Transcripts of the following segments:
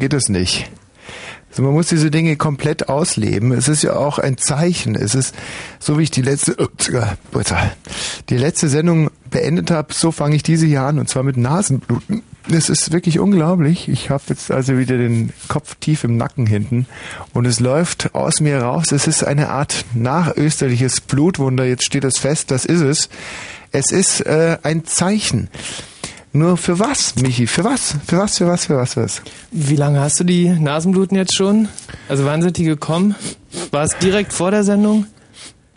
geht es nicht. Also man muss diese Dinge komplett ausleben. Es ist ja auch ein Zeichen. Es ist, so wie ich die letzte, die letzte Sendung beendet habe, so fange ich diese hier an und zwar mit Nasenbluten. Es ist wirklich unglaublich. Ich habe jetzt also wieder den Kopf tief im Nacken hinten und es läuft aus mir raus. Es ist eine Art nachösterliches Blutwunder. Jetzt steht es fest, das ist es. Es ist äh, ein Zeichen. Nur für was, Michi? Für was? Für was, für was, für was, für was? Wie lange hast du die Nasenbluten jetzt schon? Also wann sind die gekommen? War es direkt vor der Sendung?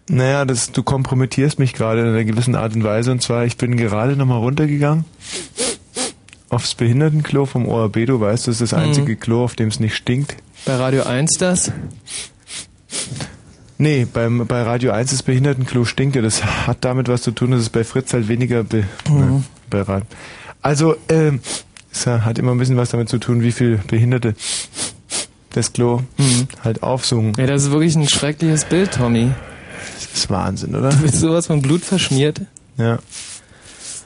Naja, das, du kompromittierst mich gerade in einer gewissen Art und Weise. Und zwar, ich bin gerade nochmal runtergegangen aufs Behindertenklo vom ORB. Du weißt, das ist das mhm. einzige mhm. Klo, auf dem es nicht stinkt. Bei Radio 1 das? Nee, beim, bei Radio 1 das Behindertenklo stinkt ja. Das hat damit was zu tun, dass es bei Fritz halt weniger be, mhm. ne, bei Radio. Also, ähm, es hat immer ein bisschen was damit zu tun, wie viel Behinderte das Klo mhm. halt aufsuchen. Ja, das ist wirklich ein schreckliches Bild, Tommy. Das ist Wahnsinn, oder? Du bist sowas von Blut verschmiert. Ja.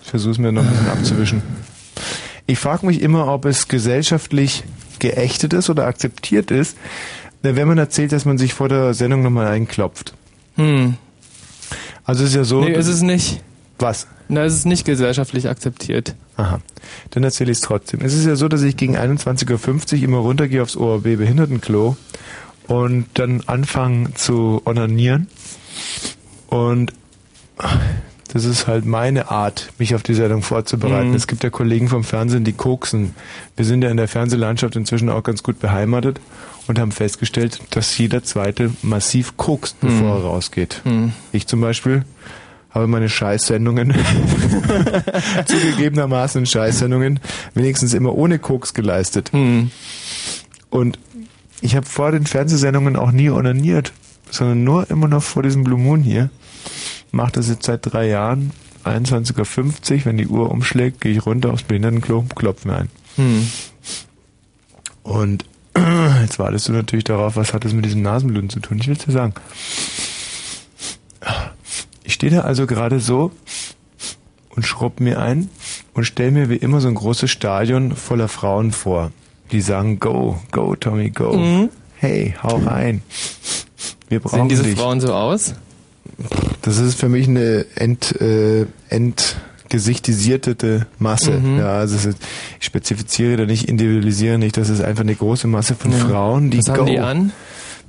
Ich versuche mir noch ein bisschen abzuwischen. Ich frage mich immer, ob es gesellschaftlich geächtet ist oder akzeptiert ist, wenn man erzählt, dass man sich vor der Sendung nochmal einklopft. Hm. Also es ist ja so. Nee, ist es nicht. Was? Na, es ist nicht gesellschaftlich akzeptiert. Aha. Dann erzähle ich es trotzdem. Es ist ja so, dass ich gegen 21.50 Uhr immer runtergehe aufs ORB Behindertenklo und dann anfange zu onanieren. Und das ist halt meine Art, mich auf die Sendung vorzubereiten. Mhm. Es gibt ja Kollegen vom Fernsehen, die koksen. Wir sind ja in der Fernsehlandschaft inzwischen auch ganz gut beheimatet und haben festgestellt, dass jeder Zweite massiv kokst, bevor mhm. er rausgeht. Mhm. Ich zum Beispiel habe meine Scheißsendungen, zugegebenermaßen Scheißsendungen, wenigstens immer ohne Koks geleistet. Mhm. Und ich habe vor den Fernsehsendungen auch nie onaniert, sondern nur immer noch vor diesem Blue Moon hier. Mache das jetzt seit drei Jahren. 21.50 Uhr, wenn die Uhr umschlägt, gehe ich runter aufs Behindertenklo, klopfe mir ein. Mhm. Und jetzt wartest du natürlich darauf, was hat das mit diesem Nasenbluten zu tun? Ich will dir sagen. Ich stehe da also gerade so und schrubb mir ein und stell mir wie immer so ein großes Stadion voller Frauen vor, die sagen, go, go, Tommy, go. Mhm. Hey, hau rein. Wir brauchen Sehen diese dich. Frauen so aus? Das ist für mich eine ent, äh, entgesichtisierte Masse. Mhm. Ja, also ist, ich spezifiziere da nicht, individualisiere nicht. Das ist einfach eine große Masse von ja. Frauen, die Was go. Haben die an?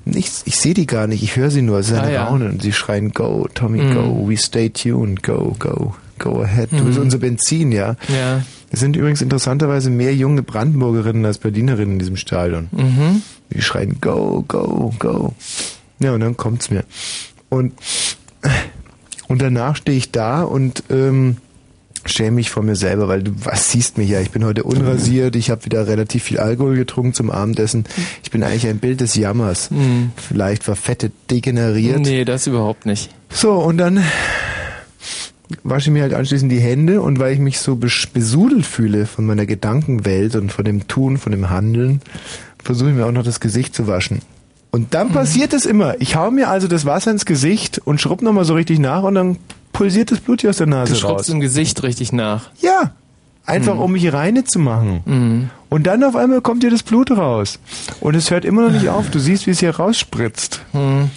Nichts, ich sehe die gar nicht, ich höre sie nur, es ist eine ah, Raune ja. und sie schreien, go, Tommy, mm. go, we stay tuned, go, go, go ahead. Du bist mhm. unser Benzin, ja. Ja. Es sind übrigens interessanterweise mehr junge Brandenburgerinnen als Berlinerinnen in diesem Stadion. Mhm. Die schreien, go, go, go. Ja, und dann kommt's mir. Und, und danach stehe ich da und ähm, schäme mich vor mir selber, weil du was siehst mich ja. Ich bin heute unrasiert, ich habe wieder relativ viel Alkohol getrunken zum Abendessen. Ich bin eigentlich ein Bild des Jammers. Mhm. Vielleicht verfettet, degeneriert. Nee, das überhaupt nicht. So, und dann wasche ich mir halt anschließend die Hände und weil ich mich so besudelt fühle von meiner Gedankenwelt und von dem Tun, von dem Handeln, versuche ich mir auch noch das Gesicht zu waschen. Und dann mhm. passiert es immer. Ich hau mir also das Wasser ins Gesicht und schrubb nochmal so richtig nach und dann pulsiert das Blut hier aus der Nase du raus. Im Gesicht richtig nach. Ja. Einfach mhm. um mich reine zu machen. Mhm. Und dann auf einmal kommt dir das Blut raus. Und es hört immer noch nicht auf. Du siehst, wie es hier rausspritzt. Mhm.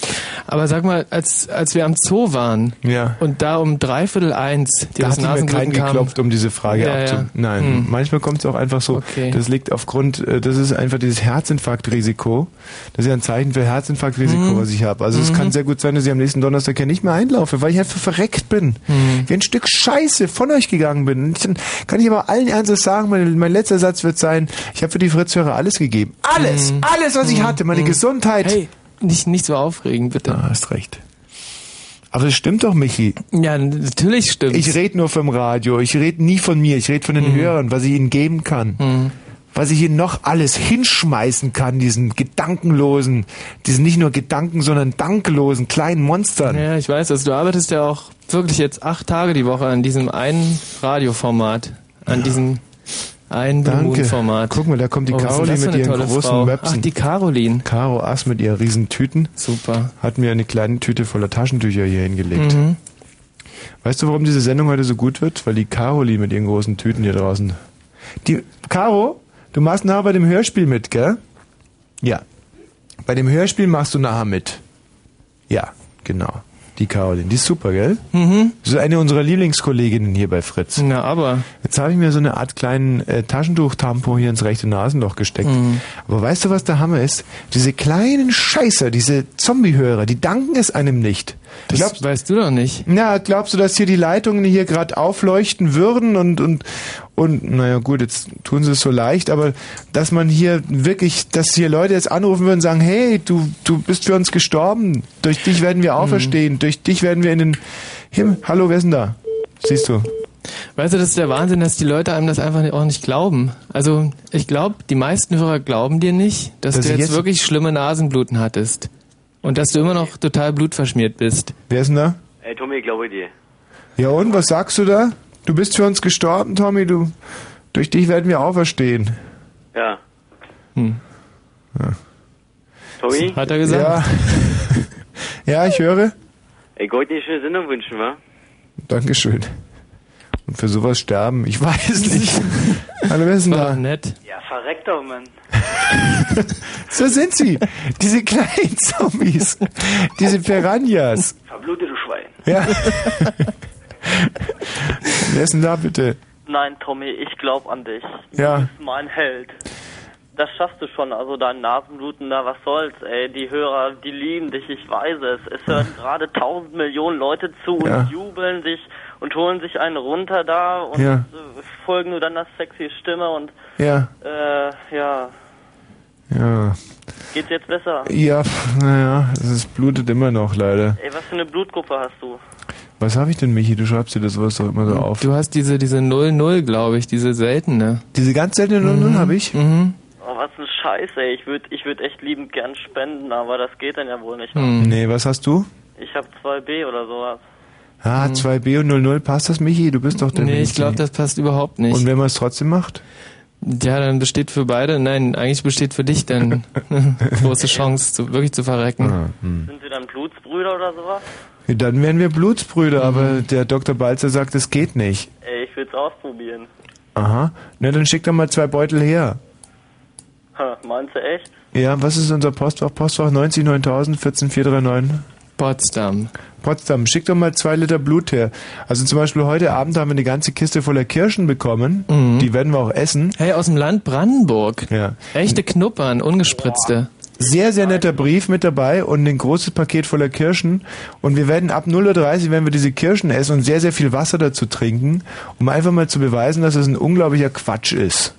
Aber sag mal, als, als wir am Zoo waren ja. und da um dreiviertel eins die da hat mir keinen geklopft, um diese Frage ja, abzu... Ja. Nein, hm. manchmal kommt es auch einfach so. Okay. Das liegt aufgrund, äh, das ist einfach dieses Herzinfarktrisiko. Das ist ja ein Zeichen für Herzinfarktrisiko, hm. was ich habe. Also mhm. es kann sehr gut sein, dass ich am nächsten Donnerstag ja nicht mehr einlaufe, weil ich einfach verreckt bin. Mhm. Wie ein Stück Scheiße von euch gegangen bin. Dann kann ich aber allen Ernstes sagen, mein, mein letzter Satz wird sein, ich habe für die Fritzhörer alles gegeben. Alles! Mhm. Alles, was ich mhm. hatte. Meine mhm. Gesundheit. Hey nicht, nicht so aufregen, bitte. Ah, hast recht. Aber das stimmt doch, Michi. Ja, natürlich stimmt. Ich rede nur vom Radio. Ich rede nie von mir. Ich rede von den mhm. Hörern, was ich ihnen geben kann. Mhm. Was ich ihnen noch alles hinschmeißen kann, diesen gedankenlosen, diesen nicht nur Gedanken, sondern dankenlosen kleinen Monstern. Ja, ich weiß. Also du arbeitest ja auch wirklich jetzt acht Tage die Woche an diesem einen Radioformat. An ja. diesem ein Danke. Format. Guck mal, da kommt die oh, Caroline mit ihren großen Frau. Möpsen. Ach, die Caroline. Caro Ass mit ihren riesen Tüten. Super. Hat mir eine kleine Tüte voller Taschentücher hier hingelegt. Mhm. Weißt du, warum diese Sendung heute so gut wird? Weil die Caroline mit ihren großen Tüten hier draußen. Die Caro, Du machst nachher bei dem Hörspiel mit, gell? Ja. Bei dem Hörspiel machst du nachher mit. Ja, genau. Die Caroline, die ist super, gell? Mhm. Das ist eine unserer Lieblingskolleginnen hier bei Fritz. Na, aber. Jetzt habe ich mir so eine Art kleinen äh, Taschentuch-Tampo hier ins rechte Nasenloch gesteckt. Mhm. Aber weißt du, was der Hammer ist? Diese kleinen Scheißer, diese Zombie-Hörer, die danken es einem nicht. Das Glaubst, weißt du doch nicht. na, glaubst du, dass hier die Leitungen hier gerade aufleuchten würden und, und, und, naja gut, jetzt tun sie es so leicht, aber dass man hier wirklich, dass hier Leute jetzt anrufen würden und sagen, hey, du, du bist für uns gestorben, durch dich werden wir auferstehen, durch dich werden wir in den Himmel. Hallo, wer ist denn da? Siehst du? Weißt du, das ist der Wahnsinn, dass die Leute einem das einfach auch nicht glauben. Also, ich glaube, die meisten Hörer glauben dir nicht, dass, Dass du jetzt, jetzt- wirklich schlimme Nasenbluten hattest. Und dass du immer noch total blutverschmiert bist. Wer ist denn da? Ey, Tommy, ich glaube dir. Ja und, was sagst du da? Du bist für uns gestorben, Tommy, du, durch dich werden wir auferstehen. Ja. Hm. Tommy, Hat er gesagt? Ja. ja, ich höre. ich wollte dir eine schöne Sendung wünschen, wa? Dankeschön. Für sowas sterben, ich weiß nicht. Hallo, wer ist denn da? nett. Ja, verreck doch, Mann. So sind sie. Diese kleinen Zombies. Diese Piranhas. Verblute, du Schwein. Ja. wer ist denn da bitte? Nein, Tommy, ich glaube an dich. Ja. Du bist mein Held. Das schaffst du schon, also dein Nasenbluten, na was soll's, ey. Die Hörer, die lieben dich, ich weiß es. Es hören gerade tausend Millionen Leute zu und Ja. jubeln dich und holen sich einen runter da und Ja. äh, folgen nur deiner sexy Stimme und Ja. äh, ja, Ja. geht's jetzt besser? Ja, naja, es blutet immer noch leider. Ey, was für eine Blutgruppe hast du? Was habe ich denn, Michi? Du schreibst dir das sowas doch immer so auf. Du hast diese, diese 0-0, glaube ich, diese seltene. Diese ganz seltene Null habe ich? Mhm. Oh, was ein Scheiß, ey. Ich würde ich würd echt liebend gern spenden, aber das geht dann ja wohl nicht. Hm. Nee, was hast du? Ich habe 2B oder sowas. Ah, 2B und 00, passt das, Michi? Du bist doch der Nee, ich Michi. glaube, das passt überhaupt nicht. Und wenn man es trotzdem macht? Ja, dann besteht für beide, nein, eigentlich besteht für dich dann große Chance, zu, wirklich zu verrecken. Ah, hm. Sind wir dann Blutsbrüder oder sowas? Ja, Dann wären wir Blutsbrüder, aber der Dr. Balzer sagt, es geht nicht. Ey, ich will's ausprobieren. Aha. Na, dann schick doch mal zwei Beutel her. Ha, meinst du echt? Ja, was ist unser Postfach? Postfach 90 9000 14439. Potsdam. Potsdam, schick doch mal zwei Liter Blut her. Also zum Beispiel heute Abend haben wir eine ganze Kiste voller Kirschen bekommen. Mhm. Die werden wir auch essen. Hey, aus dem Land Brandenburg. Ja. Echte Knuppern, ungespritzte. Sehr, sehr netter Brief mit dabei und ein großes Paket voller Kirschen. Und wir werden ab 0.30 Uhr werden wir diese Kirschen essen und sehr, sehr viel Wasser dazu trinken, um einfach mal zu beweisen, dass es ein unglaublicher Quatsch ist.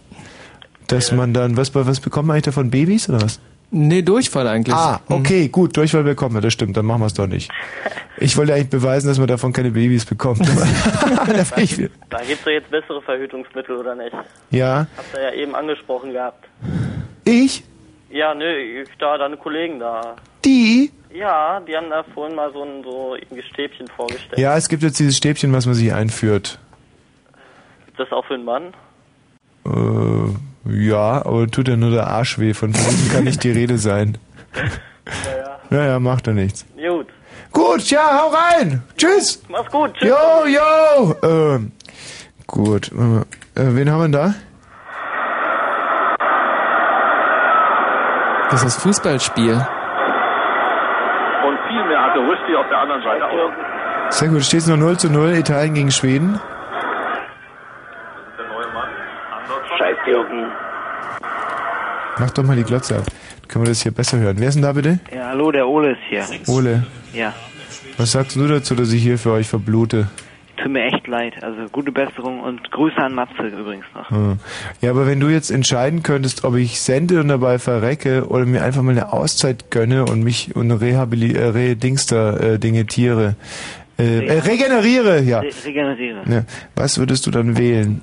Dass man dann, was, was bekommt man eigentlich davon? Babys oder was? Nee, Durchfall eigentlich. Ah, okay, gut, Durchfall bekommen wir, das stimmt, dann machen wir es doch nicht. Ich wollte eigentlich beweisen, dass man davon keine Babys bekommt. Da ich wieder- Da gibt's ja jetzt bessere Verhütungsmittel, oder nicht? ja, Habt ihr ja eben angesprochen gehabt. ich? Ja, nö, ich- da, deine Kollegen da. Die? Ja, die haben da vorhin mal so ein so irgendwie Stäbchen vorgestellt. Ja, es gibt jetzt dieses Stäbchen, was man sich einführt. Ist das auch für einen Mann? Äh, ja, aber tut ja nur der Arsch weh, von Verhüten kann nicht die Rede sein. Naja. Naja, macht ja nichts. Gut. Gut, ja, hau rein! Tschüss! Mach's gut, tschüss. Jo, jo! Ähm, gut, äh, wen haben wir denn da? Das ist das Fußballspiel. Und viel mehr hatte Rüsti auf der anderen Seite auch. Sehr gut, es steht noch 0 zu 0, Italien gegen Schweden. Scheißjürgen. Mach doch mal die Glotze ab. Dann können wir das hier besser hören. Wer ist denn da bitte? Ja, hallo, der Ole ist hier. Ole. Ja, Was sagst du dazu, dass ich hier für euch verblute? tut mir echt leid. Also gute Besserung und Grüße an Matze übrigens noch. Hm. Ja, aber wenn du jetzt entscheiden könntest, ob ich sende und dabei verrecke oder mir einfach mal eine Auszeit gönne und mich und rehabilit äh, re Dingster äh, Dinge Tiere äh, äh, regeneriere, ja. Re regeneriere. ja. Was würdest du dann wählen?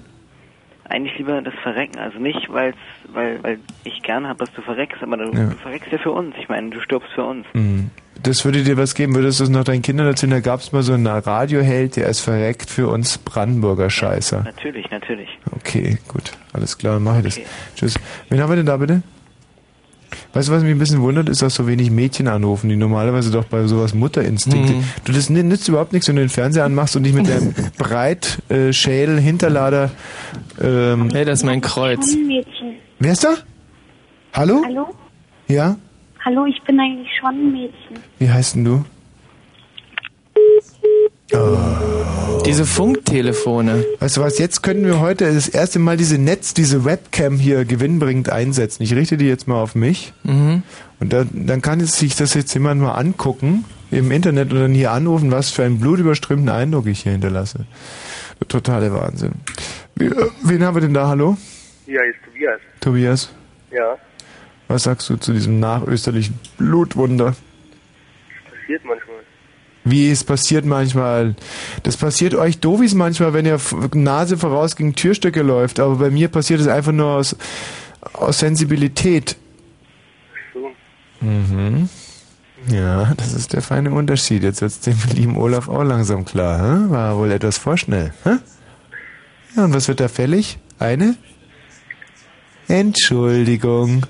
Eigentlich lieber das Verrecken. Also nicht, weil's, weil, weil ich gerne habe, dass du verreckst, aber du, Ja. du verreckst ja für uns. Ich meine, du stirbst für uns. Hm. Das würde dir was geben, würdest du es noch deinen Kindern erzählen? Da gab es mal so einen Radioheld, der ist verreckt für uns Brandenburger Scheißer. Natürlich, natürlich. Okay, gut, alles klar, mache ich das. Okay. Tschüss. Wen haben wir denn da bitte? Weißt du, was mich ein bisschen wundert, ist, dass so wenig Mädchen anrufen, die normalerweise doch bei sowas Mutterinstinkte. Mhm. Du, das nützt überhaupt nichts, wenn du den Fernseher anmachst und dich mit deinem Breitschädel, Hinterlader, ähm, Hey, das ist mein Kreuz. Mädchen. Wer ist da? Hallo? Hallo? Ja? Hallo, ich bin eigentlich schon ein Mädchen. Wie heißt denn du? Diese Funktelefone. Weißt du was, jetzt könnten wir heute das erste Mal diese Netz, diese Webcam hier gewinnbringend einsetzen. Ich richte die jetzt mal auf mich. Mhm. Und dann, dann kann es sich das jetzt jemand mal angucken im Internet und dann hier anrufen, was für einen blutüberströmten Eindruck ich hier hinterlasse. Der totale Wahnsinn. Äh, wen haben wir denn da? Hallo? Ja, ist Tobias. Tobias, Ja, was sagst du zu diesem nachösterlichen Blutwunder? passiert manchmal. Wie es passiert manchmal. Das passiert euch Dovis manchmal, wenn ihr Nase voraus gegen Türstücke läuft. Aber bei mir passiert es einfach nur aus, aus Sensibilität. So. Mhm. Ja, das ist der feine Unterschied. Jetzt wird's dem lieben Olaf auch langsam klar. Hä? War wohl etwas vorschnell. Hä? Ja, und was wird da fällig? Eine? Entschuldigung.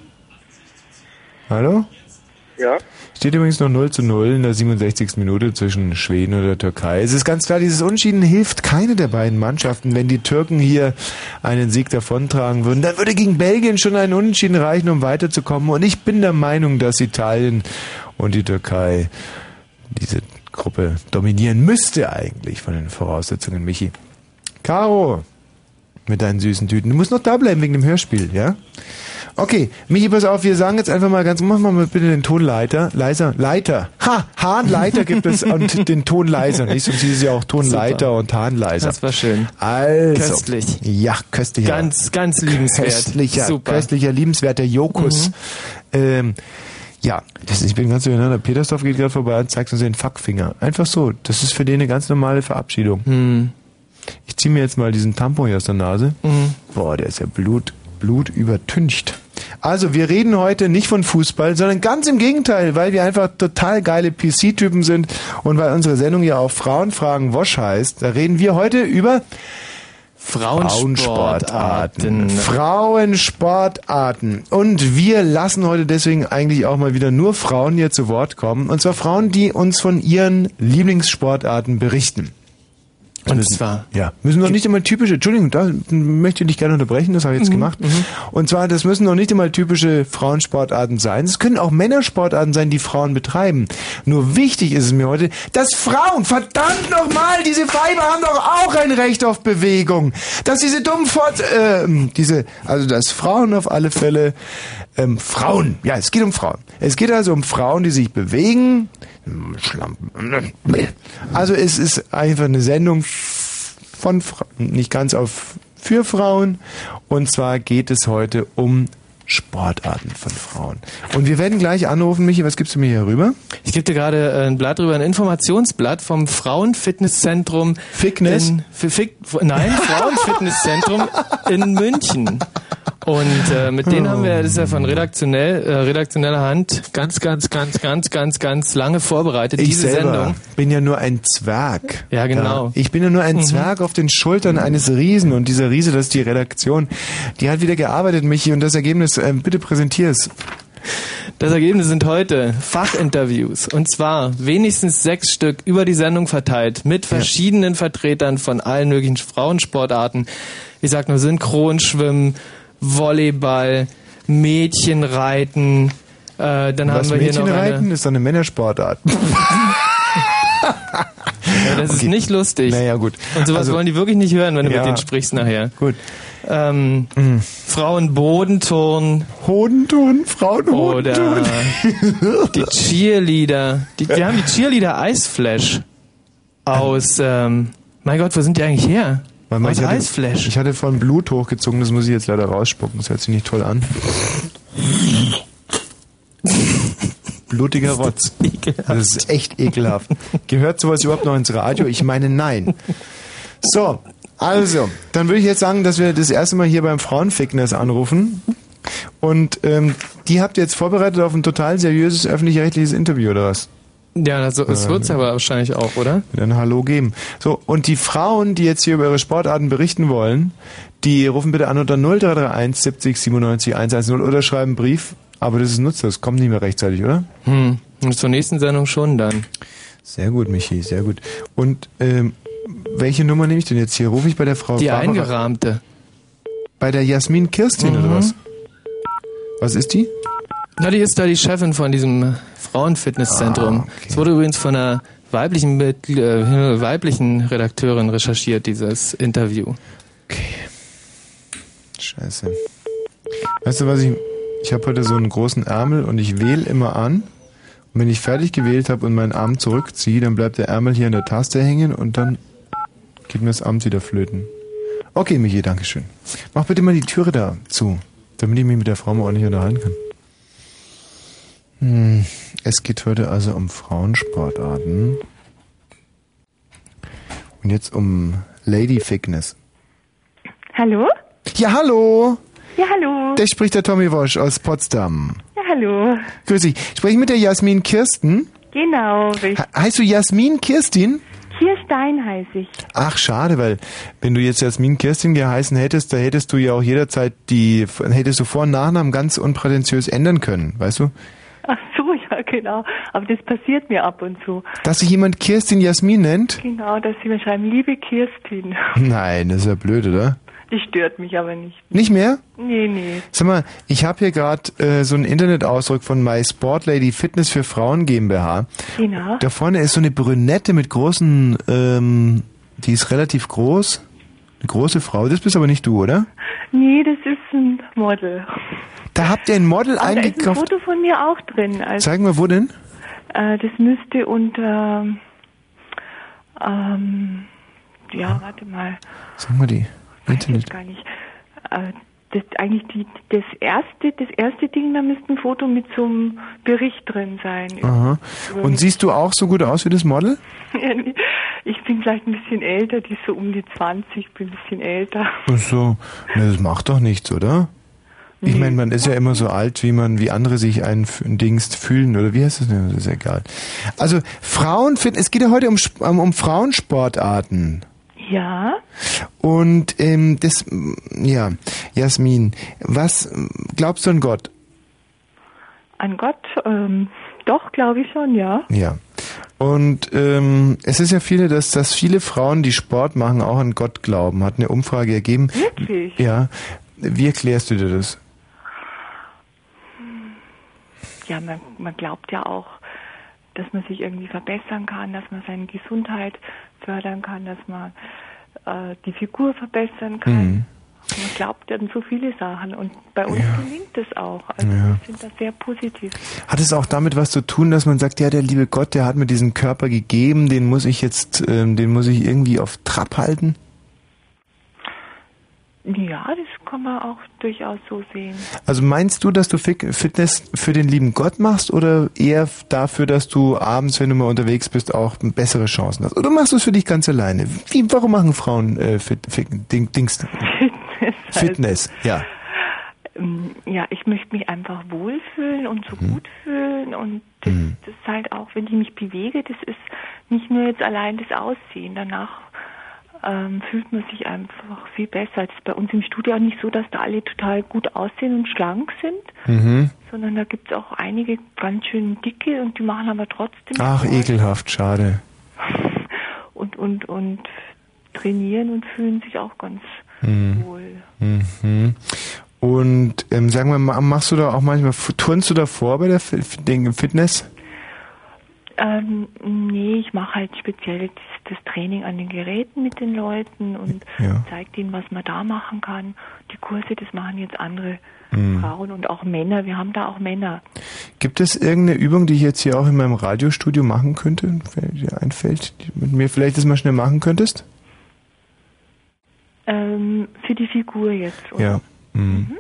Hallo? Ja? Steht übrigens noch 0 zu 0 in der 67. Minute zwischen Schweden und der Türkei. Es ist ganz klar, dieses Unschieden hilft keine der beiden Mannschaften. Wenn die Türken hier einen Sieg davontragen würden, dann würde gegen Belgien schon ein Unentschieden reichen, um weiterzukommen. Und ich bin der Meinung, dass Italien und die Türkei diese Gruppe dominieren müsste eigentlich von den Voraussetzungen, Michi. Caro, mit deinen süßen Tüten. Du musst noch da bleiben wegen dem Hörspiel, ja? Okay, Michi, pass auf, wir sagen jetzt einfach mal ganz, mach mal bitte den Ton leiter, leiser, Leiter. Ha, Hahnleiter gibt es und den Ton leiser, nicht? Sonst hieß es ja auch Tonleiter Super. und Hahnleiser. Das war schön. Also. Köstlich. Ja, köstlicher. Ganz, ganz liebenswert. Köstlicher, Super. köstlicher, liebenswerter Jokus. Ähm, ja, das ich bin ganz durcheinander. Petersdorf geht gerade vorbei und zeigt uns den Fuckfinger. Einfach so. Das ist für den eine ganz normale Verabschiedung. Hm. Ich ziehe mir jetzt mal diesen Tampon hier aus der Nase. Mhm. Boah, der ist ja Blut, Blut übertüncht. Also, wir reden heute nicht von Fußball, sondern ganz im Gegenteil, weil wir einfach total geile PC-Typen sind und weil unsere Sendung ja auch Frauenfragen Wosch heißt, da reden wir heute über Frauensportarten. Frauensportarten. Und wir lassen heute deswegen eigentlich auch mal wieder nur Frauen hier zu Wort kommen. Und zwar Frauen, die uns von ihren Lieblingssportarten berichten. Und Das- zwar. Ja, müssen noch nicht immer typische, Entschuldigung, da möchte ich dich gerne unterbrechen, das habe ich jetzt gemacht. Und zwar, das müssen noch nicht immer typische Frauensportarten sein. Es können auch Männersportarten sein, die Frauen betreiben. Nur wichtig ist es mir heute, dass Frauen, verdammt nochmal, diese Weiber haben doch auch ein Recht auf Bewegung. Dass diese dummen Fort, ähm, diese, also dass Frauen auf alle Fälle, ähm, Frauen, ja, es geht um Frauen. Es geht also um Frauen, die sich bewegen, Schlampen. Also es ist einfach eine Sendung von nicht ganz auf für Frauen und zwar geht es heute um Sportarten von Frauen. Und wir werden gleich anrufen, Michi, was gibst du mir hier rüber? Ich gebe dir gerade äh, ein Blatt drüber, ein Informationsblatt vom Frauenfitnesszentrum. Fitness? In, Fick- nein, Frauenfitnesszentrum in München. Und äh, mit denen haben wir, das ist ja von redaktionell, äh, redaktioneller Hand, ganz, ganz, ganz, ganz, ganz, ganz lange vorbereitet, Ich diese selber Sendung. bin ja nur ein Zwerg. Ja, genau. Ja, ich bin ja nur ein Mhm. Zwerg auf den Schultern eines Riesen und dieser Riese, das ist die Redaktion. Die hat wieder gearbeitet, Michi, und das Ergebnis, äh, bitte präsentier's. Das Ergebnis sind heute Fachinterviews. Und zwar wenigstens sechs Stück über die Sendung verteilt mit verschiedenen Vertretern von allen möglichen Frauensportarten. Ich sag nur Synchronschwimmen, Volleyball, Mädchenreiten. Äh, dann Was haben wir hier noch Mädchenreiten eine. ist eine Männersportart. Ja, das ist Okay. nicht lustig. Naja, gut. Und sowas Also- wollen die wirklich nicht hören, wenn du Ja. mit denen sprichst nachher. Gut. Ähm, Frauenbodenturnen. Hodenturnen, Frauenhodenturnen. Oder die Cheerleader. Die, wir haben die Cheerleader Eisflash aus, ähm, mein Gott, wo sind die eigentlich her? Warte mal, aus ich hatte, Eisflash. Ich hatte von Blut hochgezogen, das muss ich jetzt leider rausspucken. Das hört sich nicht toll an. Blutiger Rotz. Das ist echt ekelhaft. Gehört sowas überhaupt noch ins Radio? Ich meine, nein. So, also, dann würde ich jetzt sagen, dass wir das erste Mal hier beim Frauenfitness anrufen. Und ähm, die habt ihr jetzt vorbereitet auf ein total seriöses öffentlich-rechtliches Interview, oder was? Ja, das, das Äh, wird's aber wahrscheinlich auch, oder? Ein Hallo geben. So, und die Frauen, die jetzt hier über ihre Sportarten berichten wollen, die rufen bitte an unter 0331 70 97 110 oder schreiben einen Brief. Aber das ist nutzlos, kommt nicht mehr rechtzeitig, oder? Hm. Und zur nächsten Sendung schon dann. Sehr gut, Michi, sehr gut. Und ähm, welche Nummer nehme ich denn jetzt hier? Rufe ich bei der Frau Die Barbara- eingerahmte. Bei der Jasmin Kirstin oder Mhm. was? Was ist die? Na, die ist da die Chefin von diesem Frauenfitnesszentrum. Ah, okay. Es wurde übrigens von einer weiblichen, Mit- äh, weiblichen Redakteurin recherchiert, dieses Interview. Scheiße. Weißt du was, ich, ich habe heute so einen großen Ärmel und ich wähle immer an. Und wenn ich fertig gewählt habe und meinen Arm zurückziehe, dann bleibt der Ärmel hier an der Taste hängen und dann geht mir das Amt wieder flöten. Okay, Michi, Dankeschön. Mach bitte mal die Türe da zu, damit ich mich mit der Frau mal ordentlich unterhalten kann. Hm, es geht heute also um Frauensportarten. Und jetzt um Lady Fitness. Hallo? Ja, hallo! Ja, hallo. Da spricht der Tommy Wosch aus Potsdam. Ja, hallo. Grüß dich. Spreche ich mit der Jasmin Kirsten? Genau, richtig. He- Heißt du Jasmin Kirstin? Kirstein heiße ich. Ach, schade, weil wenn du jetzt Jasmin Kirstin geheißen hättest, da hättest du ja auch jederzeit die, hättest du Vor- und Nachnamen ganz unprätentiös ändern können, weißt du? Ja, genau. Aber das passiert mir ab und zu. Dass sich jemand Kirstin Jasmin nennt? Genau, dass sie mir schreiben, liebe Kirstin. Nein, das ist ja blöd, oder? Die stört mich aber nicht. Nicht mehr? Nee, nee. Sag mal, ich habe hier gerade äh, so einen Internetausdruck von My Sport Lady Fitness für Frauen GmbH. Genau. Da vorne ist so eine Brünette mit großen, ähm, die ist relativ groß. Eine große Frau. Das bist aber nicht du, oder? Nee, das ist ein Model. Da habt ihr ein Model Aber da ist ein eingekauft. Foto von mir auch drin. Also, Zeig mal, wo denn? äh, das müsste unter... Ähm, ja, warte mal. Sag mal die. Weiß ich Internet. gar nicht. Äh, das eigentlich die, das erste, das erste Ding, da müsste ein Foto mit so einem Bericht drin sein. Aha. Und siehst du auch so gut aus wie das Model? Ich bin vielleicht ein bisschen älter, die ist so um die 20, bin ein bisschen älter. Ach so. Na, das macht doch nichts, oder? Ich meine, man ist ja immer so alt, wie man, wie andere sich ein Dings fühlen, oder wie heißt das denn? Das ist egal. Also, Frauenfit, es geht ja heute um, um Frauensportarten. Ja, Und ähm, das, ja, Jasmin, was glaubst du an Gott? an Gott, ähm, doch, glaube ich schon, ja. Ja. Und ähm, es ist ja viele, dass, dass viele Frauen, die Sport machen, auch an Gott glauben. Hat eine Umfrage ergeben. Wirklich? Ja. Wie erklärst du dir das? Ja, man, man glaubt ja auch, dass man sich irgendwie verbessern kann, dass man seine Gesundheit fördern kann, dass man äh, die Figur verbessern kann. Mhm. Man glaubt an so viele Sachen und bei uns gelingt es auch. Also Ja. wir sind da sehr positiv. Hat es auch damit was zu tun, dass man sagt, ja, der liebe Gott, der hat mir diesen Körper gegeben, den muss ich jetzt, ähm, den muss ich irgendwie auf Trab halten? Ja, das kann man auch durchaus so sehen. Also meinst du, dass du Fi- Fitness für den lieben Gott machst oder eher dafür, dass du abends, wenn du mal unterwegs bist, auch bessere Chancen hast? Oder machst du es für dich ganz alleine? Wie, warum machen Frauen äh, Fit, Fit, Ding, Dings, Fitness? Ja. Ähm, Ja, ich möchte mich einfach wohlfühlen und so gut fühlen und das, das ist halt auch, wenn ich mich bewege, das ist nicht nur jetzt allein das Aussehen. Danach ähm, fühlt man sich einfach viel besser. Es ist bei uns im Studio auch nicht so, dass da alle total gut aussehen und schlank sind, Mhm. sondern da gibt es auch einige ganz schön dicke und die machen aber trotzdem Ach, Sport ekelhaft, schade. und und und trainieren und fühlen sich auch ganz Mhm. wohl. Mhm. Und ähm, sagen wir mal, machst du da auch manchmal, turnst du da vor bei der Fitness? Ähm, nee, ich mache halt speziell das, das Training an den Geräten mit den Leuten und Ja. zeige denen, was man da machen kann. Die Kurse, das machen jetzt andere Mhm. Frauen und auch Männer. Wir haben da auch Männer. Gibt es irgendeine Übung, die ich jetzt hier auch in meinem Radiostudio machen könnte, wer dir einfällt, die mit mir vielleicht das mal schnell machen könntest? Ähm, für die Figur jetzt. oder? Ja. Mhm.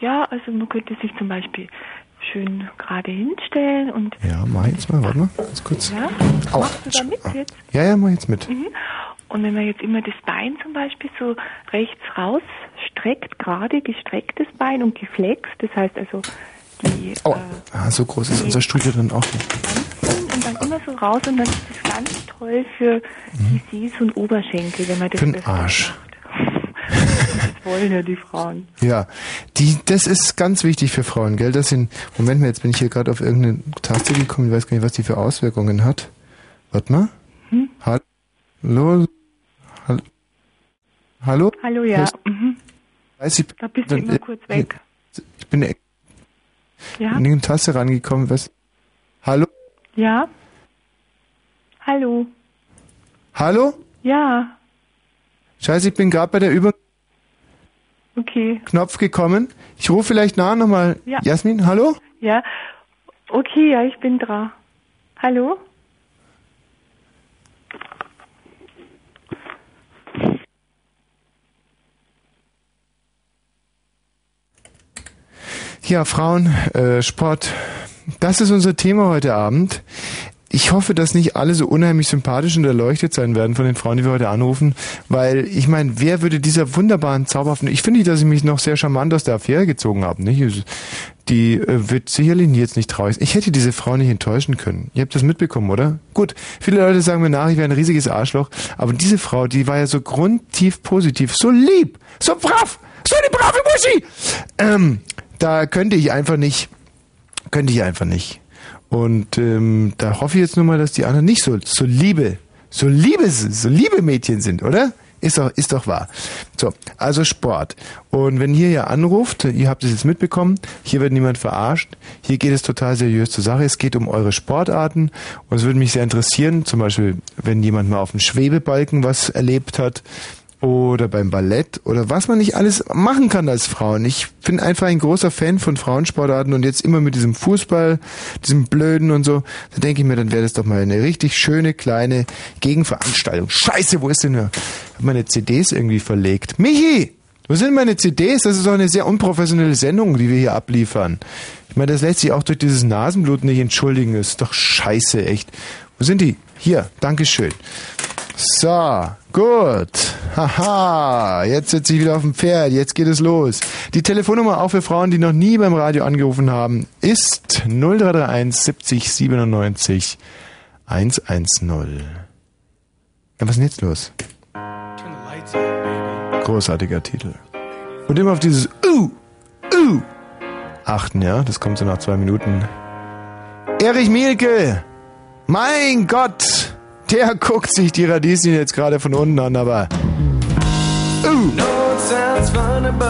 Ja, also man könnte sich zum Beispiel schön gerade hinstellen und Ja, mach jetzt mal, warte mal, ganz kurz. ja, Au. machst du da mit jetzt? Ja, ja, mach jetzt mit. Mhm. Und wenn man jetzt immer das Bein zum Beispiel so rechts raus streckt, gerade gestrecktes Bein und geflext, das heißt also die Oh, äh, ah, so groß ist unser Studio dann auch nicht. und dann immer so raus und dann ist das ganz toll für die Sehs- und Oberschenkel, wenn man das Mhm. Für den Arsch. macht. Das wollen ja die Frauen. Ja, die, das ist ganz wichtig für Frauen, gell? Das sind, Moment mal, jetzt bin ich hier gerade auf irgendeine Taste gekommen, ich weiß gar nicht, was die für Auswirkungen hat. Warte mal. Hm? Hallo? Hallo? Hallo? Hallo, ja. Mhm. Weiß ich, Da bist du dann- immer kurz weg. Ich bin, Ja? An die Taste rangekommen. Was? Hallo? Ja? Hallo? Hallo? Ja, Scheiße, ich bin gerade bei der Übung okay. Knopf gekommen. Ich rufe vielleicht nach nochmal. Ja. Jasmin, hallo? Ja, okay, ja, ich bin dran. Hallo? Ja, Frauen, äh, Sport. Das ist unser Thema heute Abend. Ich hoffe, dass nicht alle so unheimlich sympathisch und erleuchtet sein werden von den Frauen, die wir heute anrufen, weil ich meine, wer würde dieser wunderbaren, zauberhaften, ich finde, dass ich mich noch sehr charmant aus der Affäre gezogen habe, nicht? Die äh, wird sicherlich jetzt nicht traurig sein. Ich hätte diese Frau nicht enttäuschen können. Ihr habt das mitbekommen, oder? Gut, viele Leute sagen mir nach, ich wäre ein riesiges Arschloch, aber diese Frau, die war ja so grundtief positiv, so lieb, so brav, so eine brave Muschi. Ähm, da könnte ich einfach nicht, könnte ich einfach nicht. Und ähm, da hoffe ich jetzt nur mal, dass die anderen nicht so, so liebe, so liebe, so liebe Mädchen sind, oder? Ist doch, ist doch wahr. So, also Sport. Und wenn ihr ja anruft, ihr habt es jetzt mitbekommen, hier wird niemand verarscht. Hier geht es total seriös zur Sache. Es geht um eure Sportarten. Und es würde mich sehr interessieren, zum Beispiel, wenn jemand mal auf dem Schwebebalken was erlebt hat, oder beim Ballett oder was man nicht alles machen kann als Frauen. Ich bin einfach ein großer Fan von Frauensportarten und jetzt immer mit diesem Fußball, diesem Blöden und so, da denke ich mir, dann wäre das doch mal eine richtig schöne kleine Gegenveranstaltung. Scheiße, wo ist denn nur? Hab meine CDs irgendwie verlegt. Michi! Wo sind meine CDs? Das ist doch eine sehr unprofessionelle Sendung, die wir hier abliefern. Ich meine, das lässt sich auch durch dieses Nasenblut nicht entschuldigen. Das ist doch scheiße, echt. Wo sind die? Hier, Dankeschön. So, gut. Haha, jetzt sitze ich wieder auf dem Pferd. Jetzt geht es los. Die Telefonnummer auch für Frauen, die noch nie beim Radio angerufen haben, ist 0331 70 97 110. Ja, was ist denn jetzt los? Großartiger Titel. Und immer auf dieses Uh, Uh achten, ja? Das kommt so nach zwei Minuten. Erich Mielke! Mein Gott! Der guckt sich die Radieschen jetzt gerade von unten an, aber. Uh.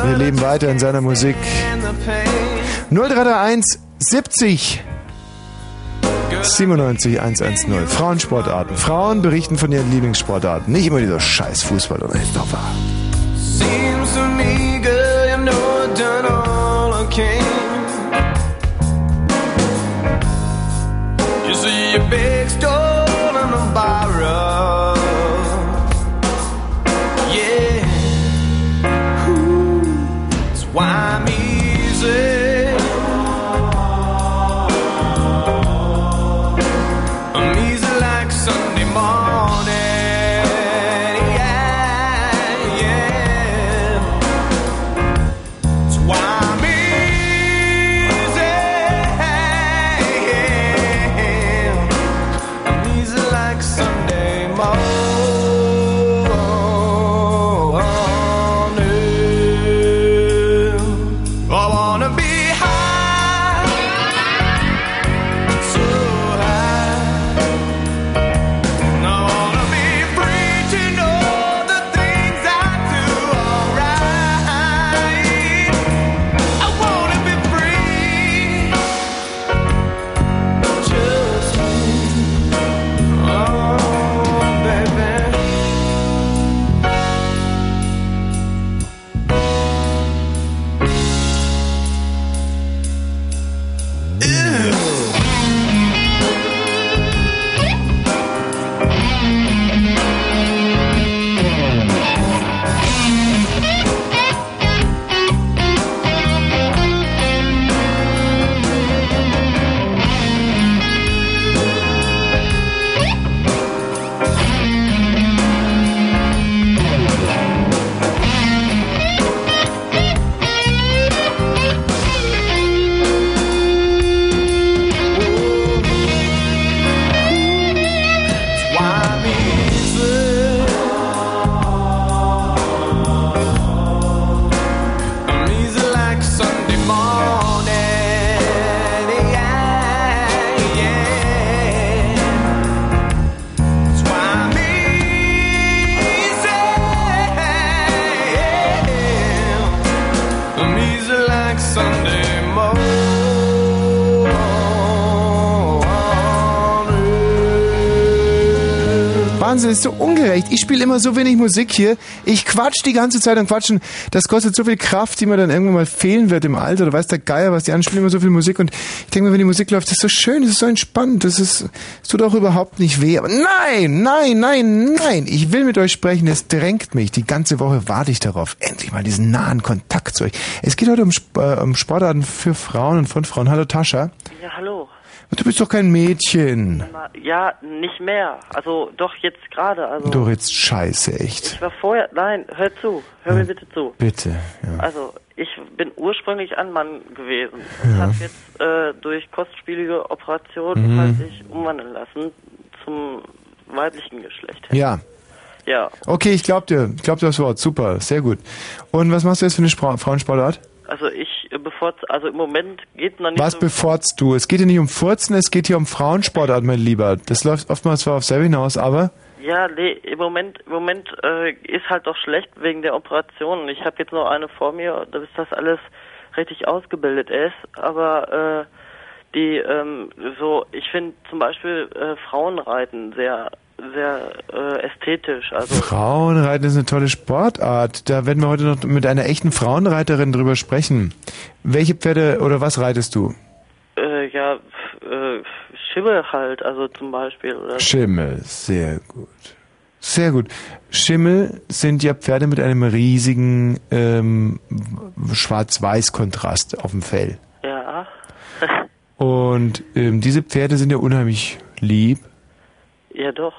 Wir leben weiter in seiner Musik. 0331 70 97 110. Frauensportarten. Frauen berichten von ihren Lieblingssportarten. Nicht immer dieser scheiß Fußball, oder ist doch wahr. Wahnsinn, ist so ungerecht. Ich spiele immer so wenig Musik hier. Ich quatsch die ganze Zeit und quatschen. Das kostet so viel Kraft, die mir dann irgendwann mal fehlen wird im Alter. Da weiß der Geier, was die anspielen, immer so viel Musik. Und ich denke mir, wenn die Musik läuft, das ist so schön, das ist so entspannt. Das ist, es tut auch überhaupt nicht weh. Aber nein, nein, nein, nein. Ich will mit euch sprechen. Es drängt mich. Die ganze Woche warte ich darauf. Endlich mal diesen nahen Kontakt zu euch. Es geht heute um, äh, um Sportarten für Frauen und von Frauen. Hallo Tascha. Ja. Du bist doch kein Mädchen. Ja, nicht mehr. Also doch jetzt gerade. Also Du redst scheiße, echt. ich war vorher. Nein, hör zu. Hör mir bitte zu. Bitte. Ja. Also ich bin ursprünglich ein Mann gewesen und Ja. habe jetzt äh, durch kostspielige Operationen Mhm. halt sich umwandeln lassen zum weiblichen Geschlecht. ja. Ja, Okay, ich glaub dir. Ich glaub dir das Wort. Super, sehr gut. Und was machst du jetzt für eine Spra Frauensportart? also ich äh, bevor also im Moment geht noch nicht Was so bevorzust du? Es geht hier nicht um Furzen, es geht hier um Frauensportart, mein Lieber. Das läuft oftmals zwar auf selber hinaus, aber Ja, nee, im Moment, im Moment äh, ist halt doch schlecht wegen der Operation. Ich habe jetzt noch eine vor mir, bis das alles richtig ausgebildet ist. Aber äh, die, ähm, so, ich finde zum Beispiel äh, Frauenreiten sehr, sehr äh, ästhetisch. Also Frauenreiten ist eine tolle Sportart. Da werden wir heute noch mit einer echten Frauenreiterin drüber sprechen. Welche Pferde oder was reitest du? äh, ja, äh, Schimmel halt, also zum Beispiel. Oder Schimmel, sehr gut. Sehr gut. Schimmel sind ja Pferde mit einem riesigen ähm, Schwarz-Weiß-Kontrast auf dem Fell. Ja. Und ähm, diese Pferde sind ja unheimlich lieb. ja, doch.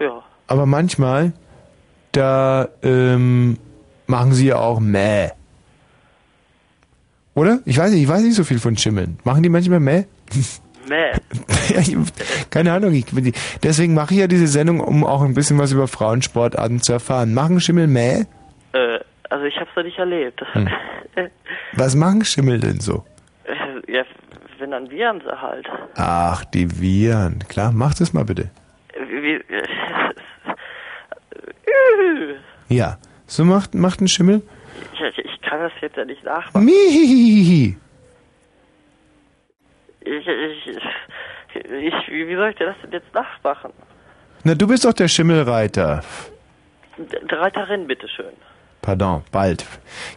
Ja. Aber manchmal, da ähm, machen sie ja auch Mäh. Oder? Ich weiß nicht, ich weiß nicht so viel von Schimmeln. Machen die manchmal Mäh? Mäh. Keine Ahnung. Ich, deswegen mache ich ja diese Sendung, um auch ein bisschen was über Frauensportarten zu erfahren. Machen Schimmel Mäh? Äh, also ich hab's noch nicht erlebt. Hm. Was machen Schimmel denn so? Äh, ja, wenn dann Viren sie halt. Ach, die Viren. Klar, mach das mal bitte. Ja. So macht, macht ein Schimmel? ich, ich kann das jetzt ja nicht nachmachen. Mihihihi. Ich, ich, ich, wie soll ich dir das denn jetzt nachmachen? Na, du bist doch der Schimmelreiter. D- Reiterin, bitteschön. Pardon, bald.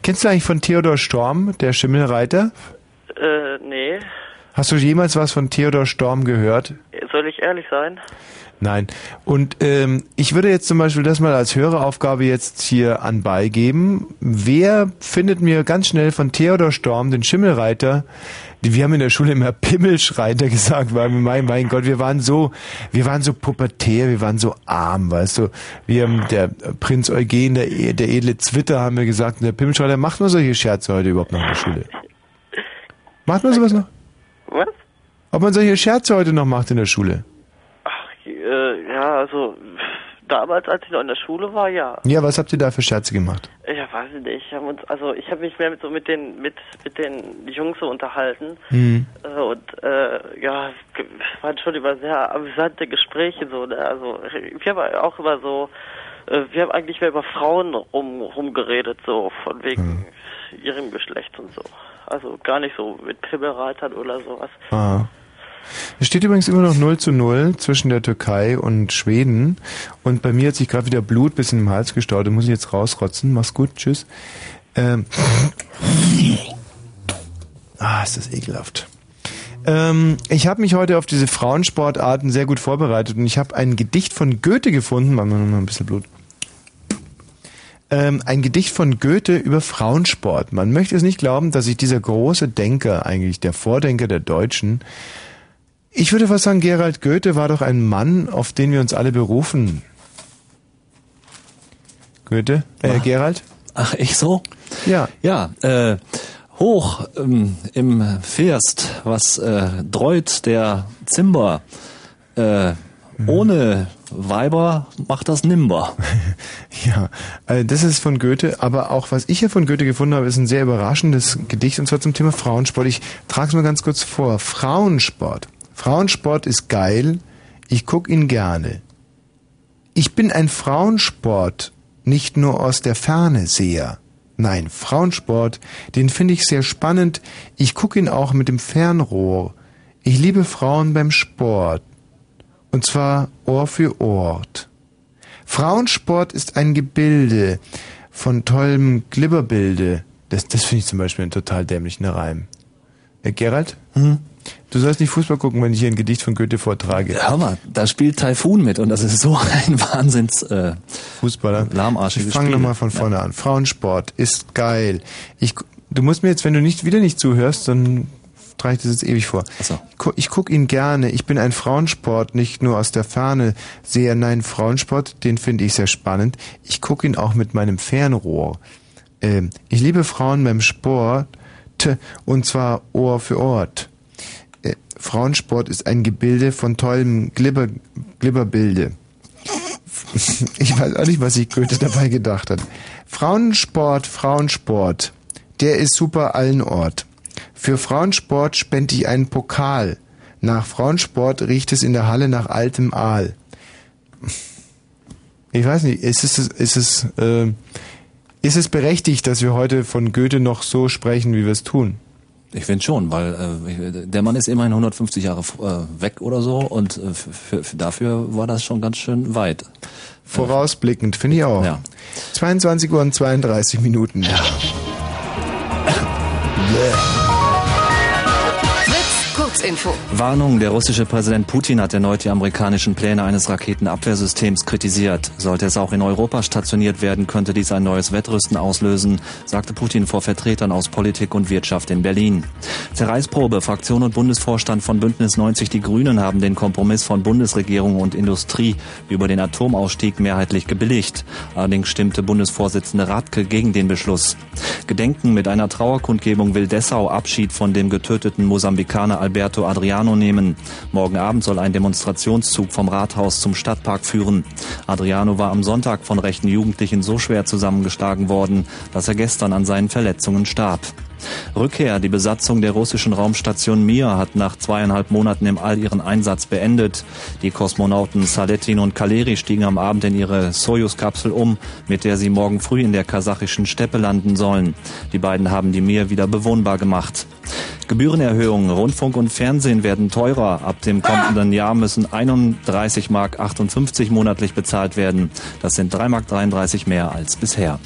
Kennst du eigentlich von Theodor Storm, der Schimmelreiter? Äh, nee. Hast du jemals was von Theodor Storm gehört? Soll ich ehrlich sein? Nein. Und ähm, ich würde jetzt zum Beispiel das mal als Höreraufgabe jetzt hier anbei geben. Wer findet mir ganz schnell von Theodor Storm, den Schimmelreiter, die, wir haben in der Schule immer Pimmelschreiter gesagt, weil wir meinen, mein Gott, wir waren so, wir waren so pubertär, wir waren so arm, weißt du. Wir haben der Prinz Eugen, der, der edle Zwitter, haben wir gesagt, und der Pimmelschreiter, macht man solche Scherze heute überhaupt noch in der Schule? Macht man sowas noch? Was? Ob man solche Scherze heute noch macht in der Schule? Äh, ja, also damals, als ich noch in der Schule war, ja. Ja, was habt ihr da für Scherze gemacht? Ja, weiß ich nicht. Haben uns, also ich habe mich mehr mit so mit den mit mit den Jungs so unterhalten Hm. äh, und äh, ja, es waren schon immer sehr amüsante Gespräche so. Ne? Also wir haben auch immer so, äh, wir haben eigentlich mehr über Frauen rum rumgeredet so von wegen ihrem Geschlecht und so. Also gar nicht so mit Pimmelreitern oder sowas. Ah. Es steht übrigens immer noch 0 zu 0 zwischen der Türkei und Schweden. Und bei mir hat sich gerade wieder Blut bis in den Hals gestaut. Da muss ich jetzt rausrotzen. Mach's gut. Tschüss. Ähm. Ah, ist das ekelhaft. Ähm, ich habe mich heute auf diese Frauensportarten sehr gut vorbereitet und ich habe ein Gedicht von Goethe gefunden. Machen wir noch mal ein bisschen Blut. Ähm, ein Gedicht von Goethe über Frauensport. Man möchte es nicht glauben, dass sich dieser große Denker, eigentlich der Vordenker der Deutschen, ich würde fast sagen, Gerald Goethe war doch ein Mann, auf den wir uns alle berufen. Goethe? Äh, Gerald? Ach, ich so? Ja. Ja, äh, hoch ähm, im First, was äh, dreut der Zimber. Äh, ohne Weiber macht das nimmer. Ja, äh, das ist von Goethe, aber auch was ich hier von Goethe gefunden habe, ist ein sehr überraschendes Gedicht und zwar zum Thema Frauensport. Ich trage es mal ganz kurz vor. Frauensport. Frauensport ist geil, ich guck ihn gerne. Ich bin ein Frauensport, nicht nur aus der Ferne Seher. Nein, Frauensport, den finde ich sehr spannend. Ich guck ihn auch mit dem Fernrohr. Ich liebe Frauen beim Sport. Und zwar Ohr für Ort. Frauensport ist ein Gebilde von tollem Glibberbilde. Das, das finde ich zum Beispiel einen total dämlichen Reim. Äh, Gerald? Hm? Du sollst nicht Fußball gucken, wenn ich hier ein Gedicht von Goethe vortrage. Hör mal, da spielt Taifun mit und das ist so ein Wahnsinns äh, Fußballer. lahmarschiges Ich fange nochmal von vorne an. Frauensport ist geil. Ich, du musst mir jetzt, wenn du nicht wieder nicht zuhörst, dann trage ich das jetzt ewig vor. Ach so. Ich gu- Ich gucke ihn gerne. Ich bin ein Frauensport, nicht nur aus der Ferne sehe. Nein, Frauensport, den finde ich sehr spannend. Ich gucke ihn auch mit meinem Fernrohr. Ähm, ich liebe Frauen beim Sport und zwar Ohr für Ort. Frauensport ist ein Gebilde von tollem Glibber, Glibberbilde. Ich weiß auch nicht, was sich Goethe dabei gedacht hat. Frauensport, Frauensport, der ist super allen Ort. Für Frauensport spende ich einen Pokal. Nach Frauensport riecht es in der Halle nach altem Aal. Ich weiß nicht, ist es, ist es, äh, ist es berechtigt, dass wir heute von Goethe noch so sprechen, wie wir es tun? Ich finde schon, weil äh, der Mann ist immerhin 150 Jahre äh, weg oder so und äh, für, für, dafür war das schon ganz schön weit. Vorausblickend, finde ich auch. Ja. 22 Uhr und 32 Minuten. Kurzinfo. Warnung, der russische Präsident Putin hat erneut die amerikanischen Pläne eines Raketenabwehrsystems kritisiert. Sollte es auch in Europa stationiert werden, könnte dies ein neues Wettrüsten auslösen, sagte Putin vor Vertretern aus Politik und Wirtschaft in Berlin. Zerreißprobe, Fraktion und Bundesvorstand von Bündnis 90 Die Grünen haben den Kompromiss von Bundesregierung und Industrie über den Atomausstieg mehrheitlich gebilligt. Allerdings stimmte Bundesvorsitzende Radke gegen den Beschluss. Gedenken mit einer Trauerkundgebung will Dessau Abschied von dem getöteten Mosambikaner Alberto Adriano nehmen. Morgen Abend soll ein Demonstrationszug vom Rathaus zum Stadtpark führen. Adriano war am Sonntag von rechten Jugendlichen so schwer zusammengeschlagen worden, dass er gestern an seinen Verletzungen starb. Rückkehr. Die Besatzung der russischen Raumstation Mir hat nach zweieinhalb Monaten im All ihren Einsatz beendet. Die Kosmonauten Saletin und Kaleri stiegen am Abend in ihre Soyuz-Kapsel um, mit der sie morgen früh in der kasachischen Steppe landen sollen. Die beiden haben die Mir wieder bewohnbar gemacht. Gebührenerhöhungen, Rundfunk und Fernsehen werden teurer. Ab dem kommenden Jahr müssen 31 Mark 58 monatlich bezahlt werden. Das sind 3 Mark 33 mehr als bisher.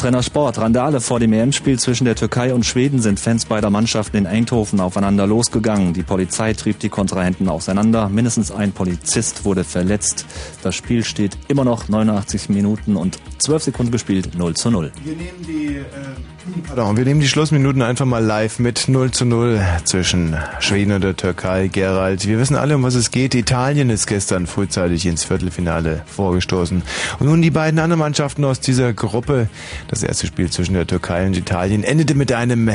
Trainer Sport. Randale vor dem EM-Spiel zwischen der Türkei und Schweden sind Fans beider Mannschaften in Eindhoven aufeinander losgegangen. Die Polizei trieb die Kontrahenten auseinander. Mindestens ein Polizist wurde verletzt. Das Spiel steht immer noch 89 Minuten und 12 Sekunden gespielt, 0 zu 0. Wir nehmen die, äh, pardon, wir nehmen die Schlussminuten einfach mal live mit 0 zu 0 zwischen Schweden und der Türkei. Gerald, wir wissen alle, um was es geht. Italien ist gestern frühzeitig ins Viertelfinale vorgestoßen. Und nun die beiden anderen Mannschaften aus dieser Gruppe. Das erste Spiel zwischen der Türkei und Italien endete mit einem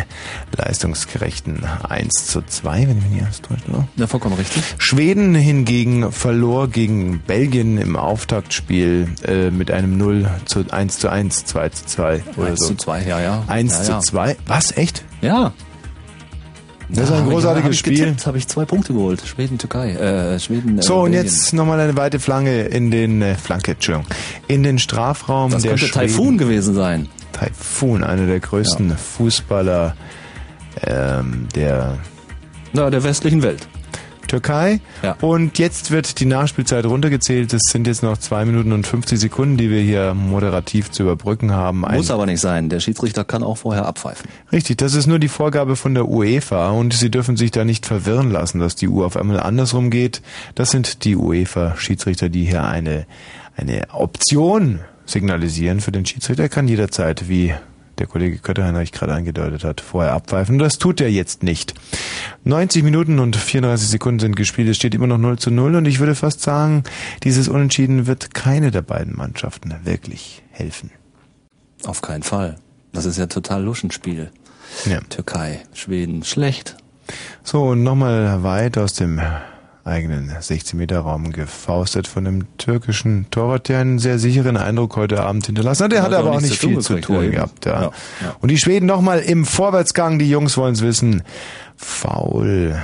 leistungsgerechten 1 zu 2, wenn ich mich nicht alles täusche. oder? Ja, vollkommen richtig. Schweden hingegen verlor gegen Belgien im Auftaktspiel äh, mit einem 0 zu 1 zu 1, 2 zu 2 oder 1 so. zu 2, ja, ja. 1 ja, zu ja. 2. Was, echt? Ja. Das ist ein Ja, großartiges Spiel. Getippt, habe ich zwei Punkte geholt. Schweden, Türkei, äh, Schweden. Äh, So, und Belgien. jetzt nochmal eine weite Flanke in den, äh, Flanke, Entschuldigung, in den Strafraum Das der könnte Schweden. Taifun gewesen sein. Taifun, einer der größten Ja. Fußballer ähm, der Na, der westlichen Welt. Türkei. Ja. Und jetzt wird die Nachspielzeit runtergezählt. Das sind jetzt noch zwei Minuten und 50 Sekunden, die wir hier moderativ zu überbrücken haben. Ein Muss aber nicht sein. Der Schiedsrichter kann auch vorher abpfeifen. Richtig, das ist nur die Vorgabe von der UEFA und Sie dürfen sich da nicht verwirren lassen, dass die Uhr auf einmal andersrum geht. Das sind die UEFA-Schiedsrichter, die hier eine, eine Option signalisieren für den Schiedsrichter. Er kann jederzeit, wie der Kollege Kötterheinrich gerade angedeutet hat, vorher abpfeifen. Das tut er jetzt nicht. 90 Minuten und 34 Sekunden sind gespielt. Es steht immer noch 0 zu 0 und ich würde fast sagen, dieses Unentschieden wird keine der beiden Mannschaften wirklich helfen. Auf keinen Fall. Das ist ja total Luschenspiel. Ja. Türkei, Schweden, schlecht. So, und nochmal weit aus dem eigenen 16-Meter-Raum gefaustet von dem türkischen Torwart, der einen sehr sicheren Eindruck heute Abend hinterlassen hat. Der Hat hat aber auch nicht viel zu tun gehabt. Ja. Ja, ja. Und die Schweden nochmal im Vorwärtsgang, die Jungs wollen es wissen. Faul.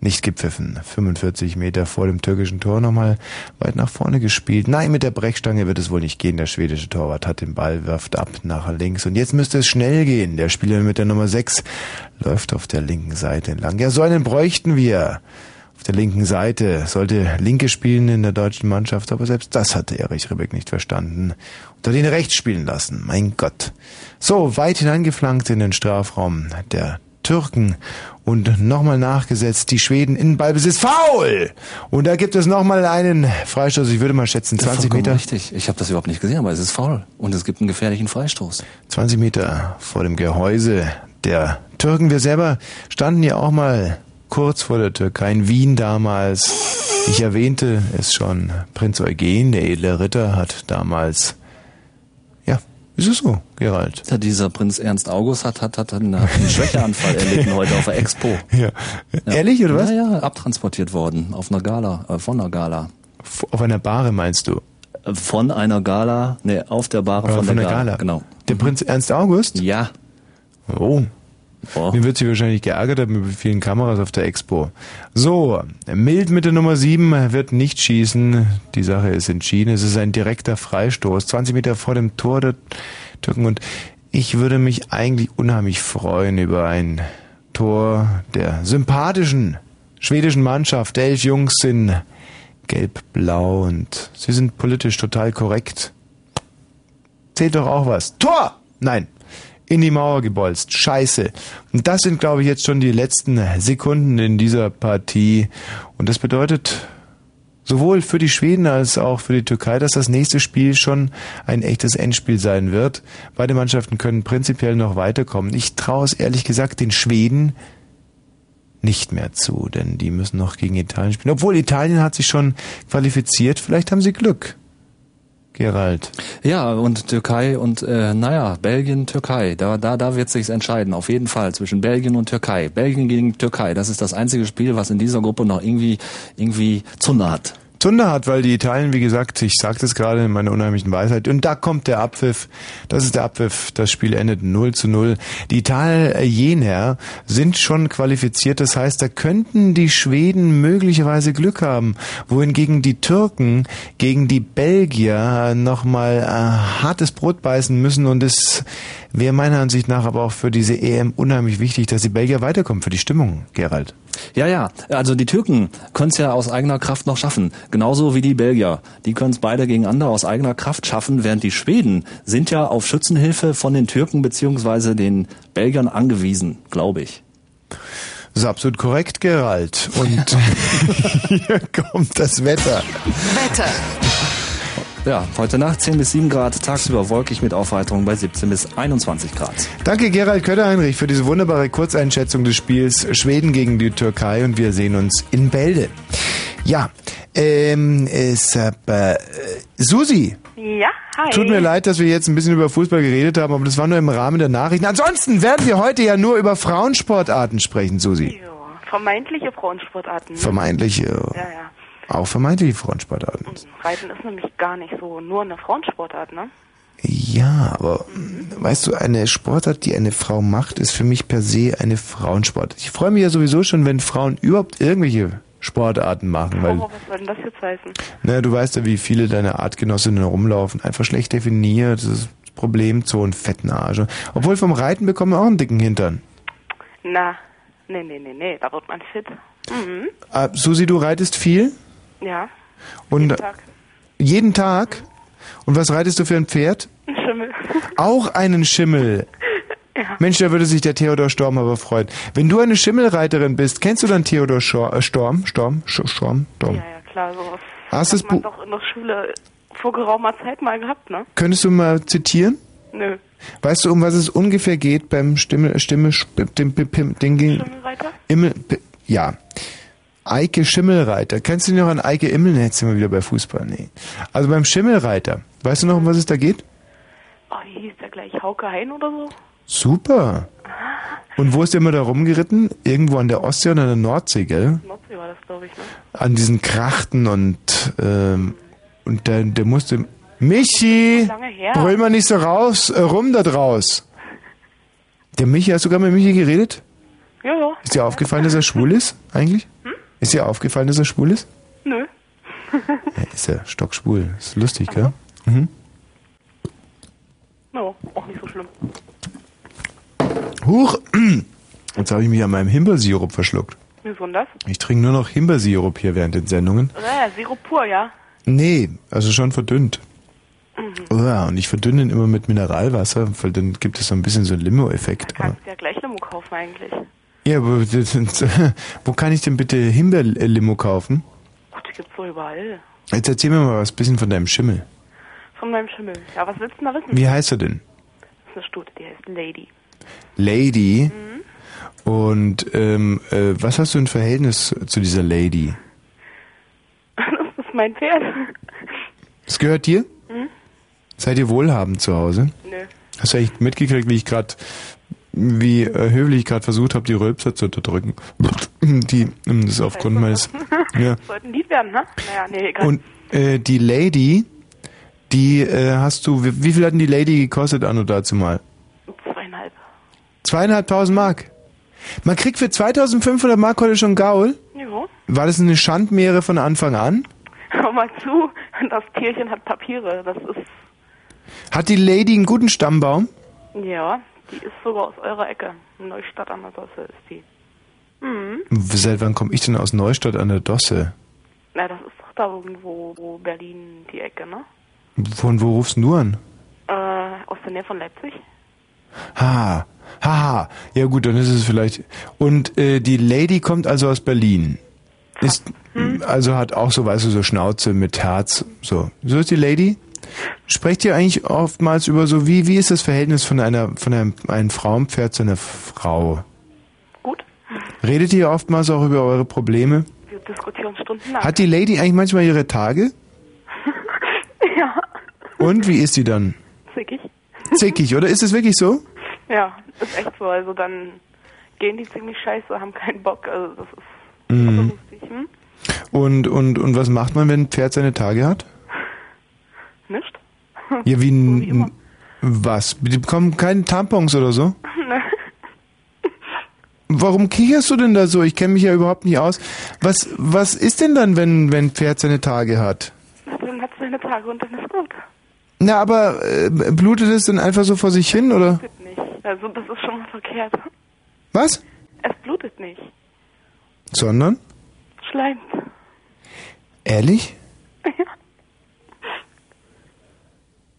Nicht gepfiffen. 45 Meter vor dem türkischen Tor nochmal weit nach vorne gespielt. Nein, mit der Brechstange wird es wohl nicht gehen. Der schwedische Torwart hat den Ball, wirft ab nach links. Und jetzt müsste es schnell gehen. Der Spieler mit der Nummer 6 läuft auf der linken Seite entlang. Ja, so einen bräuchten wir. Auf der linken Seite, sollte Linke spielen in der deutschen Mannschaft, aber selbst das hatte Erich Ribbeck nicht verstanden. Und hat ihn rechts spielen lassen, mein Gott. So, weit hineingeflankt in den Strafraum der Türken und nochmal nachgesetzt, die Schweden in Ballbesitz, faul! Und da gibt es nochmal einen Freistoß, ich würde mal schätzen, 20 Vollkommen Meter. Richtig. Ich habe das überhaupt nicht gesehen, aber es ist faul. Und es gibt einen gefährlichen Freistoß. 20 Meter vor dem Gehäuse der Türken. Wir selber standen ja auch mal kurz vor der Türkei in Wien damals. Ich erwähnte es schon. Prinz Eugen, der edle Ritter, hat damals, ja, ist es so, Gerald. Ja, dieser Prinz Ernst August hat, hat, hat, einen, hat einen Schwächeanfall erlitten heute auf der Expo. Ja. Ehrlich, oder was? Ja, ja, abtransportiert worden auf einer Gala, äh, von einer Gala. Auf einer Bahre meinst du? Äh, Von einer Gala, nee, auf der Bahre Oder von, von der der Gala. Gala. Genau. Der Prinz Ernst August? Ja. Oh. Oh. Mir wird sie wahrscheinlich geärgert haben mit vielen Kameras auf der Expo. So, Mild mit der Nummer 7 wird nicht schießen. Die Sache ist entschieden. Es ist ein direkter Freistoß. 20 Meter vor dem Tor der Türken. Und ich würde mich eigentlich unheimlich freuen über ein Tor der sympathischen schwedischen Mannschaft. Elf Jungs sind gelb-blau und sie sind politisch total korrekt. Zählt doch auch was. Tor! Nein. In die Mauer gebolzt. Scheiße. Und das sind, glaube ich, jetzt schon die letzten Sekunden in dieser Partie. Und das bedeutet sowohl für die Schweden als auch für die Türkei, dass das nächste Spiel schon ein echtes Endspiel sein wird. Beide Mannschaften können prinzipiell noch weiterkommen. Ich traue es ehrlich gesagt den Schweden nicht mehr zu, denn die müssen noch gegen Italien spielen. Obwohl Italien hat sich schon qualifiziert. Vielleicht haben sie Glück. Gerald. Ja, und Türkei und äh, naja, Belgien, Türkei, da da da wird sich's entscheiden, auf jeden Fall zwischen Belgien und Türkei. Belgien gegen Türkei, das ist das einzige Spiel, was in dieser Gruppe noch irgendwie irgendwie Zunde hat. Zunder hat, weil die Italien, wie gesagt, ich sagte es gerade in meiner unheimlichen Weisheit, und da kommt der Abpfiff, das ist der Abpfiff, das Spiel endet 0 zu 0. Die Italiener sind schon qualifiziert, das heißt, da könnten die Schweden möglicherweise Glück haben, wohingegen die Türken gegen die Belgier nochmal äh, hartes Brot beißen müssen und es wäre meiner Ansicht nach aber auch für diese EM unheimlich wichtig, dass die Belgier weiterkommen für die Stimmung, Gerald. Ja, ja, also die Türken können es ja aus eigener Kraft noch schaffen, genauso wie die Belgier. Die können es beide gegeneinander aus eigener Kraft schaffen, während die Schweden sind ja auf Schützenhilfe von den Türken beziehungsweise den Belgiern angewiesen, glaube ich. Das ist absolut korrekt, Gerald. Und hier kommt das Wetter. Wetter. Ja, heute Nacht 10 bis 7 Grad, tagsüber wolkig mit Aufheiterung bei 17 bis 21 Grad. Danke, Gerald Kötter-Heinrich, für diese wunderbare Kurzeinschätzung des Spiels Schweden gegen die Türkei und wir sehen uns in Bälde. Ja, ähm, es, äh, Susi, Ja, hi. tut mir leid, dass wir jetzt ein bisschen über Fußball geredet haben, aber das war nur im Rahmen der Nachrichten. Ansonsten werden wir heute ja nur über Frauensportarten sprechen, Susi. Ja, vermeintliche Frauensportarten. ne? Vermeintliche, Ja, ja. Auch vermeintliche Frauensportarten. Reiten ist nämlich gar nicht so nur eine Frauensportart, ne? Ja, aber weißt du, eine Sportart, die eine Frau macht, ist für mich per se eine Frauensportart. Ich freue mich ja sowieso schon, wenn Frauen überhaupt irgendwelche Sportarten machen, weil, oh, was soll denn das jetzt heißen? na, du weißt ja, wie viele deiner Artgenossinnen rumlaufen, einfach schlecht definiert, das ist das Problem, fetten Arsch. Obwohl vom Reiten bekommen wir auch einen dicken Hintern. Na, nee, nee, nee, nee, da wird man fit. Mhm. Äh, Susi, du reitest viel? Ja, Und jeden Tag. jeden Tag? Und was reitest du für ein Pferd? Ein Schimmel. Auch einen Schimmel. Ja. Mensch, da würde sich der Theodor Storm aber freuen. Wenn du eine Schimmelreiterin bist, kennst du dann Theodor Schor äh, Storm? Storm? Sch Storm? Storm. Ja, ja, klar, sowas Hast hat man doch in der Schule vor geraumer Zeit mal gehabt, ne? Könntest du mal zitieren? Nö. Weißt du, um was es ungefähr geht beim Stimme, Stimme, Sp- dem, dem, dem, dem, dem Schimmelreiter? Immel, P- ja. Eike Schimmelreiter. Kennst du dich noch an Eike Immel? Nee, Jetzt sind wir wieder bei Fußball. Nee. Also beim Schimmelreiter. Weißt du noch, um was es da geht? Oh, wie hieß der gleich? Hauke Hein oder so? Super. Und wo ist der immer da rumgeritten? Irgendwo an der Ostsee und an der Nordsee, gell? Nordsee war das, glaube ich, ne? An diesen Krachten und, ähm, und der, der musste, Michi! Brüll mal nicht so raus, äh, rum da draus. Der Michi, hast du sogar mit Michi geredet? Ja, ja. Ist dir aufgefallen, dass er schwul ist, eigentlich? Ist dir aufgefallen, dass er schwul ist? Nö. Ja, ist ja stockschwul. Ist lustig, gell? Mhm. No, auch nicht so schlimm. Huch! Jetzt habe ich mich an meinem Himbeersirup verschluckt. Wieso denn das? Ich trinke nur noch Himbeersirup hier während den Sendungen. Ja, Sirup pur, ja. Nee, also schon verdünnt. Mhm. Ja, und ich verdünne ihn immer mit Mineralwasser, weil dann gibt es so ein bisschen so einen Limo-Effekt. Kannst ja gleich Limo kaufen eigentlich. Ja, aber das- wo kann ich denn bitte Himbeerlimo kaufen? Gut, die gibt's so überall. Jetzt erzähl mir mal was bisschen von deinem Schimmel. Von meinem Schimmel. Ja, was willst du denn da wissen? Wie heißt er denn? Das ist eine Stute, die heißt Lady. Lady. Mhm. Und ähm, äh, was hast du ein Verhältnis zu dieser Lady? Das ist mein Pferd. Es gehört dir? Hm? Seid ihr wohlhabend zu Hause? Nö. Hast du eigentlich mitgekriegt, wie ich gerade, wie äh, höflich ich gerade versucht habe, die Rülpser zu unterdrücken? Die, ähm, das ist aufgrund meines, ja. Sollte ein Lied werden, ne? Naja, nee, egal. Und äh, die Lady, die äh, hast du, wie, wie viel hat denn die Lady gekostet, Anno dazu mal? Zweieinhalb. Zweieinhalbtausend Mark. Man kriegt für 2500 Mark heute schon Gaul? Jo. War das eine Schandmeere von Anfang an? Hör mal zu, das Tierchen hat Papiere. Das ist, Hat die Lady einen guten Stammbaum? ja, die ist sogar aus eurer Ecke. Neustadt an der Dosse ist die. Mhm. Seit wann komme ich denn aus Neustadt an der Dosse? Na, das ist doch da irgendwo, wo Berlin die Ecke, ne? Von wo rufst du an? Äh, aus der Nähe von Leipzig. Ha, haha. Ja gut, dann ist es vielleicht. Und äh, die Lady kommt also aus Berlin. Ist, also hat auch so, weißt du, so Schnauze mit Herz. So. So ist die Lady? Sprecht ihr eigentlich oftmals über so, wie, wie ist das Verhältnis von einer, von einem, einem Frauenpferd zu einer Frau? Gut. Redet ihr oftmals auch über eure Probleme? Wir diskutieren stundenlang. Hat die Lady eigentlich manchmal ihre Tage? ja, Und wie ist die dann? zickig. Zickig, oder ist es wirklich so? Ja, ist echt so. Also dann gehen die ziemlich scheiße, haben keinen Bock. Also das ist Mhm. lustig, hm? Und, und, und was macht man, wenn ein Pferd seine Tage hat? Nicht? Ja, wie ein. Was? Die bekommen keine Tampons oder so? Ne? Warum kicherst du denn da so? Ich kenne mich ja überhaupt nicht aus. Was, was ist denn dann, wenn, wenn ein Pferd seine Tage hat? Dann hat seine Tage und dann ist gut. Na, aber äh, blutet es dann einfach so vor sich hin, oder? Blutet nicht. Also das ist schon mal verkehrt. Was? Es blutet nicht. Sondern? Schleimt. Ehrlich?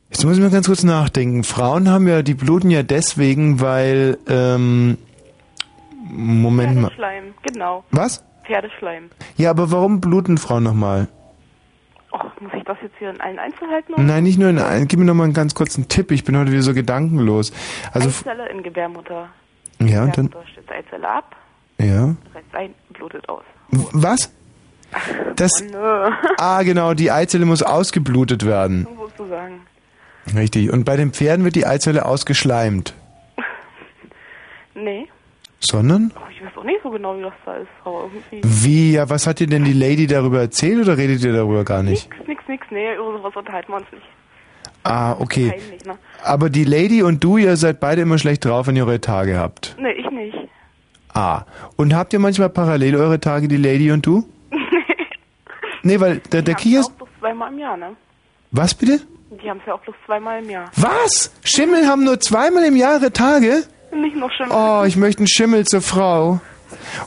Jetzt muss ich mal ganz kurz nachdenken. Frauen haben ja, die bluten ja deswegen, weil, ähm, Moment mal. Pferdeschleim, genau. Was? Pferdeschleim. Ja, aber warum bluten Frauen nochmal? Och, muss ich das jetzt hier in allen Einzelheiten oder? Nein, nicht nur in ein, gib mir nochmal einen ganz kurzen Tipp. Ich bin heute wieder so gedankenlos. Also, Eizelle in Gebärmutter. ja, und dann, stößt Eizelle ab, ja. reißt ein, blutet aus. Was? Das, Nö. ah, genau, die Eizelle muss ausgeblutet werden. Sozusagen. Richtig. Und bei den Pferden wird die Eizelle ausgeschleimt. Nee. Sondern? Oh, ich weiß auch nicht so genau, wie das da ist, aber irgendwie. Wie, ja, was hat dir denn die Lady darüber erzählt oder redet ihr darüber gar nicht? Nix, nix, nix, nee, über sowas unterhalten wir uns nicht. Ah, okay. Peinlich, ne? Aber die Lady und du, ihr seid beide immer schlecht drauf, wenn ihr eure Tage habt. Nee, ich nicht. Ah. Und habt ihr manchmal parallel eure Tage, die Lady und du? Nee, weil der, der ja auch bloß zweimal im Jahr, ne? Was bitte? Die haben es ja auch bloß zweimal im Jahr. Was? Schimmel haben nur zweimal im Jahr ihre Tage? Nicht noch schlimmer. Oh, ich möchte einen Schimmel zur Frau.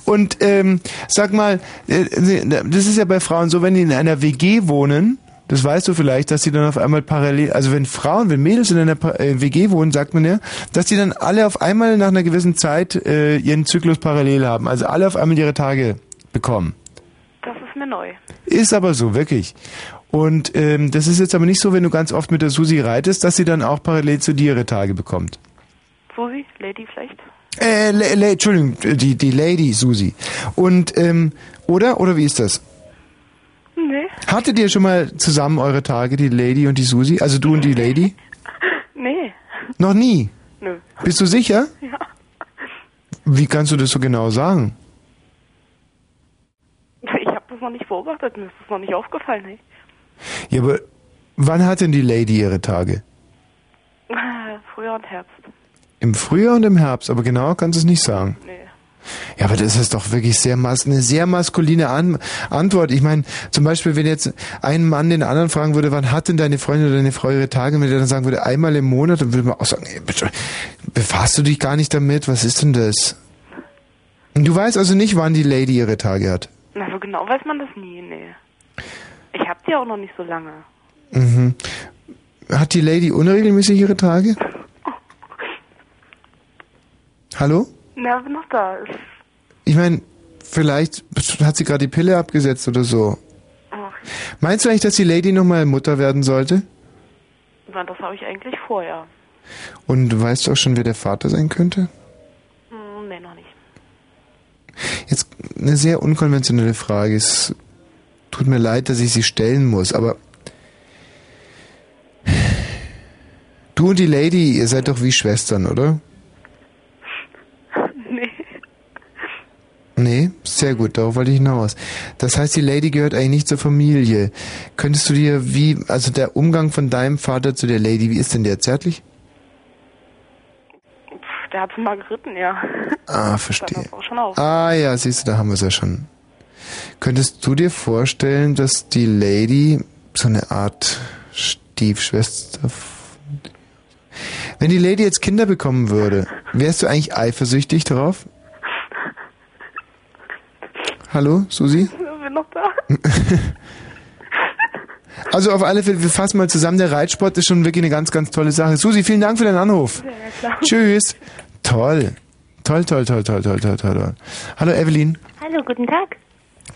Und ähm, sag mal, äh, das ist ja bei Frauen so, wenn die in einer WG wohnen, das weißt du vielleicht, dass die dann auf einmal parallel, also wenn Frauen, wenn Mädels in einer äh, WG wohnen, sagt man ja, dass die dann alle auf einmal nach einer gewissen Zeit äh, ihren Zyklus parallel haben, also alle auf einmal ihre Tage bekommen. Das ist mir neu. Ist aber so, wirklich. Und ähm, das ist jetzt aber nicht so, wenn du ganz oft mit der Susi reitest, dass sie dann auch parallel zu dir ihre Tage bekommt. Susi, Lady vielleicht? Äh, La La Entschuldigung, die, die Lady Susi. Und, ähm, oder? Oder wie ist das? Nee. Hattet ihr schon mal zusammen eure Tage, die Lady und die Susi? Also du und die Lady? Nee. Noch nie? Nö. Bist du sicher? Ja. Wie kannst du das so genau sagen? Ich habe das noch nicht beobachtet, mir ist das noch nicht aufgefallen, hey. Ja, aber wann hat denn die Lady ihre Tage? Frühjahr und Herbst. Im Frühjahr und im Herbst, aber genauer kannst du es nicht sagen. Nee. Ja, aber das ist doch wirklich sehr mas eine sehr maskuline An Antwort. Ich meine, zum Beispiel, wenn jetzt ein Mann den anderen fragen würde, wann hat denn deine Freundin oder deine Frau ihre Tage, wenn der dann sagen würde, einmal im Monat, dann würde man auch sagen, ey, bitte, befasst du dich gar nicht damit? Was ist denn das? Du weißt also nicht, wann die Lady ihre Tage hat. Na, so genau weiß man das nie, nee. Ich hab die auch noch nicht so lange. Mhm. Hat die Lady unregelmäßig ihre Tage? Hallo? Na, bin noch da. Ist, Ich meine, vielleicht hat sie gerade die Pille abgesetzt oder so. ach, Meinst du eigentlich, dass die Lady nochmal Mutter werden sollte? na, das habe ich eigentlich vor, ja. Und du weißt auch schon, wer der Vater sein könnte? Hm, nee, noch nicht. Jetzt eine sehr unkonventionelle Frage. Es tut mir leid, dass ich sie stellen muss, aber du und die Lady, ihr seid doch wie Schwestern, oder? Nee. Nee, sehr gut, darauf wollte ich hinaus. Das heißt, die Lady gehört eigentlich nicht zur Familie. Könntest du dir wie, also der Umgang von deinem Vater zu der Lady, wie ist denn der zärtlich? Der hat sie mal geritten, ja. Ah, verstehe. Ah ja, siehst du, da haben wir es ja schon. Könntest du dir vorstellen, dass die Lady so eine Art Stiefschwester... Wenn die Lady jetzt Kinder bekommen würde, wärst du eigentlich eifersüchtig darauf? Hallo, Susi? Ich bin noch da. Also auf alle Fälle, wir fassen mal zusammen, der Reitsport ist schon wirklich eine ganz, ganz tolle Sache. Susi, vielen Dank für deinen Anruf. Ja, klar. Tschüss. Toll. Toll, toll, toll, toll, toll, toll, toll. toll. Hallo Evelyn. Hallo, guten Tag.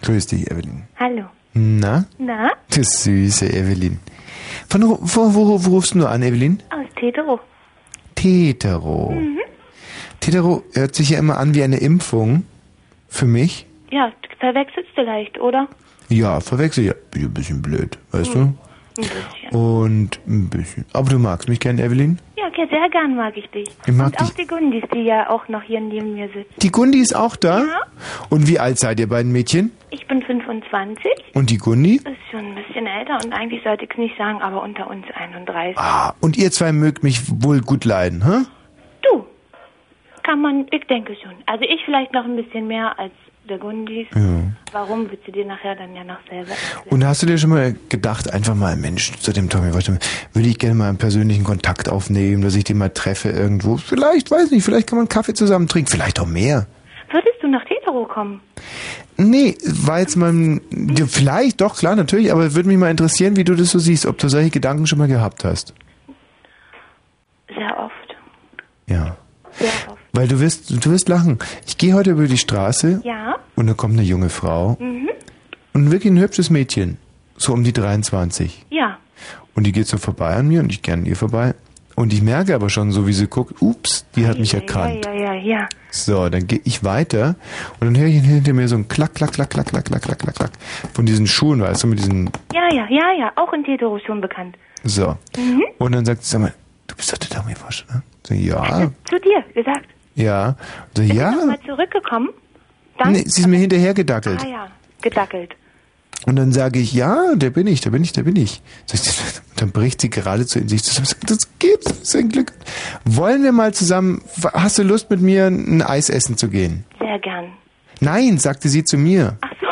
Grüß dich, Evelyn. Hallo. Na? Na, Das süße Evelyn. Von wo, wo, wo, rufst du an, Evelyn? aus Tetero. Tetero. Mhm. Tetero hört sich ja immer an wie eine Impfung. Für mich. Ja, verwechselst du leicht, oder? Ja, verwechsel ja. Bin ein bisschen blöd, weißt Ein bisschen. Und ein bisschen. Aber du magst mich gern, Evelyn? Ja, okay, sehr gern mag ich dich. Ich mag Und auch die Gundis, die ja auch noch hier neben mir sitzen. Die Gundi ist auch da? Und wie alt seid ihr beiden Mädchen? Ich bin 25, Und die Gundi? ist schon ein bisschen älter und eigentlich sollte ich es nicht sagen, aber unter uns 31. Ah, und ihr zwei mögt mich wohl gut leiden, hä? Du, kann man, ich denke schon. Also ich vielleicht noch ein bisschen mehr als der Gundis. Ja. Warum, willst du dir nachher dann ja noch selber erzählen. Und hast du dir schon mal gedacht, einfach mal, Mensch, zu dem Tommy, würde ich gerne mal einen persönlichen Kontakt aufnehmen, dass ich den mal treffe irgendwo? Vielleicht, weiß nicht, vielleicht kann man Kaffee zusammen trinken, vielleicht auch mehr. Würdest du nach Tetero kommen? Nee, war jetzt mal, vielleicht, doch, klar, natürlich, aber würde mich mal interessieren, wie du das so siehst, ob du solche Gedanken schon mal gehabt hast. Sehr oft. Ja. Sehr oft. Weil du wirst, du wirst lachen. Ich gehe heute über die Straße Ja? und da kommt eine junge Frau Mhm. und wirklich ein hübsches Mädchen, so um die 23. Ja. Und die geht so vorbei an mir und ich gehe an ihr vorbei. Und ich merke aber schon, so wie sie guckt, ups, die hat mich erkannt. Ja, ja, ja, ja. So, dann gehe ich weiter und dann höre ich hinter mir so ein Klack, Klack, Klack, Klack, Klack, Klack, Klack, Klack, Klack von diesen Schuhen, weißt du, mit diesen, Ja, ja, ja, ja. Auch in Tetero schon bekannt. so. Mhm. Und dann sagt sie, sag mal, du bist doch der Tommy Wosch, ne? Ja, Zu dir gesagt. Ja. So, Bist du ja. noch mal zurückgekommen? Dann? Nee, sie ist mir hinterher gedackelt. Ah ja, gedackelt. Und dann sage ich, ja, der bin ich, der bin ich, der bin ich. Ich, Dann bricht sie geradezu in sich zusammen. Das gibt's, das ist ein Glück. Wollen wir mal zusammen, hast du Lust mit mir ein Eis essen zu gehen? Sehr gern. Nein, sagte sie zu mir. Ach so.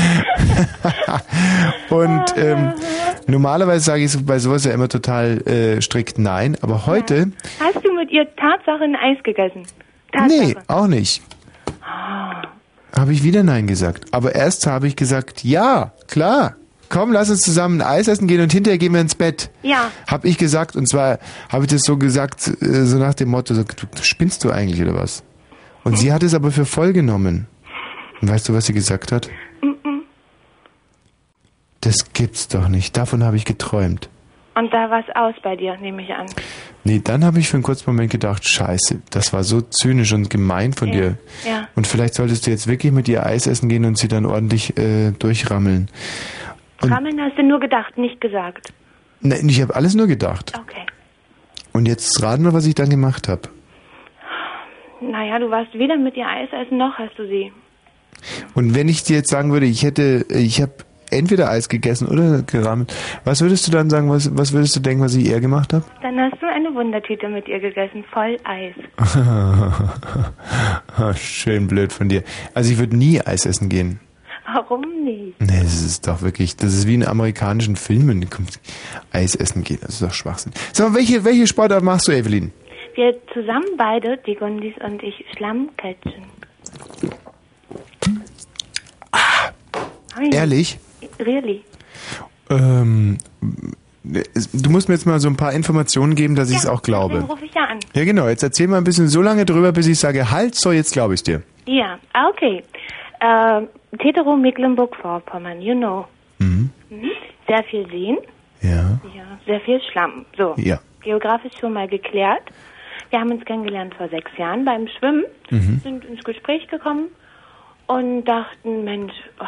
Und ähm, normalerweise sage ich bei sowas ja immer total äh, strikt nein, aber heute, Hast du mit ihr Tatsache ein Eis gegessen? Tatsache. nee, auch nicht. Ah. Habe ich wieder nein gesagt. Aber erst habe ich gesagt, ja, klar. Komm, lass uns zusammen ein Eis essen gehen und hinterher gehen wir ins Bett. Ja. Hab ich gesagt, und zwar habe ich das so gesagt, äh, so nach dem Motto, so, du spinnst du eigentlich oder was? Und sie hat es aber für voll genommen. Und weißt du, was sie gesagt hat? Das gibt's doch nicht. Davon habe ich geträumt. Und da war's aus bei dir, nehme ich an. Nee, dann habe ich für einen kurzen Moment gedacht, scheiße, das war so zynisch und gemein von Ja, dir. ja. Und vielleicht solltest du jetzt wirklich mit ihr Eis essen gehen und sie dann ordentlich äh, durchrammeln. Und- Rammeln hast du nur gedacht, nicht gesagt. Nein, ich habe alles nur gedacht. Okay. Und jetzt raten wir, was ich dann gemacht habe. Naja, du warst weder mit ihr Eis essen, noch hast du sie. Und wenn ich dir jetzt sagen würde, ich hätte, ich habe entweder Eis gegessen oder gerammelt, was würdest du dann sagen, was, was würdest du denken, was ich eher gemacht habe? Dann hast du eine Wundertüte mit ihr gegessen, voll Eis. Schön blöd von dir. Also ich würde nie Eis essen gehen. Warum nicht? Nee, das ist doch wirklich, das ist wie in amerikanischen Filmen. Eis essen gehen, das ist doch Schwachsinn. Sag mal, welche, welche Sportart machst du, Evelyn? wir zusammen beide, die Gundis und ich, Schlammcatchen. Hm. Ehrlich? Really? Ähm, du musst mir jetzt mal so ein paar Informationen geben, dass ich es auch glaube. Rufe ich ja an. Ja, genau. Jetzt erzähl mal ein bisschen so lange drüber, bis ich sage, halt, so, jetzt glaube ich dir. Ja, ah, okay. Äh, Tetero Mecklenburg-Vorpommern, you know. Mhm. Mhm. Sehr viel Seen. Ja. Ja, sehr viel Schlamm. So. Ja. Geografisch schon mal geklärt. Wir haben uns kennengelernt vor sechs Jahren beim Schwimmen, Mhm. sind ins Gespräch gekommen und dachten, Mensch, oh,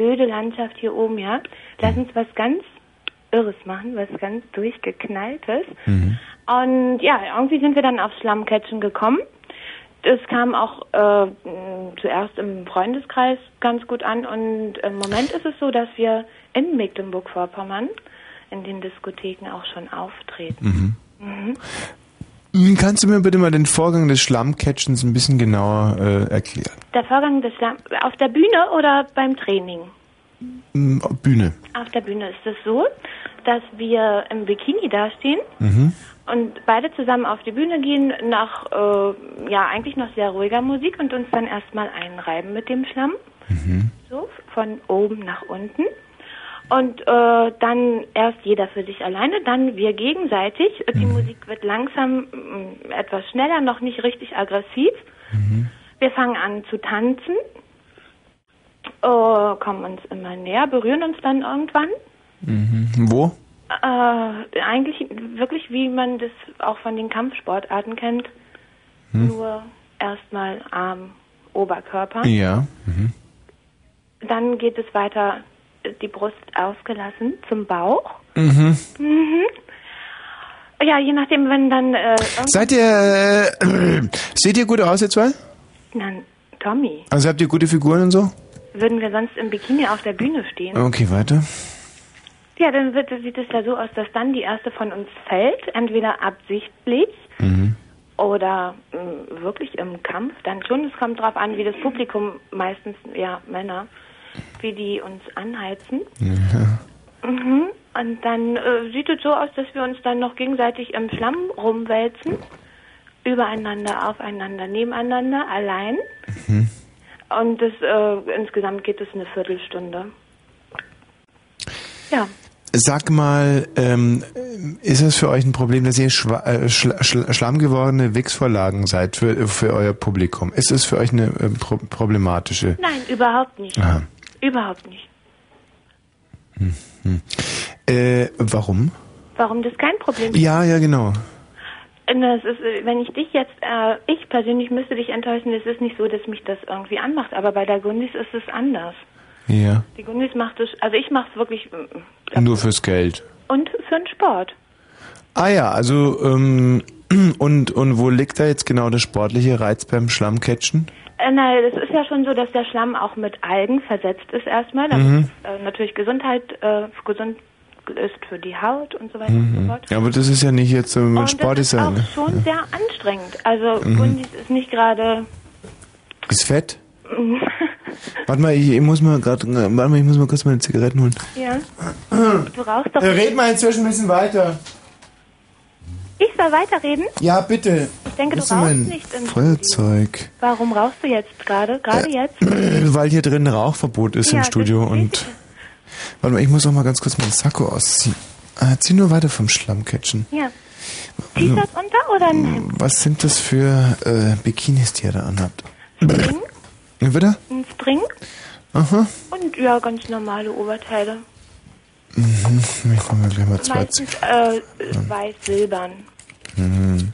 öde Landschaft hier oben, ja. Lass uns was ganz Irres machen, was ganz durchgeknalltes. Und ja, irgendwie sind wir dann auf Schlammcatchen gekommen. Das kam auch äh, zuerst im Freundeskreis ganz gut an und im Moment ist es so, dass wir in Mecklenburg-Vorpommern in den Diskotheken auch schon auftreten. Mhm. Mhm. Hm, Kannst du mir bitte mal den Vorgang des Schlammcatchens ein bisschen genauer äh, erklären? Der Vorgang des Schlamm auf der Bühne oder beim Training? Hm, Bühne. Auf der Bühne ist es so, dass wir im Bikini dastehen Mhm. und beide zusammen auf die Bühne gehen nach äh, ja eigentlich noch sehr ruhiger Musik und uns dann erstmal einreiben mit dem Schlamm, Mhm. so von oben nach unten. Und äh, dann erst jeder für sich alleine, dann wir gegenseitig. Die Musik wird langsam mm, etwas schneller, noch nicht richtig aggressiv. Wir fangen an zu tanzen, äh, kommen uns immer näher, berühren uns dann irgendwann. Mhm. Wo? Äh, eigentlich wirklich, wie man das auch von den Kampfsportarten kennt. Hm. Nur erstmal Arm, Oberkörper. Ja. Mhm. Dann geht es weiter, die Brust ausgelassen zum Bauch. Mhm. Mhm. Ja, je nachdem, wenn dann. Äh, Seid ihr, äh, seht ihr gut aus, ihr zwei? Nein, Tommy, Also habt ihr gute Figuren und so? würden wir sonst im Bikini auf der Bühne stehen? Okay, weiter. Ja, dann wird, sieht es ja so aus, dass dann die erste von uns fällt, entweder absichtlich Mhm. oder mh, wirklich im Kampf. Dann schon, es kommt drauf an, wie das Publikum, meistens ja Männer, wie die uns anheizen. Ja. Mhm. Und dann äh, sieht es so aus, dass wir uns dann noch gegenseitig im Schlamm rumwälzen, übereinander, aufeinander, nebeneinander, allein. Mhm. Und das, äh, insgesamt geht es eine Viertelstunde. Ja. Sag mal, ähm, ist es für euch ein Problem, dass ihr schwa äh, schla schla schlammgewordene Wichsvorlagen seid für, für euer Publikum? Ist es für euch eine äh, pro problematische? Nein, überhaupt nicht. Aha. Überhaupt nicht. Hm. Äh, warum? Warum das kein Problem ist? Ja, ja, genau. Äh, na, Es ist, äh, wenn ich dich jetzt, äh, ich persönlich müsste dich enttäuschen, es ist nicht so, dass mich das irgendwie anmacht, aber bei der Gundis ist es anders. Ja. Die Gundis macht es, also ich mache es wirklich mm, Nur fürs Geld. und für den Sport. Ah ja, also ähm, und und wo liegt da jetzt genau der sportliche Reiz beim Schlammcatchen? Äh, nein, es ist ja schon so, dass der Schlamm auch mit Algen versetzt ist erstmal, damit Mhm. es äh, natürlich Gesundheit, äh, gesund ist für die Haut und so weiter und so Mhm. fort. Ja, aber das ist ja nicht jetzt so ein Sport das ist ist ja auch ne? schon sehr anstrengend. Also Mhm. Gundis ist nicht gerade Ist fett. Warte mal, ich, ich muss mal gerade, warte mal, ich muss mal kurz meine Zigaretten holen. ja. Du rauchst doch. Äh, red mal inzwischen ein bisschen weiter. Ich soll weiterreden? Ja, bitte. Ich denke, du rauchst nicht im Feuerzeug. Warum rauchst du jetzt gerade? Gerade Äh, jetzt? Weil hier drin Rauchverbot ist Ja, im Studio das und. Warte mal, ich muss auch mal ganz kurz meinen Sakko ausziehen. Äh, zieh nur weiter vom Schlammcatchen. Ja. T-Shirt unter oder ein Hemd? Was sind das für äh, Bikinis, die ihr da anhabt? Ja, Bitte? Ein String? Aha. Und ja, ganz normale Oberteile. Mhm. Ich mir gleich mal zwei. Meistens äh, weiß-silbern. Mhm.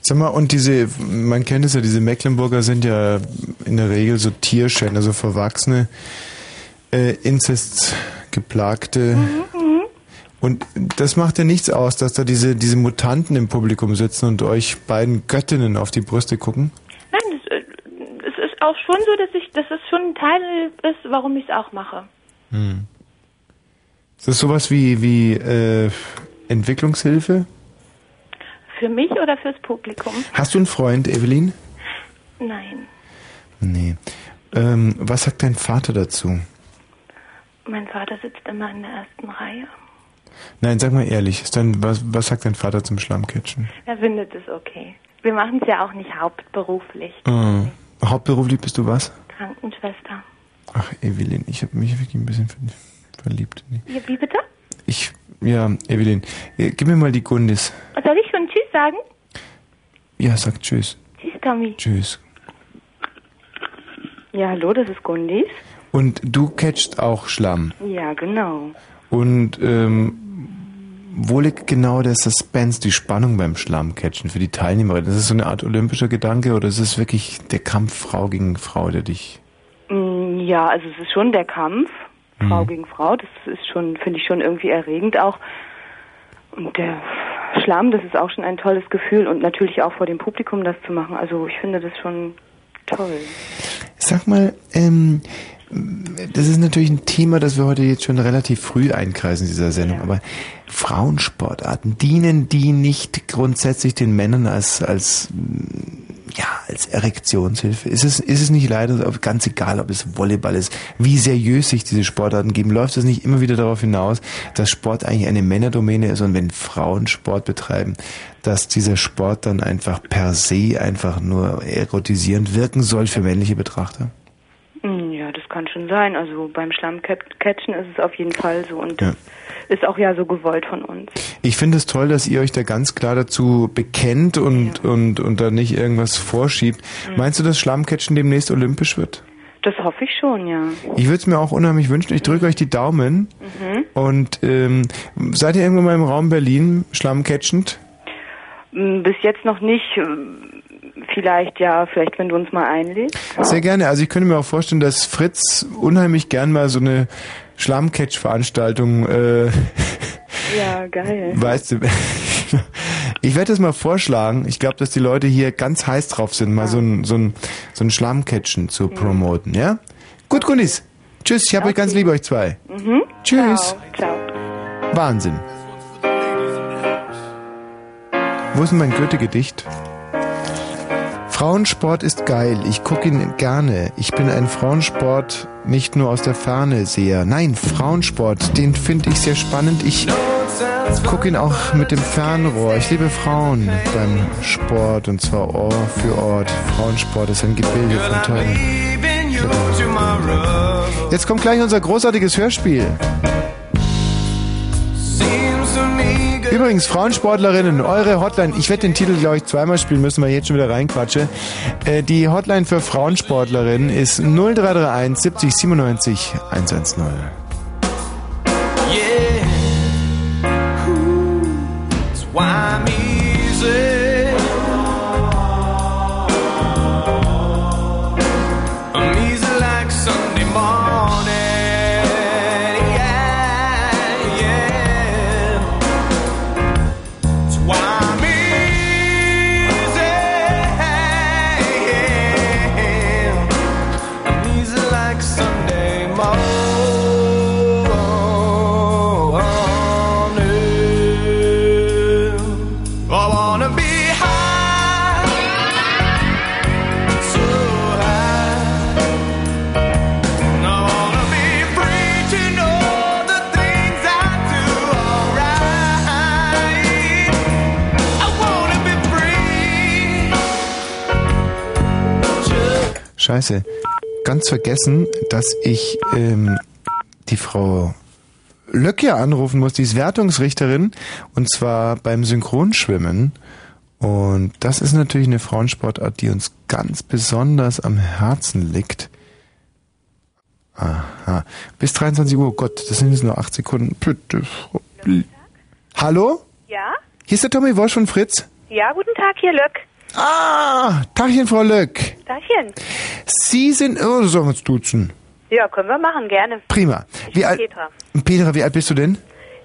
Sag mal, und diese, man kennt es ja, diese Mecklenburger sind ja in der Regel so Tierschänder, so verwachsene, äh, Inzestgeplagte. Mhm. Und das macht ja nichts aus, dass da diese, diese Mutanten im Publikum sitzen und euch beiden Göttinnen auf die Brüste gucken. Nein, äh, es ist auch schon so, dass ich, dass es schon ein Teil ist, warum ich es auch mache. Hm. Ist das sowas wie, wie äh, Entwicklungshilfe? Für mich oder fürs Publikum? Hast du einen Freund, Evelyn? Nein. Nee. Ähm, was sagt dein Vater dazu? Mein Vater sitzt immer in der ersten Reihe. Nein, sag mal ehrlich, ist dein, was, was sagt dein Vater zum Schlammcatchen? Er findet es okay. Wir machen es ja auch nicht hauptberuflich. Äh, hauptberuflich bist du was? Krankenschwester. Ach, Evelyn, ich habe mich wirklich ein bisschen ver- verliebt. in. Ja, wie bitte? Ich, ja, Evelyn, äh, gib mir mal die Gundis. Soll ich schon Tschüss sagen? Ja, sag Tschüss. Tschüss, Tommy. Tschüss. Ja, hallo, das ist Gundis. Und du catchst auch Schlamm. Ja, genau. Und ähm, wo liegt genau der Suspense, die Spannung beim Schlammcatchen für die Teilnehmerin? Ist es so eine Art olympischer Gedanke oder ist es wirklich der Kampf Frau gegen Frau, der dich... Mm, Ja, also es ist schon der Kampf, Frau Mhm. gegen Frau. Das ist schon, finde ich schon irgendwie erregend auch. Und der Schlamm, das ist auch schon ein tolles Gefühl und natürlich auch vor dem Publikum das zu machen. Also ich finde das schon toll. Sag mal, ähm, das ist natürlich ein Thema, das wir heute jetzt schon relativ früh einkreisen in dieser Sendung, aber Frauensportarten, dienen die nicht grundsätzlich den Männern als, als, ja, als Erektionshilfe? Ist es, ist es nicht leider ganz egal, ob es Volleyball ist, wie seriös sich diese Sportarten geben, läuft es nicht immer wieder darauf hinaus, dass Sport eigentlich eine Männerdomäne ist und wenn Frauen Sport betreiben, dass dieser Sport dann einfach per se einfach nur erotisierend wirken soll für männliche Betrachter? Ja, das kann schon sein. Also beim Schlammcatchen ist es auf jeden Fall so und Ja. Ist auch ja so gewollt von uns. Ich finde es toll, dass ihr euch da ganz klar dazu bekennt und, und, und da nicht irgendwas vorschiebt. Mhm. Meinst du, dass Schlammcatchen demnächst olympisch wird? Das hoffe ich schon, ja. Ich würde es mir auch unheimlich wünschen. Ich drücke euch die Daumen. Mhm. Und ähm, seid ihr irgendwann mal im Raum Berlin schlammcatchend? Mm, Bis jetzt noch nicht. Vielleicht ja, vielleicht wenn du uns mal einlädst. Sehr gerne. Also ich könnte mir auch vorstellen, dass Fritz unheimlich gern mal so eine Schlammcatch-Veranstaltung, äh, Ja, geil. weißt du, ich werde das mal vorschlagen. Ich glaube, dass die Leute hier ganz heiß drauf sind, mal so ein, so ein, so ein Schlammcatchen zu promoten, ja? Gut, Gundis. Tschüss, ich habe euch ganz lieb, euch zwei. Mhm. Tschüss. Ciao. Wahnsinn. Wo ist denn mein Goethe-Gedicht? Frauensport ist geil, ich gucke ihn gerne. Ich bin ein Frauensport nicht nur aus der Ferne seher. Nein, Frauensport, den finde ich sehr spannend. Ich gucke ihn auch mit dem Fernrohr. Ich liebe Frauen beim Sport und zwar Ohr für Ort. Frauensport ist ein Gebilde von tollen. Jetzt kommt gleich unser großartiges Hörspiel. Übrigens, Frauensportlerinnen, eure Hotline, ich werde den Titel, glaube ich, zweimal spielen müssen, weil ich jetzt schon wieder reinquatsche. Äh, die Hotline für Frauensportlerinnen ist 0331 70 97 110. Yeah. That's Scheiße. Ganz vergessen, dass ich ähm, die Frau Löcke anrufen muss. Die ist Wertungsrichterin und zwar beim Synchronschwimmen. Und das ist natürlich eine Frauensportart, die uns ganz besonders am Herzen liegt. Aha. Bis 23 Uhr. Gott, das sind jetzt nur 8 Sekunden. Bitte. Hallo? Ja? Hier ist der Tommy Wosch von Fritz. Ja, guten Tag, hier Lück. Ah, Tagchen, Frau Löck. Tagchen. Sie sind, oh, sollen wir uns duzen? Ja, können wir machen, gerne. Prima. Ich Wie bin alt, Petra. Petra, wie alt bist du denn?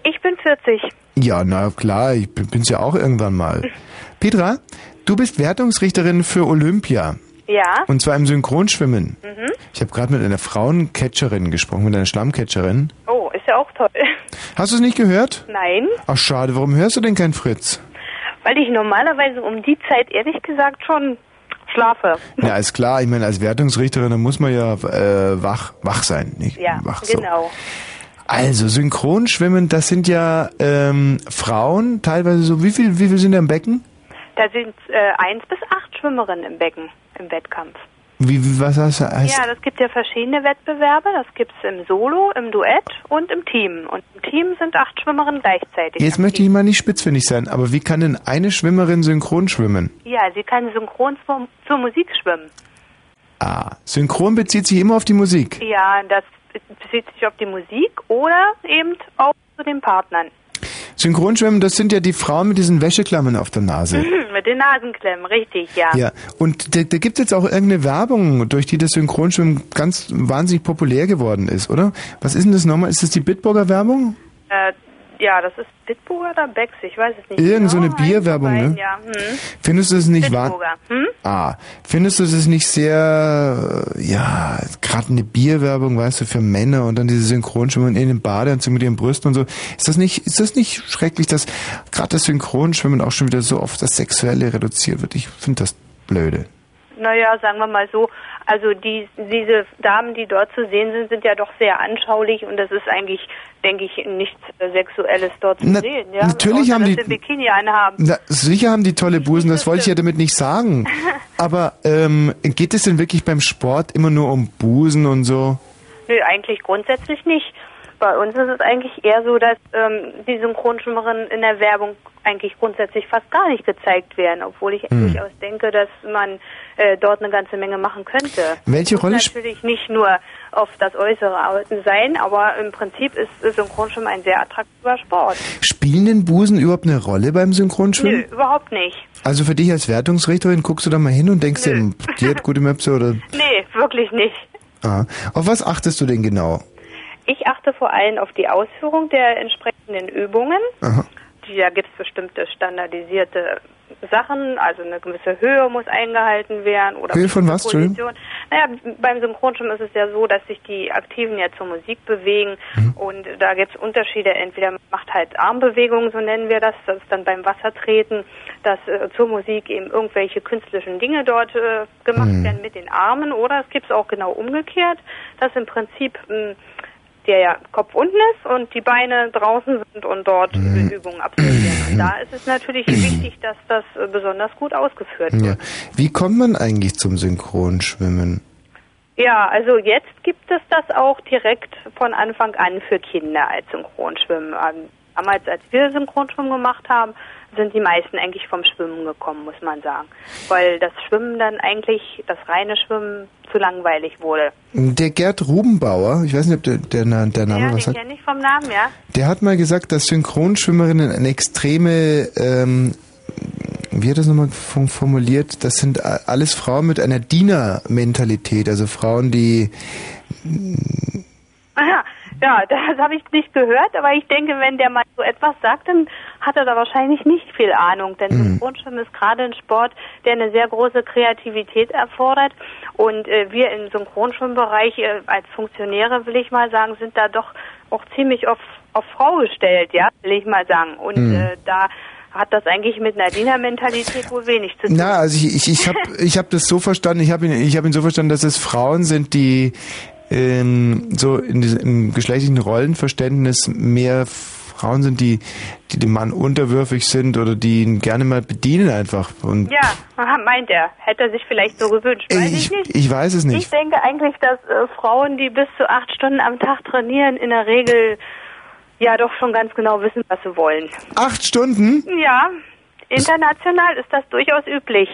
Ich bin 40. Ja, na klar, ich bin- bin's ja auch irgendwann mal. Petra, du bist Wertungsrichterin für Olympia. Ja? Und zwar im Synchronschwimmen. Mhm. Ich habe gerade mit einer Frauencatcherin gesprochen, mit einer Schlammcatcherin. Oh, ist ja auch toll. Hast du es nicht gehört? Nein, Ach schade, warum hörst du denn kein Fritz? Weil ich normalerweise um die Zeit ehrlich gesagt schon schlafe. Na, ist klar, ich meine, als Wertungsrichterin, da muss man ja äh, wach, wach sein, nicht? Ja, wach, so. genau. Also Synchronschwimmen, das sind ja ähm, Frauen, teilweise so, wie viel, wie viel sind da im Becken? Da sind äh, eins bis acht Schwimmerinnen im Becken im Wettkampf. Wie, wie was heißt, heißt Ja, das gibt ja verschiedene Wettbewerbe. Das gibt's im Solo, im Duett und im Team. Und im Team sind acht Schwimmerinnen gleichzeitig. Jetzt möchte ich mal nicht spitzfindig sein, aber wie kann denn eine Schwimmerin synchron schwimmen? Ja, sie kann synchron zur, zur Musik schwimmen. Ah, synchron bezieht sich immer auf die Musik. Ja, das bezieht sich auf die Musik oder eben auch zu den Partnern. Synchronschwimmen, das sind ja die Frauen mit diesen Wäscheklammern auf der Nase. Mhm, Mit den Nasenklemmen, richtig, ja. Ja, und da, da gibt es jetzt auch irgendeine Werbung, durch die das Synchronschwimmen ganz wahnsinnig populär geworden ist, oder? Was ist denn das nochmal? Ist das die Bitburger Werbung? Äh, ja, das ist Bitburger oder Becks, ich weiß es nicht. Irgend so genau. eine Bierwerbung, ne? Ja. Hm. Findest du es nicht wahr? Hm? Ah, findest du es nicht sehr, äh, ja, gerade eine Bierwerbung, weißt du, für Männer und dann diese Synchronschwimmen in den Badeanzug mit ihren Brüsten und so. Ist das nicht, ist das nicht schrecklich, dass gerade das Synchronschwimmen auch schon wieder so auf das Sexuelle reduziert wird? Ich finde das blöde. Naja, sagen wir mal so, also die, diese Damen, die dort zu sehen sind, sind ja doch sehr anschaulich und das ist eigentlich, denke ich, nichts Sexuelles dort zu Na- sehen. Ja? natürlich Außer, haben die- Bikini anhaben. Na, sicher haben die tolle Busen, das wollte ich ja damit nicht sagen. Aber ähm, geht es denn wirklich beim Sport immer nur um Busen und so? Nö, eigentlich grundsätzlich nicht. Bei uns ist es eigentlich eher so, dass ähm, die Synchronschwimmerinnen in der Werbung eigentlich grundsätzlich fast gar nicht gezeigt werden, obwohl ich Hm. durchaus denke, dass man äh, dort eine ganze Menge machen könnte. Welche Rolle sp- natürlich nicht nur auf das Äußere Arbeiten sein, aber im Prinzip ist Synchronschwimmen ein sehr attraktiver Sport. Spielen denn Busen überhaupt eine Rolle beim Synchronschwimmen? Nö, überhaupt nicht. Also für dich als Wertungsrichterin guckst du da mal hin und denkst dir, hm, die hat gute Möpse oder... Nee, wirklich nicht. Ah. Auf was achtest du denn genau? Ich achte vor allem auf die Ausführung der entsprechenden Übungen. Aha. Da gibt es bestimmte standardisierte Sachen, also eine gewisse Höhe muss eingehalten werden oder Höhe von was? Position. Naja, beim Synchronschwimmen ist es ja so, dass sich die Aktiven ja zur Musik bewegen Mhm. und da gibt es Unterschiede. Entweder man macht halt Armbewegungen, so nennen wir das, das ist dann beim Wassertreten, dass äh, zur Musik eben irgendwelche künstlichen Dinge dort äh, gemacht Mhm. werden mit den Armen oder es gibt es auch genau umgekehrt, dass im Prinzip mh, der ja Kopf unten ist und die Beine draußen sind und dort Mhm. Übungen absolvieren. Und da ist es natürlich wichtig, dass das äh, besonders gut ausgeführt wird. Ja. Wie kommt man eigentlich zum Synchronschwimmen? Ja, also jetzt gibt es das auch direkt von Anfang an für Kinder als Synchronschwimmen. Damals, als wir Synchronschwimmen gemacht haben, sind die meisten eigentlich vom Schwimmen gekommen, muss man sagen. Weil das Schwimmen dann eigentlich, das reine Schwimmen, zu langweilig wurde. Der Gerd Rubenbauer, ich weiß nicht, ob der, der, der Name ja, was hat, kenne ich vom Namen, ja. der hat mal gesagt, dass Synchronschwimmerinnen eine extreme, ähm, wie hat er das nochmal formuliert, das sind a- alles Frauen mit einer Dienermentalität, also Frauen, die Aha, ja, das habe ich nicht gehört, aber ich denke, wenn der mal so etwas sagt, dann hat er da wahrscheinlich nicht viel Ahnung, denn Mhm. Synchronschwimmen ist gerade ein Sport, der eine sehr große Kreativität erfordert und äh, wir im Synchronschwimmbereich äh, als Funktionäre, will ich mal sagen, sind da doch auch ziemlich auf, auf Frau gestellt, ja, will ich mal sagen und Mhm. äh, da hat das eigentlich mit einer Dienermentalität wohl wenig zu tun. Na, also ich, ich, ich habe ich hab das so verstanden, ich habe ihn, ich hab ihn so verstanden, dass es Frauen sind, die ähm, so in diesem, im geschlechtlichen Rollenverständnis mehr Frauen sind, die, die dem Mann unterwürfig sind oder die ihn gerne mal bedienen einfach. Und Ja, meint er. Hätte er sich vielleicht so gewünscht. Weiß ich, nicht. ich weiß es Ich nicht. denke eigentlich, dass äh, Frauen, die bis zu acht Stunden am Tag trainieren, in der Regel ja doch schon ganz genau wissen, was sie wollen. Acht Stunden? Ja, international ist das durchaus üblich.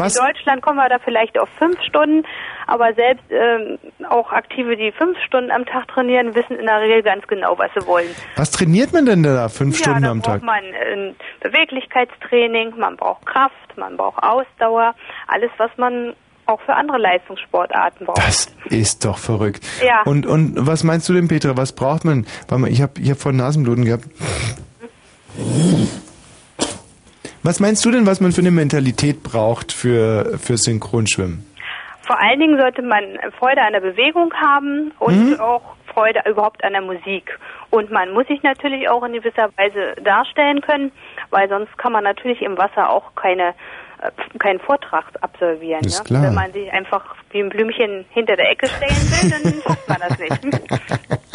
Was? In Deutschland kommen wir da vielleicht auf fünf Stunden, aber selbst ähm, auch Aktive, die fünf Stunden am Tag trainieren, wissen in der Regel ganz genau, was sie wollen. Was trainiert man denn da fünf ja, Stunden am Tag? man äh, Beweglichkeitstraining, man braucht Kraft, man braucht Ausdauer, alles, was man auch für andere Leistungssportarten braucht. Das ist doch verrückt. Ja. Und, und was meinst du denn, Petra? Was braucht man? Warte mal, ich habe ich hab vorhin Nasenbluten gehabt. Was meinst du denn, was man für eine Mentalität braucht für, für Synchronschwimmen? Vor allen Dingen sollte man Freude an der Bewegung haben und Mhm. auch Freude überhaupt an der Musik. Und man muss sich natürlich auch in gewisser Weise darstellen können, weil sonst kann man natürlich im Wasser auch keine keinen Vortrag absolvieren. Ist ne? klar. Wenn man sich einfach wie ein Blümchen hinter der Ecke stellen will, dann schafft man das nicht.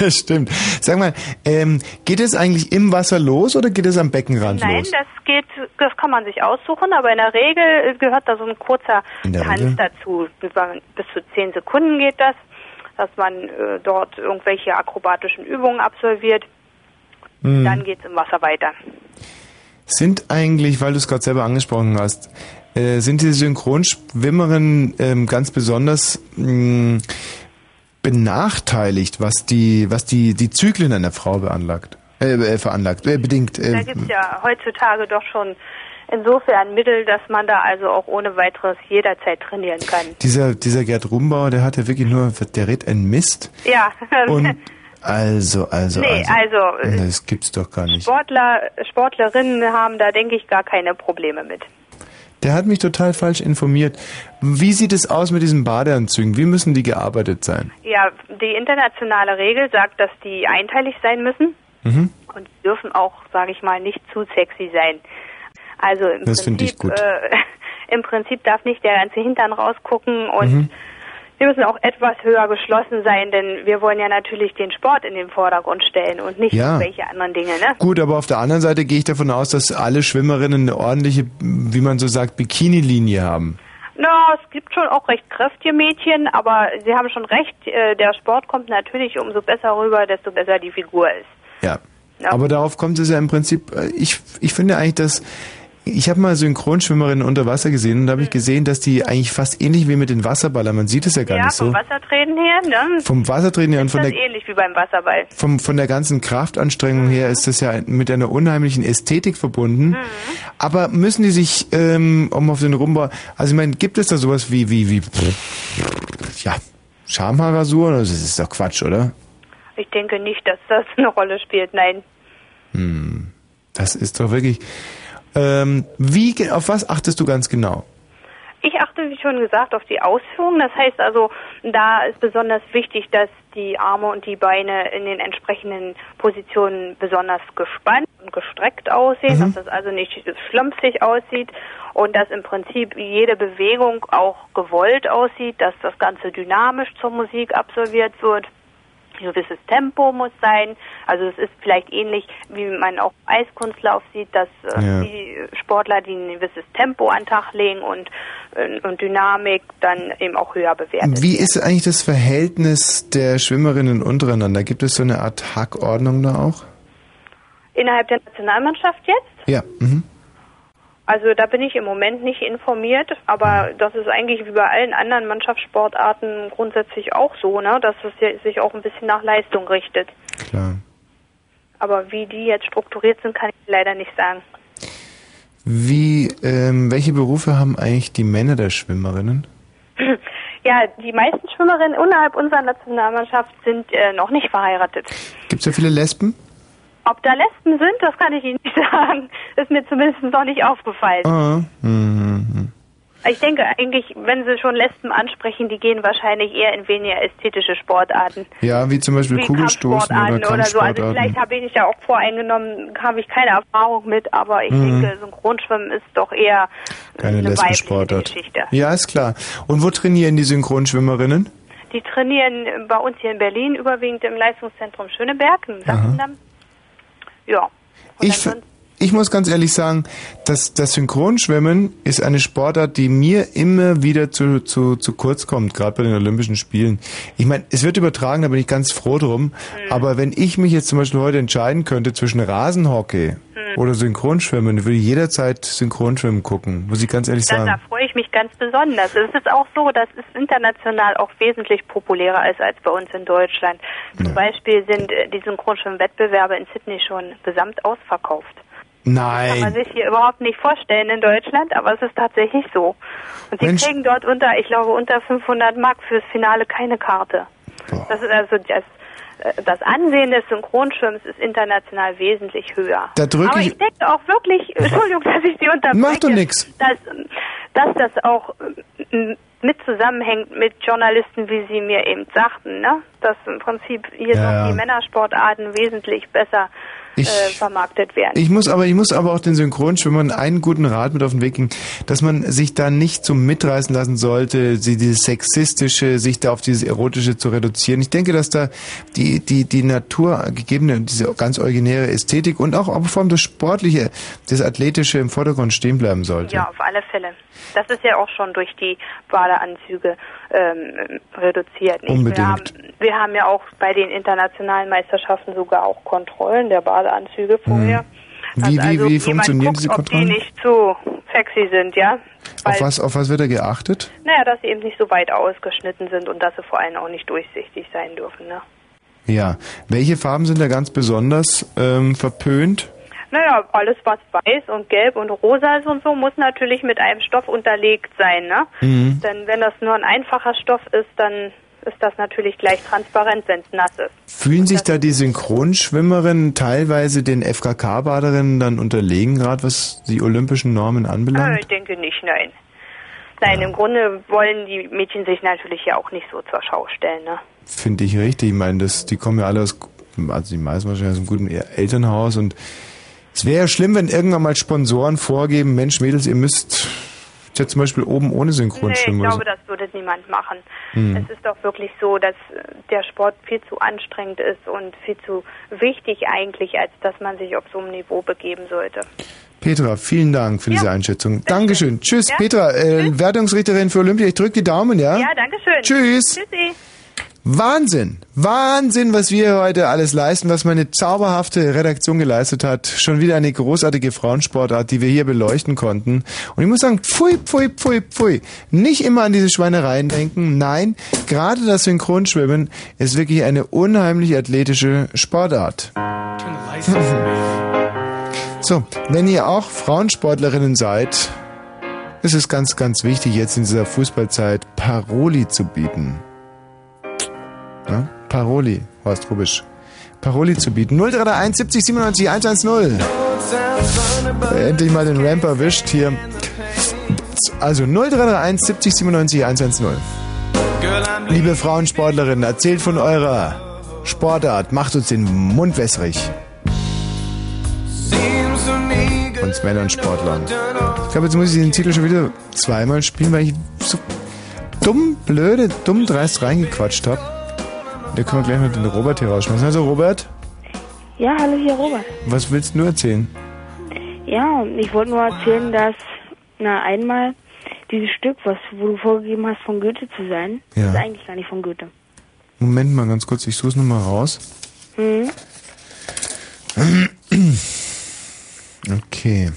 Das stimmt. Sag mal, ähm, geht es eigentlich im Wasser los oder geht es am Beckenrand Nein, los? das geht, das kann man sich aussuchen, aber in der Regel gehört da so ein kurzer Tanz Regel? dazu. Bis zu zehn Sekunden geht das, dass man äh, dort irgendwelche akrobatischen Übungen absolviert. Hm. Dann geht's im Wasser weiter. Sind eigentlich, weil du es gerade selber angesprochen hast, äh, sind diese Synchronschwimmerinnen ähm, ganz besonders mh, benachteiligt, was die, was die, die Zyklen einer Frau beanlagt, äh, äh, veranlagt, äh, bedingt. Da Äh, gibt's ja heutzutage doch schon insofern Mittel, dass man da also auch ohne weiteres jederzeit trainieren kann. dieser, dieser Gerd Rumbauer, der hat ja wirklich nur, der redet ein Mist. Ja, Und also, also, nee, also. also äh, Das gibt's doch gar nicht. Sportler, Sportlerinnen haben da, denke ich, gar keine Probleme mit. Der hat mich total falsch informiert. Wie sieht es aus mit diesen Badeanzügen? Wie müssen die gearbeitet sein? Ja, die internationale Regel sagt, dass die einteilig sein müssen Mhm. und die dürfen auch, sage ich mal, nicht zu sexy sein. Also im Das finde ich Prinzip, gut. Äh, im Prinzip darf nicht der ganze Hintern rausgucken und Mhm. Wir müssen auch etwas höher geschlossen sein, denn wir wollen ja natürlich den Sport in den Vordergrund stellen und nicht Ja. irgendwelche anderen Dinge, ne? Gut, aber auf der anderen Seite gehe ich davon aus, dass alle Schwimmerinnen eine ordentliche, wie man so sagt, Bikini-Linie haben. Na, es gibt schon auch recht kräftige Mädchen, aber Sie haben schon recht, äh, der Sport kommt natürlich umso besser rüber, desto besser die Figur ist. Ja. Ja. Aber darauf kommt es ja im Prinzip, äh, ich, ich finde eigentlich, dass, ich habe mal Synchronschwimmerinnen unter Wasser gesehen und da habe ich gesehen, dass die eigentlich fast ähnlich wie mit den Wasserballern, man sieht es ja gar ja, nicht so. vom Wassertreten her, ne? Vom Wassertreten her und von der, ähnlich wie beim Wasserball. vom, von der ganzen Kraftanstrengung her ist das ja mit einer unheimlichen Ästhetik verbunden. Mhm. Aber müssen die sich, ähm, um auf den Rumbau, also ich meine, gibt es da sowas wie, wie, wie, ja, Schamhaarrasur? Das ist doch Quatsch, oder? Ich denke nicht, dass das eine Rolle spielt, nein. Hm, das ist doch wirklich, ähm, wie, auf was achtest du ganz genau? Ich achte, wie schon gesagt, auf die Ausführung. Das heißt also, da ist besonders wichtig, dass die Arme und die Beine in den entsprechenden Positionen besonders gespannt und gestreckt aussehen, Mhm. dass das also nicht schlampfig aussieht und dass im Prinzip jede Bewegung auch gewollt aussieht, dass das Ganze dynamisch zur Musik absolviert wird. Ein gewisses Tempo muss sein. Also es ist vielleicht ähnlich, wie man auch Eiskunstlauf sieht, dass äh, Ja. die Sportler, die ein gewisses Tempo an den Tag legen und, äh, und Dynamik dann eben auch höher bewertet. Wie ist eigentlich das Verhältnis der Schwimmerinnen untereinander? Gibt es so eine Art Hackordnung da auch? Innerhalb der Nationalmannschaft jetzt? Ja. Mhm. Also da bin ich im Moment nicht informiert, aber das ist eigentlich wie bei allen anderen Mannschaftssportarten grundsätzlich auch so, ne, dass es sich auch ein bisschen nach Leistung richtet. Klar. Aber wie die jetzt strukturiert sind, kann ich leider nicht sagen. Wie, ähm, welche Berufe haben eigentlich die Männer der Schwimmerinnen? Ja, die meisten Schwimmerinnen innerhalb unserer Nationalmannschaft sind äh, noch nicht verheiratet. Gibt es da viele Lesben? Ob da Lesben sind, das kann ich Ihnen nicht sagen. Ist mir zumindest noch nicht aufgefallen. Ah, mhm. Ich denke eigentlich, wenn Sie schon Lesben ansprechen, die gehen wahrscheinlich eher in weniger ästhetische Sportarten. Ja, wie zum Beispiel wie Kugelstoßen oder oder so. Also vielleicht habe ich ja auch voreingenommen, habe ich keine Erfahrung mit, aber ich Mhm. denke, Synchronschwimmen ist doch eher Keine eine weibliche Lesbensportart. Geschichte. Ja, ist klar. Und wo trainieren die Synchronschwimmerinnen? Die trainieren bei uns hier in Berlin überwiegend im Leistungszentrum Schöneberg, im Sachsendamm. Ja. Ich, f- ich muss ganz ehrlich sagen, dass das Synchronschwimmen ist eine Sportart, die mir immer wieder zu, zu, zu kurz kommt, gerade bei den Olympischen Spielen. Ich meine, es wird übertragen, da bin ich ganz froh drum. Mhm. Aber wenn ich mich jetzt zum Beispiel heute entscheiden könnte zwischen Rasenhockey Mhm. oder Synchronschwimmen, würde ich jederzeit Synchronschwimmen gucken, muss ich ganz ehrlich Da, da sagen. freue ich mich ganz besonders. Es ist auch so, dass es international auch wesentlich populärer ist als bei uns in Deutschland. Zum Beispiel sind äh, die Synchronschwimm-Wettbewerbe in Sydney schon gesamt ausverkauft. Kann man Nein. sich hier überhaupt nicht vorstellen in Deutschland, aber es ist tatsächlich so. Und sie Mensch. kriegen dort unter, ich glaube, unter 500 Mark fürs Finale keine Karte. Das ist also das, äh, das Ansehen des Synchronschwimmens ist international wesentlich höher. Da drück aber ich- ich denke auch wirklich, Entschuldigung, dass ich Sie unterbreche, Macht doch nix. Dass, dass das auch ähm, mit zusammenhängt mit Journalisten, wie Sie mir eben sagten, ne? Dass im Prinzip hier Ja, die Männersportarten wesentlich besser Ich- äh, vermarktet werden. Ich muss aber, ich muss aber auch den Synchronschwimmern einen guten Rat mit auf den Weg geben, dass man sich da nicht zum mitreißen lassen sollte, sie dieses sexistische, sich da auf dieses erotische zu reduzieren. Ich denke, dass da die die die naturgegebene, diese ganz originäre Ästhetik und auch, auch vor allem das sportliche, das athletische im Vordergrund stehen bleiben sollte. Ja, auf alle Fälle. Das ist ja auch schon durch die Badeanzüge ähm, reduziert. Nicht? Unbedingt. Wir, haben, wir haben ja auch bei den internationalen Meisterschaften sogar auch Kontrollen der Badeanzüge vorher. Wie, Dass wie, also wie funktionieren guckt, diese ob die Kontrollen? nicht zu sexy sind, ja? Auf was, auf was wird da geachtet? Naja, dass sie eben nicht so weit ausgeschnitten sind und dass sie vor allem auch nicht durchsichtig sein dürfen, ne? Ja. Welche Farben sind da ganz besonders ähm, verpönt? Naja, alles was weiß und gelb und rosa ist und so, muss natürlich mit einem Stoff unterlegt sein, ne? Mhm. Denn wenn das nur ein einfacher Stoff ist, dann ist das natürlich gleich transparent, wenn es nass ist. Fühlen sich da die Synchronschwimmerinnen teilweise den FKK-Baderinnen dann unterlegen, gerade was die olympischen Normen Äh, anbelangt? ich denke nicht, nein. Nein, im Grunde wollen die Mädchen sich natürlich ja auch nicht so zur Schau stellen, ne? Finde ich richtig. Ich meine, das, die kommen ja alle aus, also die meisten wahrscheinlich aus einem guten Elternhaus und es wäre ja schlimm, wenn irgendwann mal Sponsoren vorgeben, Mensch, Mädels, ihr müsst ja zum Beispiel oben ohne Synchron Nee, ich glaube, das würde niemand machen. Hm. Es ist doch wirklich so, dass der Sport viel zu anstrengend ist und viel zu wichtig eigentlich, als dass man sich auf so einem Niveau begeben sollte. Petra, vielen Dank für diese Einschätzung. Dankeschön. Tschüss, Ja. Petra, äh, Wertungsrichterin für Olympia. Ich drücke die Daumen, ja? Ja, danke schön. Tschüss. Tschüssi. Wahnsinn, Wahnsinn, was wir heute alles leisten, was meine zauberhafte Redaktion geleistet hat. Schon wieder eine großartige Frauensportart, die wir hier beleuchten konnten. Und ich muss sagen, pfui, pfui, pfui, pfui. Nicht immer an diese Schweinereien denken. Nein, gerade das Synchronschwimmen ist wirklich eine unheimlich athletische Sportart. So, wenn ihr auch Frauensportlerinnen seid, ist es ganz, ganz wichtig, jetzt in dieser Fußballzeit Paroli zu bieten. Ja? Paroli, Horst Rubisch. Paroli zu bieten. 0331 70 97 110. Äh, Endlich mal den Ramp erwischt hier. Also 0331 70 97 110. Liebe Frauensportlerinnen, erzählt von eurer Sportart. Macht uns den Mund wässrig. Uns Männern Sportlern. Ich glaube, jetzt muss ich den Titel schon wieder zweimal spielen, weil ich so dumm, blöde, dumm dreist reingequatscht habe. Da können wir gleich mal den Robert hier rausschmeißen. Also Robert, Ja, hallo hier Robert. was willst du erzählen? Ja, ich wollte nur erzählen, dass na einmal dieses Stück, was wo du vorgegeben hast, von Goethe zu sein, Ja. ist eigentlich gar nicht von Goethe. Moment mal ganz kurz, ich suche es nochmal raus. Hm? Okay.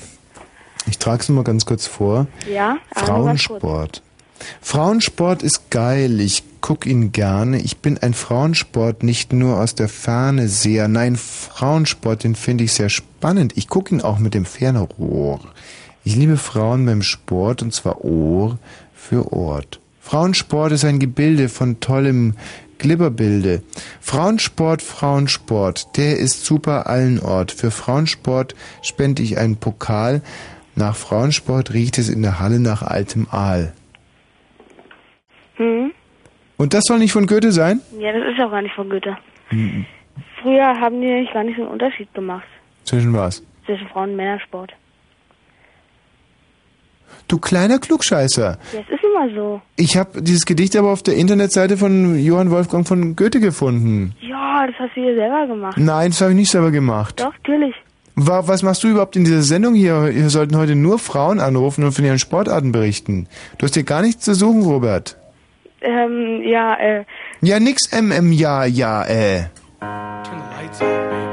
Ich trage es mal ganz kurz vor. Ja, aber nur ganz kurz. Frauensport. Frauensport ist geil. Ich guck ihn gerne. Ich bin ein Frauensport nicht nur aus der Ferne sehr. Nein, Frauensport, den finde ich sehr spannend. Ich gucke ihn auch mit dem Fernrohr. Ich liebe Frauen beim Sport und zwar Ohr für Ort. Frauensport ist ein Gebilde von tollem Glibberbilde. Frauensport, Frauensport, der ist super allen Ort. Für Frauensport spende ich einen Pokal. Nach Frauensport riecht es in der Halle nach altem Aal. Hm? Und das soll nicht von Goethe sein? Ja, das ist auch gar nicht von Goethe. Hm, Früher haben die nämlich gar nicht so einen Unterschied gemacht Zwischen was? zwischen Frauen und Männersport. Du kleiner Klugscheißer. Ja, es ist immer so. Ich habe dieses Gedicht aber auf der Internetseite von Johann Wolfgang von Goethe gefunden. Ja, das hast du dir selber gemacht. Nein, das habe ich nicht selber gemacht. Doch, natürlich. Wa- Was machst du überhaupt in dieser Sendung hier? Wir sollten heute nur Frauen anrufen und von ihren Sportarten berichten. Du hast hier gar nichts zu suchen, Robert. Ähm, ja, äh, Ja, nix MM, ja, ja, äh.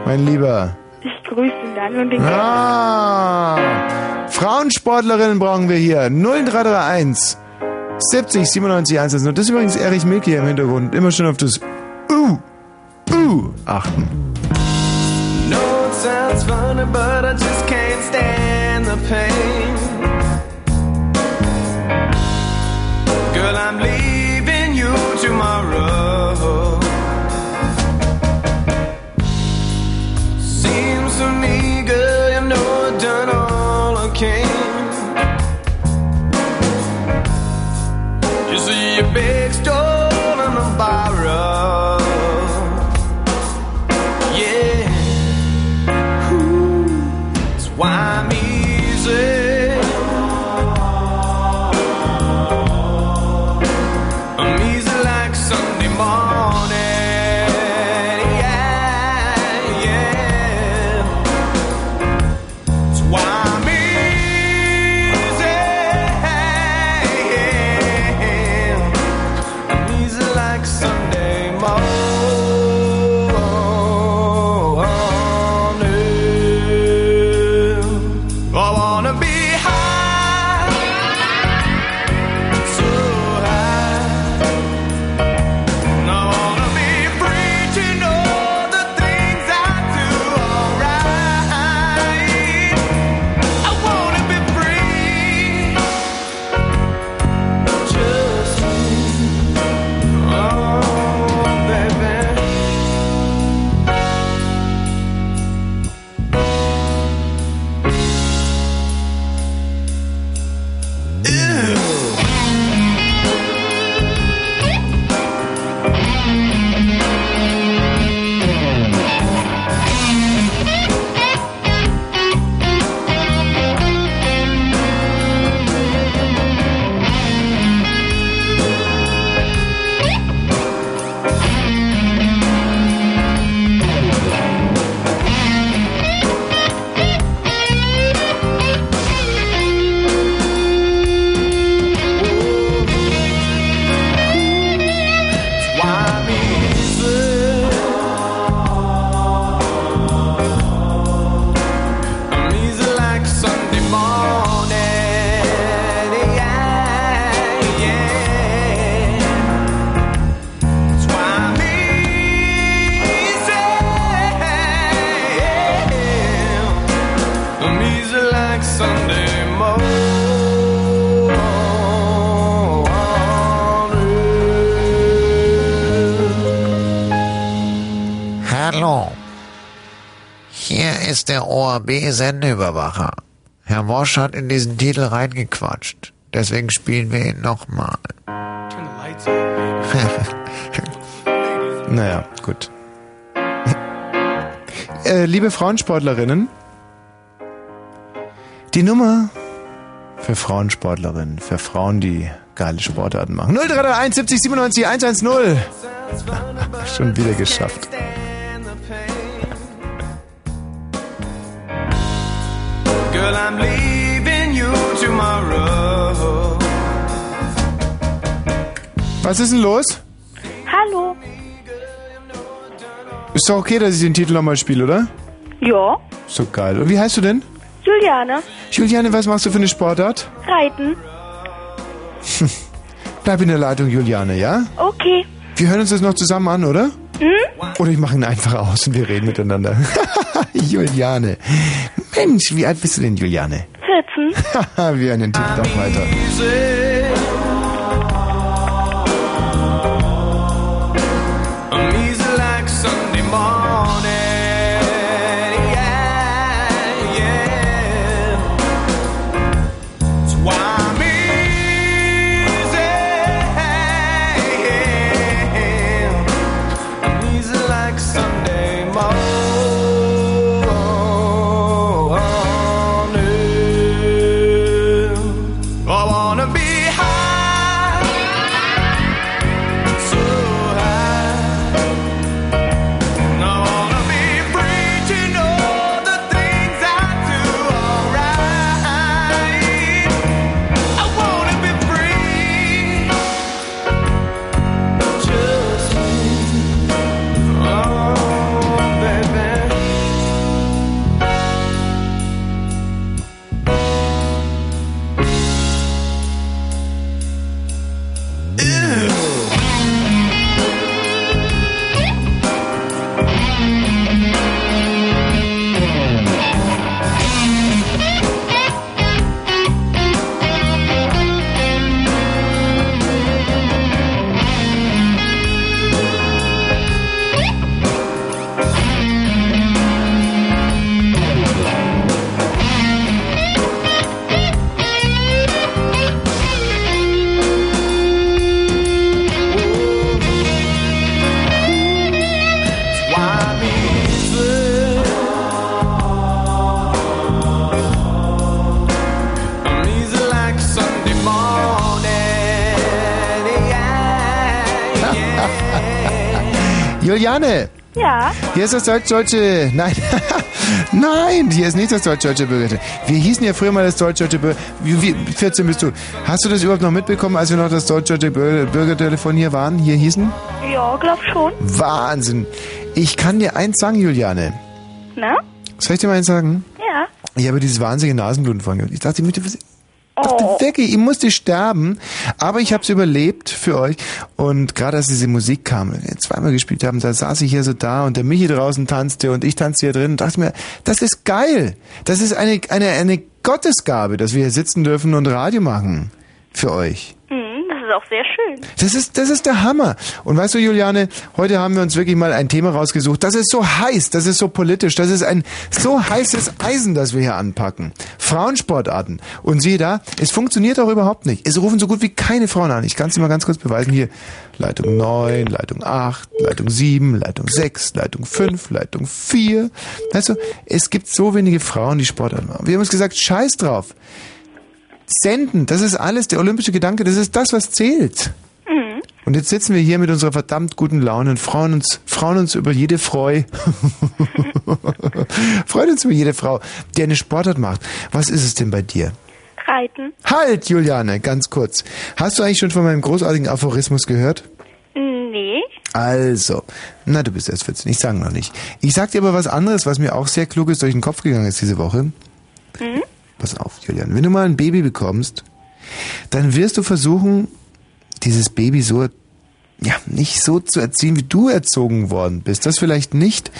Mein Lieber. ich grüße ihn dann und den Ah! Frauensportlerinnen brauchen wir hier. 0331 70 97 110. Das ist übrigens Erich Milke hier im Hintergrund. Immer schon auf das Uh, Uh achten. No, it sounds funny, but I just can't stand the pain. Girl, I'm leaving Seems to ist der ORB-Sendeüberwacher. Herr Wosch hat in diesen Titel reingequatscht. Deswegen spielen wir ihn nochmal. Naja, gut. äh, liebe Frauensportlerinnen, die Nummer für Frauensportlerinnen, für Frauen, die geile Sportarten machen. 0331 70 97 110. Schon wieder geschafft. Was ist denn los? Hallo. Ist doch okay, dass ich den Titel nochmal spiele, oder? Ja. Doch geil. Und wie heißt du denn? Juliane. Juliane, was machst du für eine Sportart? Reiten. Bleib in der Leitung, Juliane, ja? Okay. Wir hören uns das noch zusammen an, oder? Hm? Oder ich mache ihn einfach aus und wir reden miteinander. Juliane. Mensch, wie alt bist du denn, Juliane? 14. wir hören den Titel doch weiter. Juliane! Ja. Hier ist das deutsch-deutsche. Nein, nein, hier ist nicht das deutsch-deutsche Bürger. Wir hießen ja früher mal das deutsch-deutsche Bürger. Wie, wie 14 bist du. Hast du das überhaupt noch mitbekommen, als wir noch das deutsch-deutsche Bürger- Bürgertelefon hier waren, hier hießen? Ja, glaub schon. Wahnsinn. Ich kann dir eins sagen, Juliane. Na? Soll ich dir mal eins sagen? Ja. Ich habe dieses wahnsinnige Nasenbluten gehabt. Ich dachte, ich möchte was. Oh. Wirklich, ich musste sterben, aber ich habe es überlebt für euch. Und gerade als diese Musik kam, wir zweimal gespielt haben, da saß ich hier so da und der Michi draußen tanzte und ich tanzte hier drin und dachte mir, das ist geil. Das ist eine, eine, eine Gottesgabe, dass wir hier sitzen dürfen und Radio machen. Für euch. Mhm, ist auch sehr schön. Das ist, das ist der Hammer. Und weißt du, Juliane, heute haben wir uns wirklich mal ein Thema rausgesucht. Das ist so heiß, das ist so politisch, das ist ein so heißes Eisen, das wir hier anpacken. Frauensportarten. Und siehe da, es funktioniert auch überhaupt nicht. Es rufen so gut wie keine Frauen an. Ich kann es dir mal ganz kurz beweisen. Hier, Leitung 9, Leitung 8, Leitung 7, Leitung 6, Leitung 5, Leitung 4. Weißt du, es gibt so wenige Frauen, die Sportarten machen. Wir haben uns gesagt, scheiß drauf. Senden, das ist alles, der olympische Gedanke, das ist das, was zählt. Mhm. Und jetzt sitzen wir hier mit unserer verdammt guten Laune und freuen uns, freuen uns über jede Freu. freuen uns über jede Frau, die eine Sportart macht. Was ist es denn bei dir? Reiten? Halt, Juliane, ganz kurz. Hast du eigentlich schon von meinem großartigen Aphorismus gehört? Nee. Also, na, du bist erst 14, ich sage noch nicht. Ich sag dir aber was anderes, was mir auch sehr klug ist durch den Kopf gegangen ist diese Woche. Mhm. Pass auf, Julian. Wenn du mal ein Baby bekommst, dann wirst du versuchen, dieses Baby so, ja, nicht so zu erziehen, wie du erzogen worden bist. Das vielleicht nicht,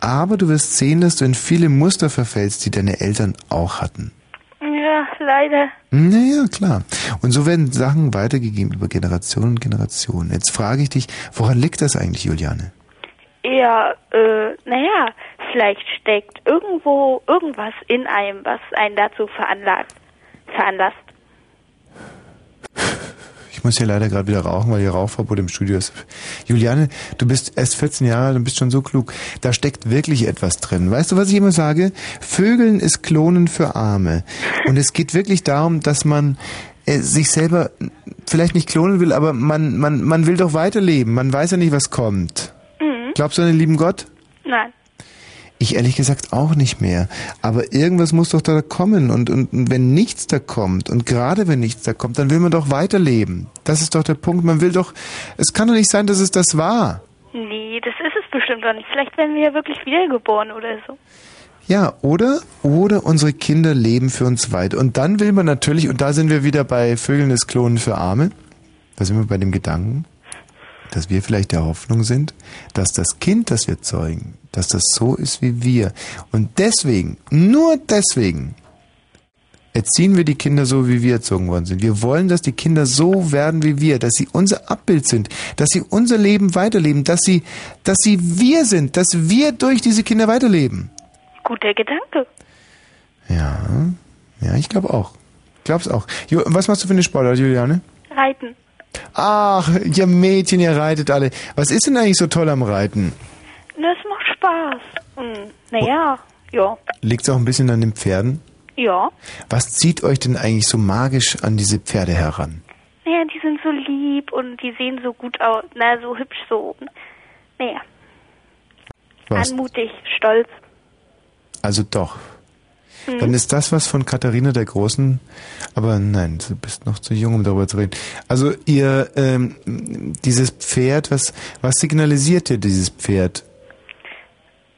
aber du wirst sehen, dass du in viele Muster verfällst, die deine Eltern auch hatten. Ja, leider. Naja, klar. Und so werden Sachen weitergegeben über Generationen und Generationen. Jetzt frage ich dich, woran liegt das eigentlich, Juliane? Ja, äh, naja, vielleicht steckt irgendwo irgendwas in einem, was einen dazu veranlagt, veranlasst. Ich muss hier leider gerade wieder rauchen, weil hier Rauchverbot im Studio ist. Juliane, du bist erst 14 Jahre alt und bist schon so klug. Da steckt wirklich etwas drin. Weißt du, was ich immer sage? Vögeln ist Klonen für Arme. Und es geht wirklich darum, dass man äh, sich selber vielleicht nicht klonen will, aber man, man, man will doch weiterleben. Man weiß ja nicht, was kommt. Mhm. Glaubst du an den lieben Gott? Nein. Ich ehrlich gesagt auch nicht mehr. Aber irgendwas muss doch da kommen. Und, und, und wenn nichts da kommt, und gerade wenn nichts da kommt, dann will man doch weiterleben. Das ist doch der Punkt. Man will doch, es kann doch nicht sein, dass es das war. Nee, das ist es bestimmt doch nicht. Vielleicht werden wir ja wirklich wiedergeboren oder so. Ja, oder? Oder unsere Kinder leben für uns weiter. Und dann will man natürlich, und da sind wir wieder bei Vögeln des Klonen für Arme, da sind wir bei dem Gedanken, dass wir vielleicht der Hoffnung sind, dass das Kind, das wir zeugen, dass das so ist wie wir. Und deswegen, nur deswegen, erziehen wir die Kinder so, wie wir erzogen worden sind. Wir wollen, dass die Kinder so werden wie wir, dass sie unser Abbild sind, dass sie unser Leben weiterleben, dass sie, dass sie wir sind, dass wir durch diese Kinder weiterleben. Guter Gedanke. Ja, ja, ich glaube auch. Glaub's auch. Was machst du für eine Sportart, Juliane? Reiten. Ach, ihr Mädchen, ihr reitet alle. Was ist denn eigentlich so toll am Reiten? Das macht Spaß. Hm, naja, ja. Liegt's auch ein bisschen an den Pferden? Ja. Was zieht euch denn eigentlich so magisch an diese Pferde heran? Naja, die sind so lieb und die sehen so gut aus. Na, so hübsch so. Naja, Was? anmutig, stolz. Also doch. Hm. Dann ist das was von Katharina der Großen, aber nein, du bist noch zu jung, um darüber zu reden. Also ihr, ähm, dieses Pferd, was, was signalisiert dir dieses Pferd?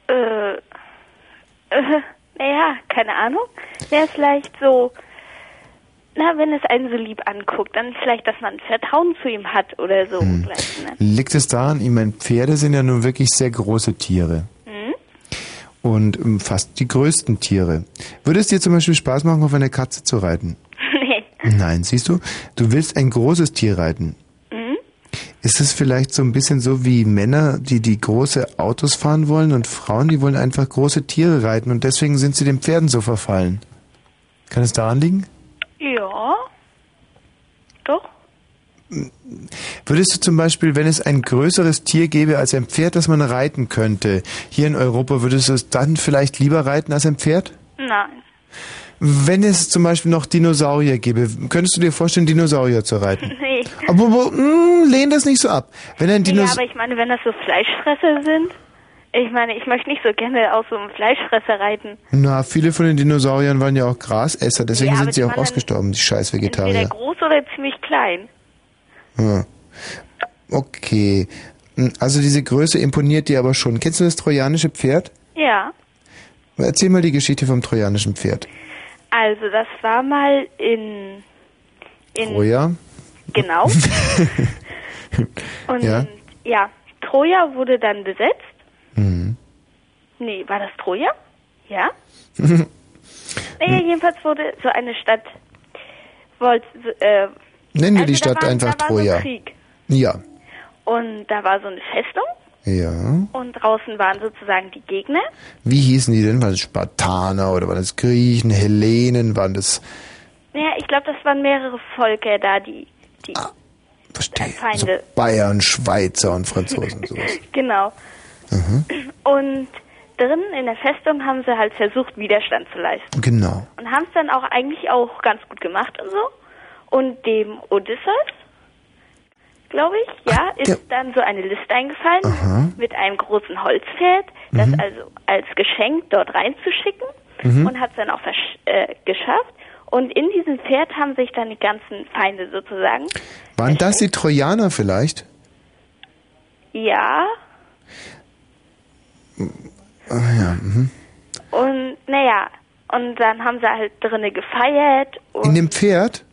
Äh, äh, naja, keine Ahnung. Wäre vielleicht so, na, wenn es einen so lieb anguckt, dann vielleicht, dass man Vertrauen zu ihm hat oder so. Hm. Ne? Liegt es daran, ich meine, Pferde sind ja nun wirklich sehr große Tiere. Und ähm, fast die größten Tiere. Würde es dir zum Beispiel Spaß machen, auf einer Katze zu reiten? nee. Nein, siehst du, du willst ein großes Tier reiten. Hm? Ist es vielleicht so ein bisschen so wie Männer, die die große Autos fahren wollen und Frauen, die wollen einfach große Tiere reiten und deswegen sind sie den Pferden so verfallen? Kann es daran liegen? Ja. Doch. Würdest du zum Beispiel, wenn es ein größeres Tier gäbe als ein Pferd, das man reiten könnte, hier in Europa, würdest du es dann vielleicht lieber reiten als ein Pferd? Nein. Wenn es zum Beispiel noch Dinosaurier gäbe, könntest du dir vorstellen, Dinosaurier zu reiten? Nee. Aber mh, lehn das nicht so ab. Wenn ein Ja, Dinosaurier... aber ich meine, wenn das so Fleischfresser sind, ich meine, ich möchte nicht so gerne auf so einem Fleischfresser reiten. Na, viele von den Dinosauriern waren ja auch Grasesser, deswegen Ja, sind sie auch ausgestorben, die scheiß Entweder Vegetarier. groß oder ziemlich klein. Ja. Okay. Also diese Größe imponiert dir aber schon. Kennst du das trojanische Pferd? Ja. Erzähl mal die Geschichte vom trojanischen Pferd. Also, das war mal in. in Troja? Genau. Und Ja. ja. Troja wurde dann besetzt. Mhm. Nee, war das Troja? Ja. Naja, jedenfalls wurde so eine Stadt. Wollt, äh, Nennen wir also die Stadt war, einfach da war Troja. So Krieg. Ja. Und da war so eine Festung Ja. und draußen waren sozusagen die Gegner. Wie hießen die denn? Waren das Spartaner oder waren das Griechen, Hellenen? Waren das Naja, ich glaube, das waren mehrere Völker da, die, die Ah, äh, Feinde. Bayern, Schweizer und Franzosen und sowas? Genau. Mhm. Und drinnen in der Festung haben sie halt versucht, Widerstand zu leisten. Genau. Und haben es dann auch eigentlich auch ganz gut gemacht und so. Und dem Odysseus, glaube ich, ja, ist dann so eine Liste eingefallen Aha. mit einem großen Holzpferd, das Mhm. also als Geschenk dort reinzuschicken Mhm. und hat es dann auch äh, geschafft. Und in diesem Pferd haben sich dann die ganzen Feinde sozusagen, Waren das die Trojaner vielleicht? ja, Ah, ja. Mhm. und naja, und dann haben sie halt drinnen gefeiert und In dem Pferd?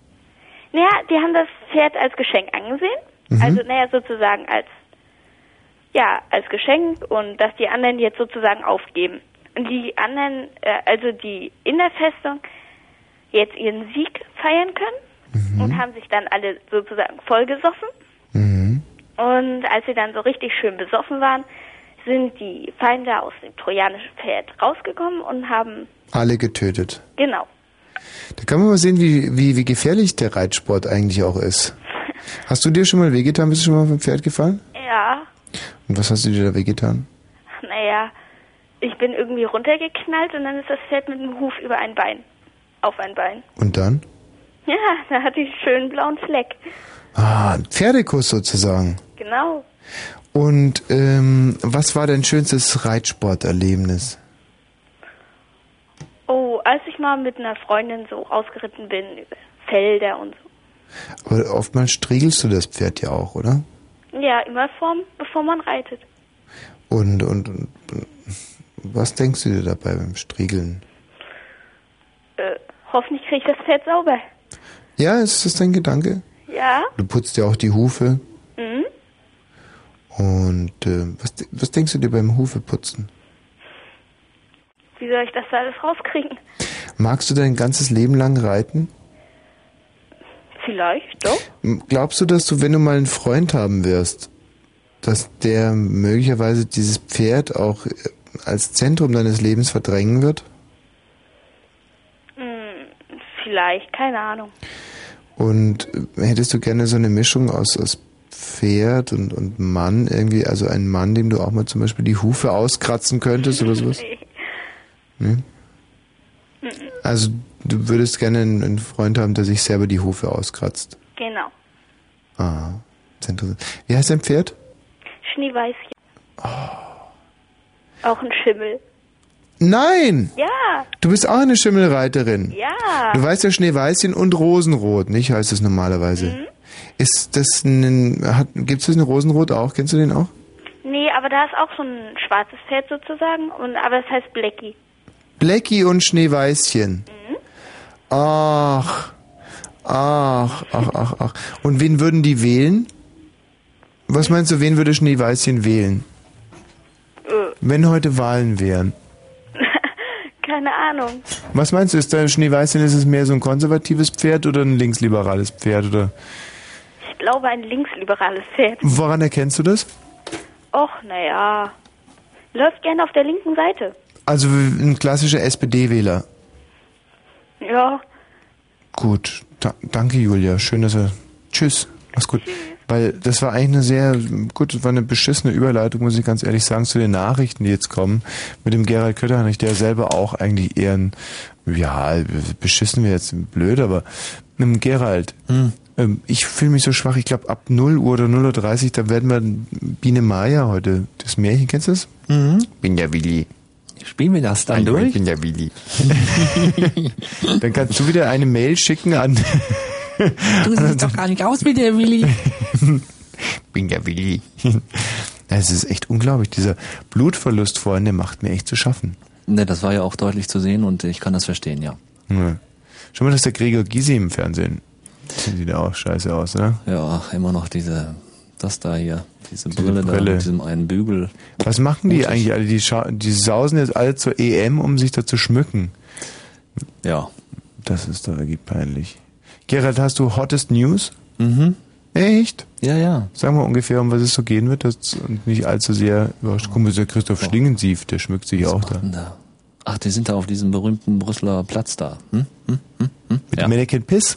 Naja, die haben das Pferd als Geschenk angesehen. Mhm. Also, naja, sozusagen als, ja, als Geschenk und dass die anderen jetzt sozusagen aufgeben. Und die anderen, äh, also die in der Festung, jetzt ihren Sieg feiern können Mhm. und haben sich dann alle sozusagen vollgesoffen. Mhm. Und als sie dann so richtig schön besoffen waren, sind die Feinde aus dem trojanischen Pferd rausgekommen und haben, Alle getötet. genau, Da kann man mal sehen, wie, wie, wie gefährlich der Reitsport eigentlich auch ist. Hast du dir schon mal wehgetan? Bist du schon mal vom Pferd gefallen? ja, Und was hast du dir da wehgetan? Naja, ich bin irgendwie runtergeknallt und dann ist das Pferd mit dem Huf über ein Bein. Auf ein Bein. Und dann? Ja, da hatte ich einen schönen blauen Fleck. Ah, ein Pferdekuss sozusagen. Genau. Und ähm, was war dein schönstes Reitsporterlebnis? Oh, als ich mal mit einer Freundin so ausgeritten bin über Felder und Aber oftmals striegelst du das Pferd ja auch, oder? so. Ja, immer vorm, bevor man reitet. Und, und, und was denkst du dir dabei beim Striegeln? Äh, hoffentlich kriege ich das Pferd sauber. Ja, ist das dein Gedanke? Ja? Du putzt ja auch die Hufe. Mhm. Und äh, was, was denkst du dir beim Hufeputzen? Wie soll ich das da alles rauskriegen? Magst du dein ganzes Leben lang reiten? Vielleicht, doch. Glaubst du, dass du, wenn du mal einen Freund haben wirst, dass der möglicherweise dieses Pferd auch äh, als Zentrum deines Lebens verdrängen wird? Hm, vielleicht, keine Ahnung. Und äh, hättest du gerne so eine Mischung aus, aus Pferd und, und Mann irgendwie, also einen Mann, dem du auch mal zum Beispiel die Hufe auskratzen könntest oder sowas? Ne? Also du würdest gerne einen, einen Freund haben, der sich selber die Hufe auskratzt. Genau. Ah, ist interessant. Wie heißt dein Pferd? Schneeweißchen. Oh. Auch ein Schimmel. Nein! Ja, Du bist auch eine Schimmelreiterin. ja. Du weißt ja Schneeweißchen und Rosenrot, nicht? Heißt es normalerweise. Mhm. Ist das ein, hat, gibt's das in Rosenrot auch? Kennst du den auch? Nee, aber da ist auch so ein schwarzes Pferd sozusagen, und, aber es heißt Blackie. Blackie und Schneeweißchen. Mhm. Ach, ach, ach, ach, ach. Und wen würden die wählen? Was meinst du, wen würde Schneeweißchen wählen? Äh, Wenn heute Wahlen wären. keine Ahnung. Was meinst du, ist dein Schneeweißchen, ist es mehr so ein konservatives Pferd oder ein linksliberales Pferd? Oder Ich glaube ein linksliberales Pferd. woran erkennst du das? Och, naja. Läuft gerne auf der linken Seite. Also ein klassischer SPD-Wähler. Ja, Gut, da, danke Julia. Schön, dass er. Tschüss. Mach's gut. Weil das war eigentlich eine sehr, gut, das war eine beschissene Überleitung, muss ich ganz ehrlich sagen, zu den Nachrichten, die jetzt kommen. Mit dem Gerald Kötternich, der selber auch eigentlich eher ein Ja, beschissen wir jetzt blöd, aber ähm, Gerald, ähm, ich fühle mich so schwach. Ich glaube, ab 0 Uhr oder 0.30 Uhr, da werden wir Biene Maya heute, das Märchen, kennst du das? Mhm. Bin der Willi. Spielen wir das dann Nein, durch? Ich bin der Willi. dann kannst du wieder eine Mail schicken an... Du siehst doch gar nicht aus wie der Willi. bin der Willi. Es ist echt unglaublich. Dieser Blutverlust vorhin, der macht mir echt zu schaffen. Ne, das war ja auch deutlich zu sehen und ich kann das verstehen, ja. Ja. Schau mal, das ist der Gregor Gysi im Fernsehen. Sieht ja auch scheiße aus, oder? Ja, immer noch diese, das da hier, diese Brille, da Brille. mit diesem einen Bügel. Was machen die eigentlich alle? Die, die sausen jetzt alle zur EM, um sich da zu schmücken. Ja. Das ist doch wirklich peinlich. Gerald, hast du Hottest News? Mhm. Echt? Ja, ja. Sag mal ungefähr, um was es so gehen wird, dass nicht allzu sehr überrascht. Guck mal, der Christoph Schlingensief, der schmückt sich auch da. da? Ach, die sind da auf diesem berühmten Brüsseler Platz da. Hm? Hm? Hm? Hm? Mit dem Mannequin Piss?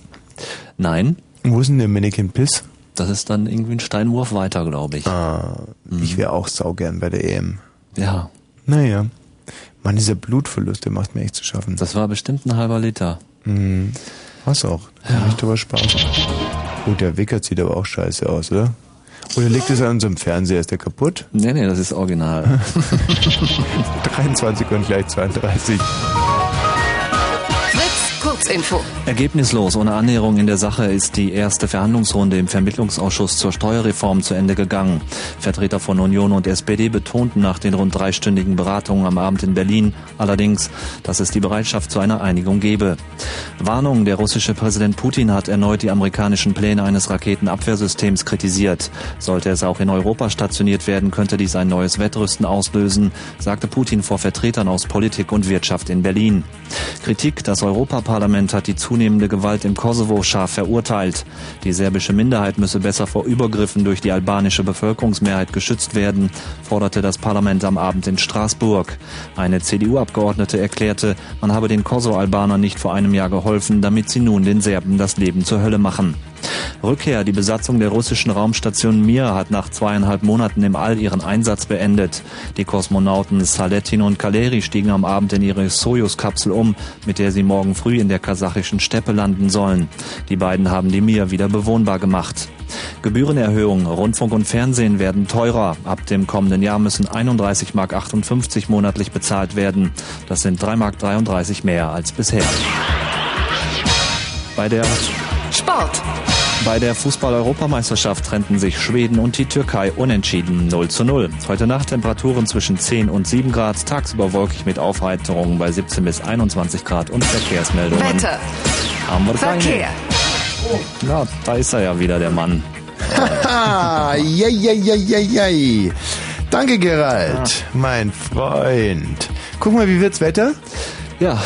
Nein. Wo ist denn der Mannequin Piss? Das ist dann irgendwie ein Steinwurf weiter, glaube ich. Ah, ich wäre auch saugern bei der EM. Ja. Naja. Mann, dieser Blutverlust, der macht mir echt zu schaffen. Das war bestimmt ein halber Liter. Mhm. Was auch. Da ja. macht aber Spaß. Oh, der Wickert sieht aber auch scheiße aus, oder? Oder liegt es an unserem Fernseher? Ist der kaputt? Nee, nee, das ist original. 23 und gleich 32. Kurzinfo. Ergebnislos ohne Annäherung in der Sache ist die erste Verhandlungsrunde im Vermittlungsausschuss zur Steuerreform zu Ende gegangen. Vertreter von Union und SPD betonten nach den rund dreistündigen Beratungen am Abend in Berlin allerdings, dass es die Bereitschaft zu einer Einigung gebe. Warnung, der russische Präsident Putin hat erneut die amerikanischen Pläne eines Raketenabwehrsystems kritisiert. Sollte es auch in Europa stationiert werden, könnte dies ein neues Wettrüsten auslösen, sagte Putin vor Vertretern aus Politik und Wirtschaft in Berlin. Kritik, das Europaparlament hat die zunehmende Gewalt im Kosovo scharf verurteilt. Die serbische Minderheit müsse besser vor Übergriffen durch die albanische Bevölkerungsmehrheit geschützt werden, forderte das Parlament am Abend in Straßburg. Eine CDU-Abgeordnete erklärte, man habe den Kosovo-Albanern nicht vor einem Jahr geholfen, damit sie nun den Serben das Leben zur Hölle machen. Rückkehr. Die Besatzung der russischen Raumstation Mir hat nach zweieinhalb Monaten im All ihren Einsatz beendet. Die Kosmonauten Saletin und Kaleri stiegen am Abend in ihre Sojus-Kapsel um, mit der sie morgen früh in der kasachischen Steppe landen sollen. Die beiden haben die Mir wieder bewohnbar gemacht. Gebührenerhöhung. Rundfunk und Fernsehen werden teurer. Ab dem kommenden Jahr müssen 31,58 Mark monatlich bezahlt werden. Das sind 3,33 Mark mehr als bisher. Bei der Sport. bei der Fußball-Europameisterschaft trennten sich Schweden und die Türkei unentschieden 0 zu 0. Heute Nacht Temperaturen zwischen 10 und 7 Grad, tagsüber wolkig mit Aufheiterungen bei 17 bis 21 Grad und Verkehrsmeldungen. Wetter. Haben wir. Verkehr. Na, da ist er ja wieder, der Mann. Haha, jei, jei, jei, jei, jei. Danke, Gerald, mein Freund. Guck mal, wie wird's Wetter? Ja,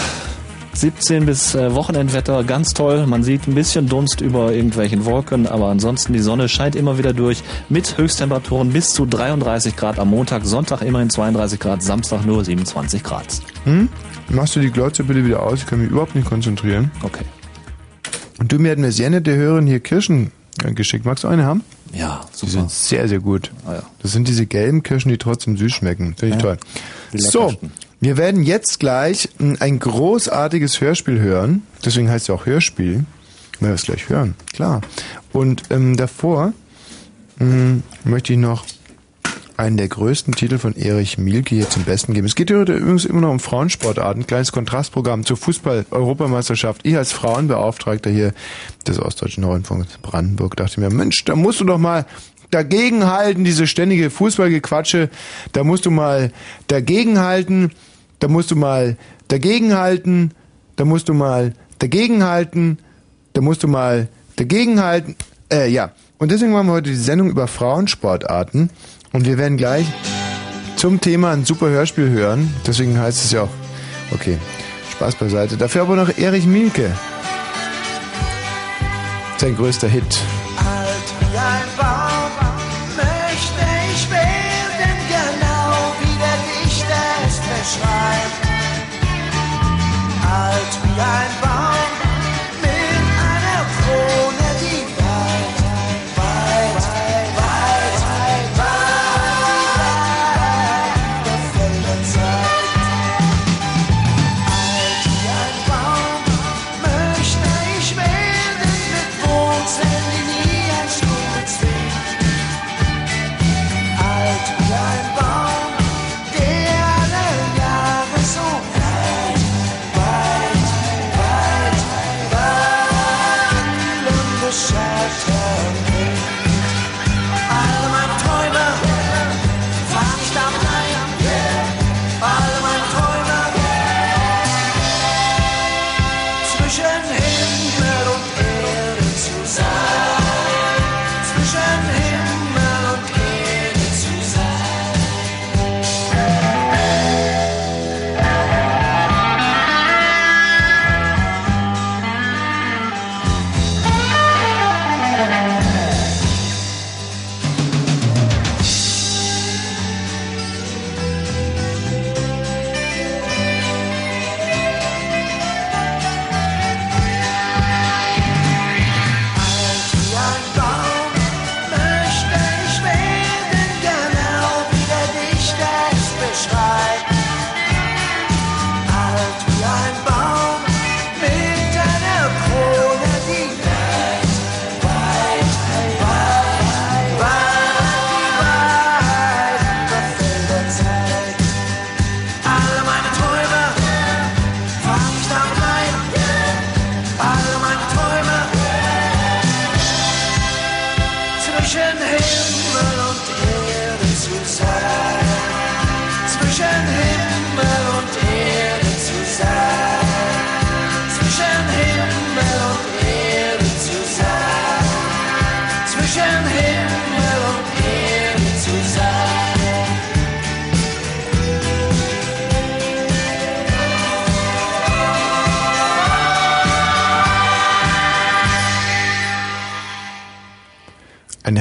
17 bis äh, Wochenendwetter, ganz toll. Man sieht ein bisschen Dunst über irgendwelchen Wolken, aber ansonsten die Sonne scheint immer wieder durch mit Höchsttemperaturen bis zu 33 Grad am Montag, Sonntag immerhin 32 Grad, Samstag nur 27 Grad. Hm? Machst du die Glotze bitte wieder aus? Ich kann mich überhaupt nicht konzentrieren. Okay. Und du, mir hat eine sehr nette Hörerin hier Kirschen äh, geschickt. Magst du eine haben? Ja, Die sind sehr, sehr gut. Ah, ja. Das sind diese gelben Kirschen, die trotzdem süß schmecken. Finde ich Ja. toll. So. Wir werden jetzt gleich mh, ein großartiges Hörspiel hören. Deswegen heißt es ja auch Hörspiel. Wenn wir es gleich hören, klar. Und ähm, davor mh, möchte ich noch einen der größten Titel von Erich Mielke hier zum Besten geben. Es geht heute übrigens immer noch um Frauensportarten, kleines Kontrastprogramm zur Fußball-Europameisterschaft. Ich als Frauenbeauftragter hier des Ostdeutschen Rundfunks Brandenburg dachte mir, Mensch, da musst du doch mal dagegenhalten, diese ständige Fußballgequatsche, da musst du mal dagegenhalten, da musst du mal dagegenhalten, da musst du mal dagegenhalten, da musst du mal dagegenhalten. Äh, ja. Und deswegen machen wir heute die Sendung über Frauensportarten. Und wir werden gleich zum Thema ein super Hörspiel hören. Deswegen heißt es ja auch, okay, Spaß beiseite. Dafür aber noch Erich Mielke. Sein größter Hit. Alt wie ein Baum Alt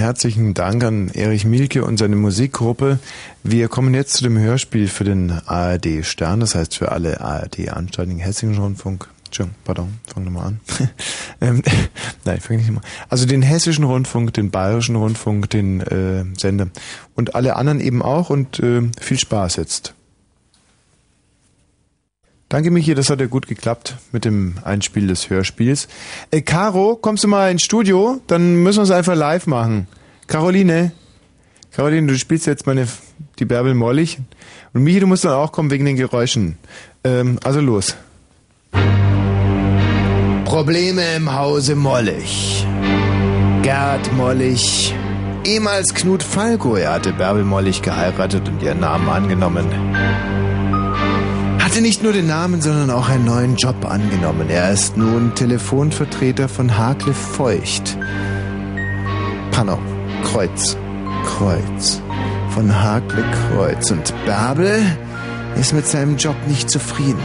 herzlichen Dank an Erich Mielke und seine Musikgruppe. Wir kommen jetzt zu dem Hörspiel für den ARD Stern, das heißt für alle ARD-Anstalten, Hessischen Rundfunk. Entschuldigung, pardon, fang nochmal an. ähm, nein, fang nicht mal. Also den Hessischen Rundfunk, den Bayerischen Rundfunk, den äh, Sender und alle anderen eben auch und äh, viel Spaß jetzt. Danke, Michi, das hat ja gut geklappt mit dem Einspiel des Hörspiels. Äh, Caro, kommst du mal ins Studio? Dann müssen wir es einfach live machen. Caroline, Caroline, du spielst jetzt meine, die Bärbel Mollig. Und Michi, du musst dann auch kommen wegen den Geräuschen. Ähm, also los. Probleme im Hause Mollig. Gerd Mollig, ehemals Knut Falco, er hatte Bärbel Mollig geheiratet und ihren Namen angenommen. Hatte nicht nur den Namen, sondern auch einen neuen Job angenommen. Er ist nun Telefonvertreter von Hakle Feucht. Pardon, Kreuz, Kreuz. Von Hakle Kreuz. Und Bärbel ist mit seinem Job nicht zufrieden.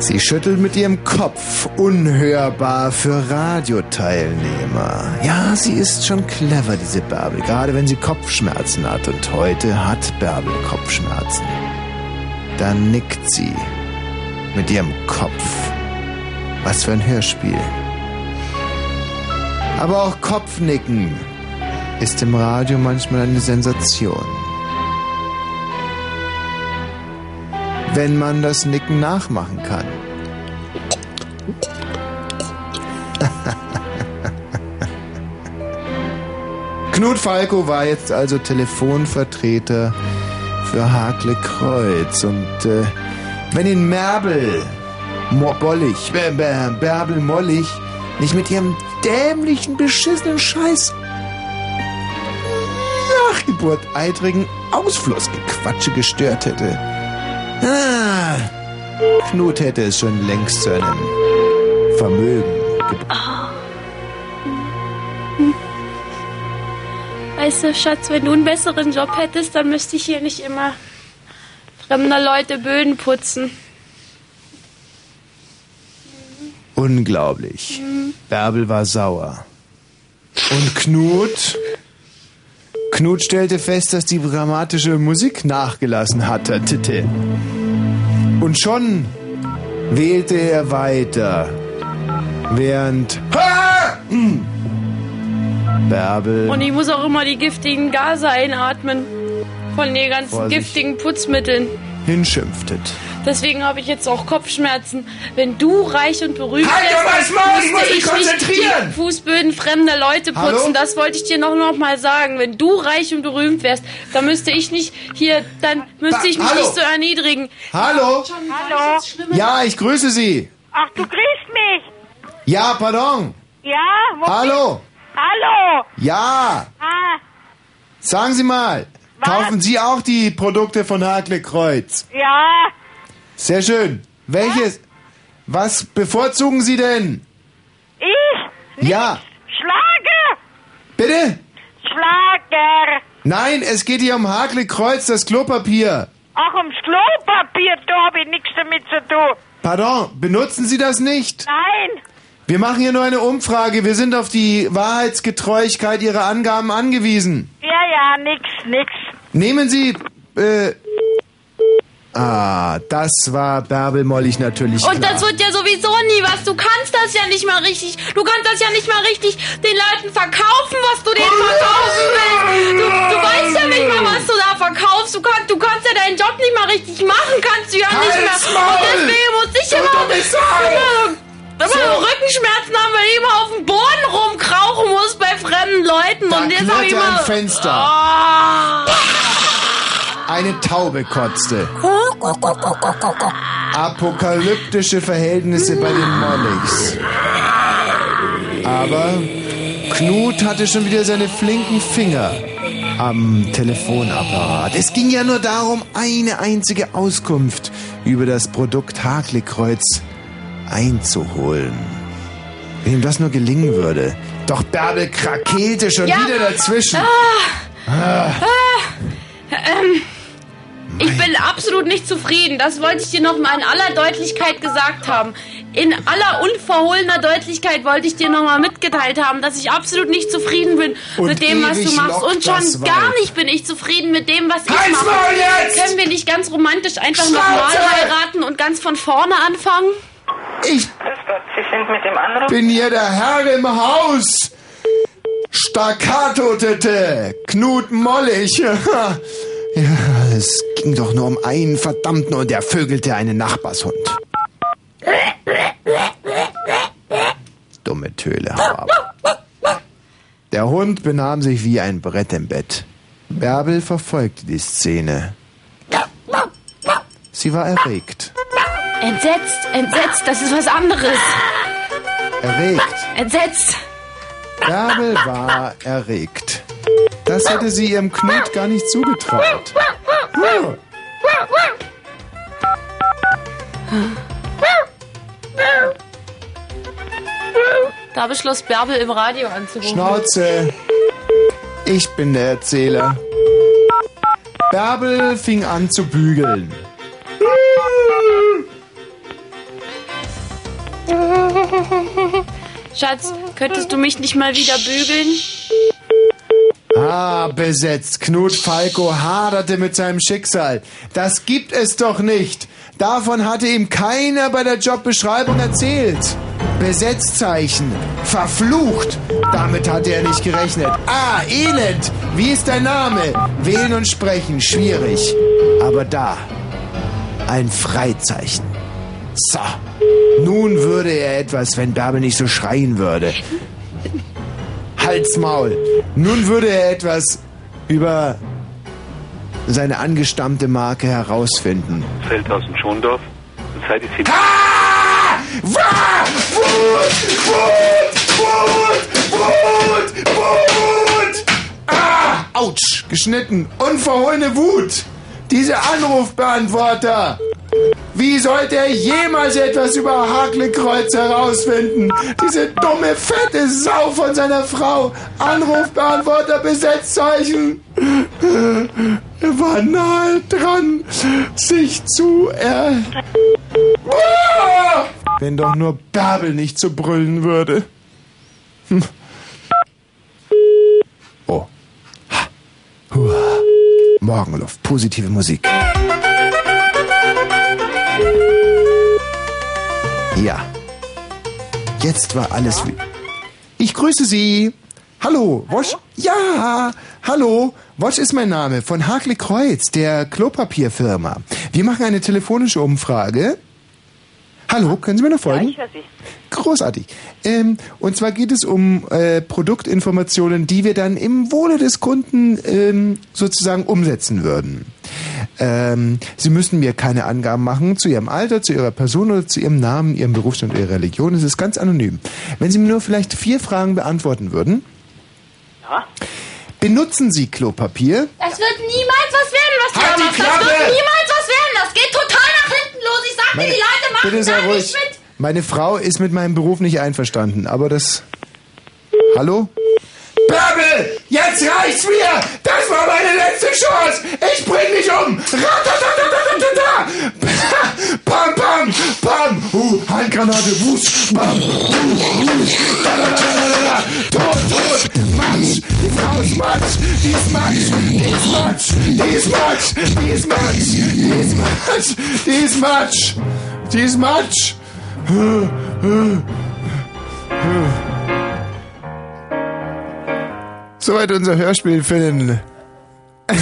Sie schüttelt mit ihrem Kopf, unhörbar für Radioteilnehmer. Ja, sie ist schon clever, diese Bärbel, gerade wenn sie Kopfschmerzen hat. Und heute hat Bärbel Kopfschmerzen. Dann nickt sie mit ihrem Kopf. Was für ein Hörspiel. Aber auch Kopfnicken ist im Radio manchmal eine Sensation. Wenn man das Nicken nachmachen kann. Knut Falco war jetzt also Telefonvertreter für Hakle Kreuz und äh, wenn ihn Merbel Mo Bärbel Mollig nicht mit ihrem dämlichen, beschissenen Scheiß Nachgeburt eitrigen Ausflussgequatsche gestört hätte. Ah, Knut hätte es schon längst zu einem Vermögen gebracht. Weißt du, Schatz, wenn du einen besseren Job hättest, dann müsste ich hier nicht immer fremder Leute Böden putzen. Unglaublich. Bärbel war sauer. Und Knut? Knut stellte fest, dass die dramatische Musik nachgelassen hatte. Und schon wählte er weiter. Während. Bärbel Und ich muss auch immer die giftigen Gase einatmen. Von den ganzen Vorsicht. giftigen Putzmitteln. hinschimpftet. Deswegen habe ich jetzt auch Kopfschmerzen. Wenn du reich und berühmt Halt mal Maul, ich muss müsste mich ich nicht konzentrieren! die Fußböden fremder Leute putzen. Hallo? Das wollte ich dir noch, noch mal sagen. Wenn du reich und berühmt wärst, dann müsste ich nicht hier, dann müsste ich mich Hallo? nicht so erniedrigen. Hallo? Hallo? Ja, ich grüße Sie. Ach, du grüßt mich. Ja, pardon. Ja? Wo Hallo. bist- Hallo. Ja. Ah, Sagen Sie mal, kaufen Sie auch die Produkte von Hakle Kreuz? ja. Sehr schön. Welches? Was bevorzugen Sie denn? Ich? Ja. Schlager. Bitte? Schlager. Nein, es geht hier um Hakle Kreuz, das Klopapier. Ach, ums Klopapier, da habe ich nichts damit zu tun. Pardon, benutzen Sie das nicht? Nein. Wir machen hier nur eine Umfrage. Wir sind auf die Wahrheitsgetreuigkeit Ihrer Angaben angewiesen. Ja, ja, nix, nix. Nehmen Sie, äh, ah, das war Bärbel Mollig natürlich Und klar. das wird ja sowieso nie was. Du kannst das ja nicht mal richtig. Du kannst das ja nicht mal richtig den Leuten verkaufen, was du denen verkaufen willst. Du, du weißt ja nicht mal, was du da verkaufst. Du, kannst, du kannst ja deinen Job nicht mal richtig machen. Kannst du ja nicht mehr. Halt's Und Maul! deswegen muss ich Du immer, Sau! immer, immer So. Rückenschmerzen haben, weil ich immer auf dem Boden rumkrauchen muss bei fremden Leuten. Da Und jetzt hab ich immer. ein Fenster. Ah. Eine Taube kotzte. Apokalyptische Verhältnisse bei den Molligs. Aber Knut hatte schon wieder seine flinken Finger am Telefonapparat. Es ging ja nur darum, eine einzige Auskunft über das Produkt Haklikreuz einzuholen. Wenn ihm das nur gelingen würde. Doch Bärbel krakeelte schon Ja. wieder dazwischen. Ah, Ah. ah, ähm, ich bin absolut nicht zufrieden. Das wollte ich dir noch mal in aller Deutlichkeit gesagt haben. In aller unverhohlener Deutlichkeit wollte ich dir noch mal mitgeteilt haben, dass ich absolut nicht zufrieden bin Und mit dem, was du machst. Und schon gar nicht bin ich zufrieden mit dem, was ich Halt's mache. Jetzt! Können wir nicht ganz romantisch einfach nochmal heiraten und ganz von vorne anfangen? Ich bin hier der Herr im Haus. Staccato-Tete, Knut Mollig. Ja, es ging doch nur um einen verdammten und der vögelte einen Nachbarshund. Dumme Töle. Der Hund benahm sich wie ein Brett im Bett. Bärbel verfolgte die Szene. Sie war erregt. Entsetzt, entsetzt, das ist was anderes. Erregt. Entsetzt. Bärbel war erregt. Das hätte sie ihrem Knut gar nicht zugetraut. Ja. Da beschloss Bärbel im Radio anzurufen. Schnauze. Ich bin der Erzähler. Bärbel fing an zu bügeln. Schatz, könntest du mich nicht mal wieder bügeln? Ah, besetzt. Knut Falco haderte mit seinem Schicksal. Das gibt es doch nicht. Davon hatte ihm keiner bei der Jobbeschreibung erzählt. Besetzzeichen. Verflucht. Damit hatte er nicht gerechnet. Ah, Elend. Wie ist dein Name? Wählen und sprechen. Schwierig. Aber da. Ein Freizeichen. So. Nun würde er etwas, wenn Bärbel nicht so schreien würde. Halsmaul. Nun würde er etwas über seine angestammte Marke herausfinden. Feldhausen Schondorf. Zurzeit ist sie. Wah! Wut! Wut! Wut! Wut! Wut! Ah! Autsch! Geschnitten. Unverhohlene Wut! Diese Anrufbeantworter! Wie sollte er jemals etwas über Haklekreuz herausfinden? Diese dumme, fette Sau von seiner Frau! Anrufbeantworter, Besetzzeichen! Er war nahe dran, sich zu er... Wenn doch nur Bärbel nicht so brüllen würde. Oh. Ha. Morgenluft, positive Musik. Ja. Jetzt war alles wie. Ich grüße Sie. Hallo, Wosch. Ja, hallo. Wosch ist mein Name von Hakle Kreuz, der Klopapierfirma. Wir machen eine telefonische Umfrage. Hallo, können Sie mir noch folgen? höre Sie. Großartig. Ähm, und zwar geht es um äh, Produktinformationen, die wir dann im Wohle des Kunden ähm, sozusagen umsetzen würden. Ähm, Sie müssen mir keine Angaben machen zu Ihrem Alter, zu Ihrer Person oder zu Ihrem Namen, Ihrem Berufsstand oder Ihrer Religion. Es ist ganz anonym. Wenn Sie mir nur vielleicht vier Fragen beantworten würden. Ja? Benutzen Sie Klopapier? Das wird niemals was werden, was du Halt machst. Das Klappe! wird niemals was werden. Das geht total nach hinten los. Ich sag dir, die Leute machen bitte ruhig. nicht mit. Meine Frau ist mit meinem Beruf nicht einverstanden, aber das. Hallo? Bärbel! Jetzt reicht's mir! Das war meine letzte Chance! Ich bring dich um! Pam, pam, pam! Uh, Handgranate, Wusch! Bam! Tot, tot! Matsch! Die Frau ist Matsch! Die ist Matsch! Die ist Matsch! Die ist Matsch! Die ist Matsch! Die ist Matsch! Die ist Matsch! Die ist Matsch! Soweit unser Hörspiel für den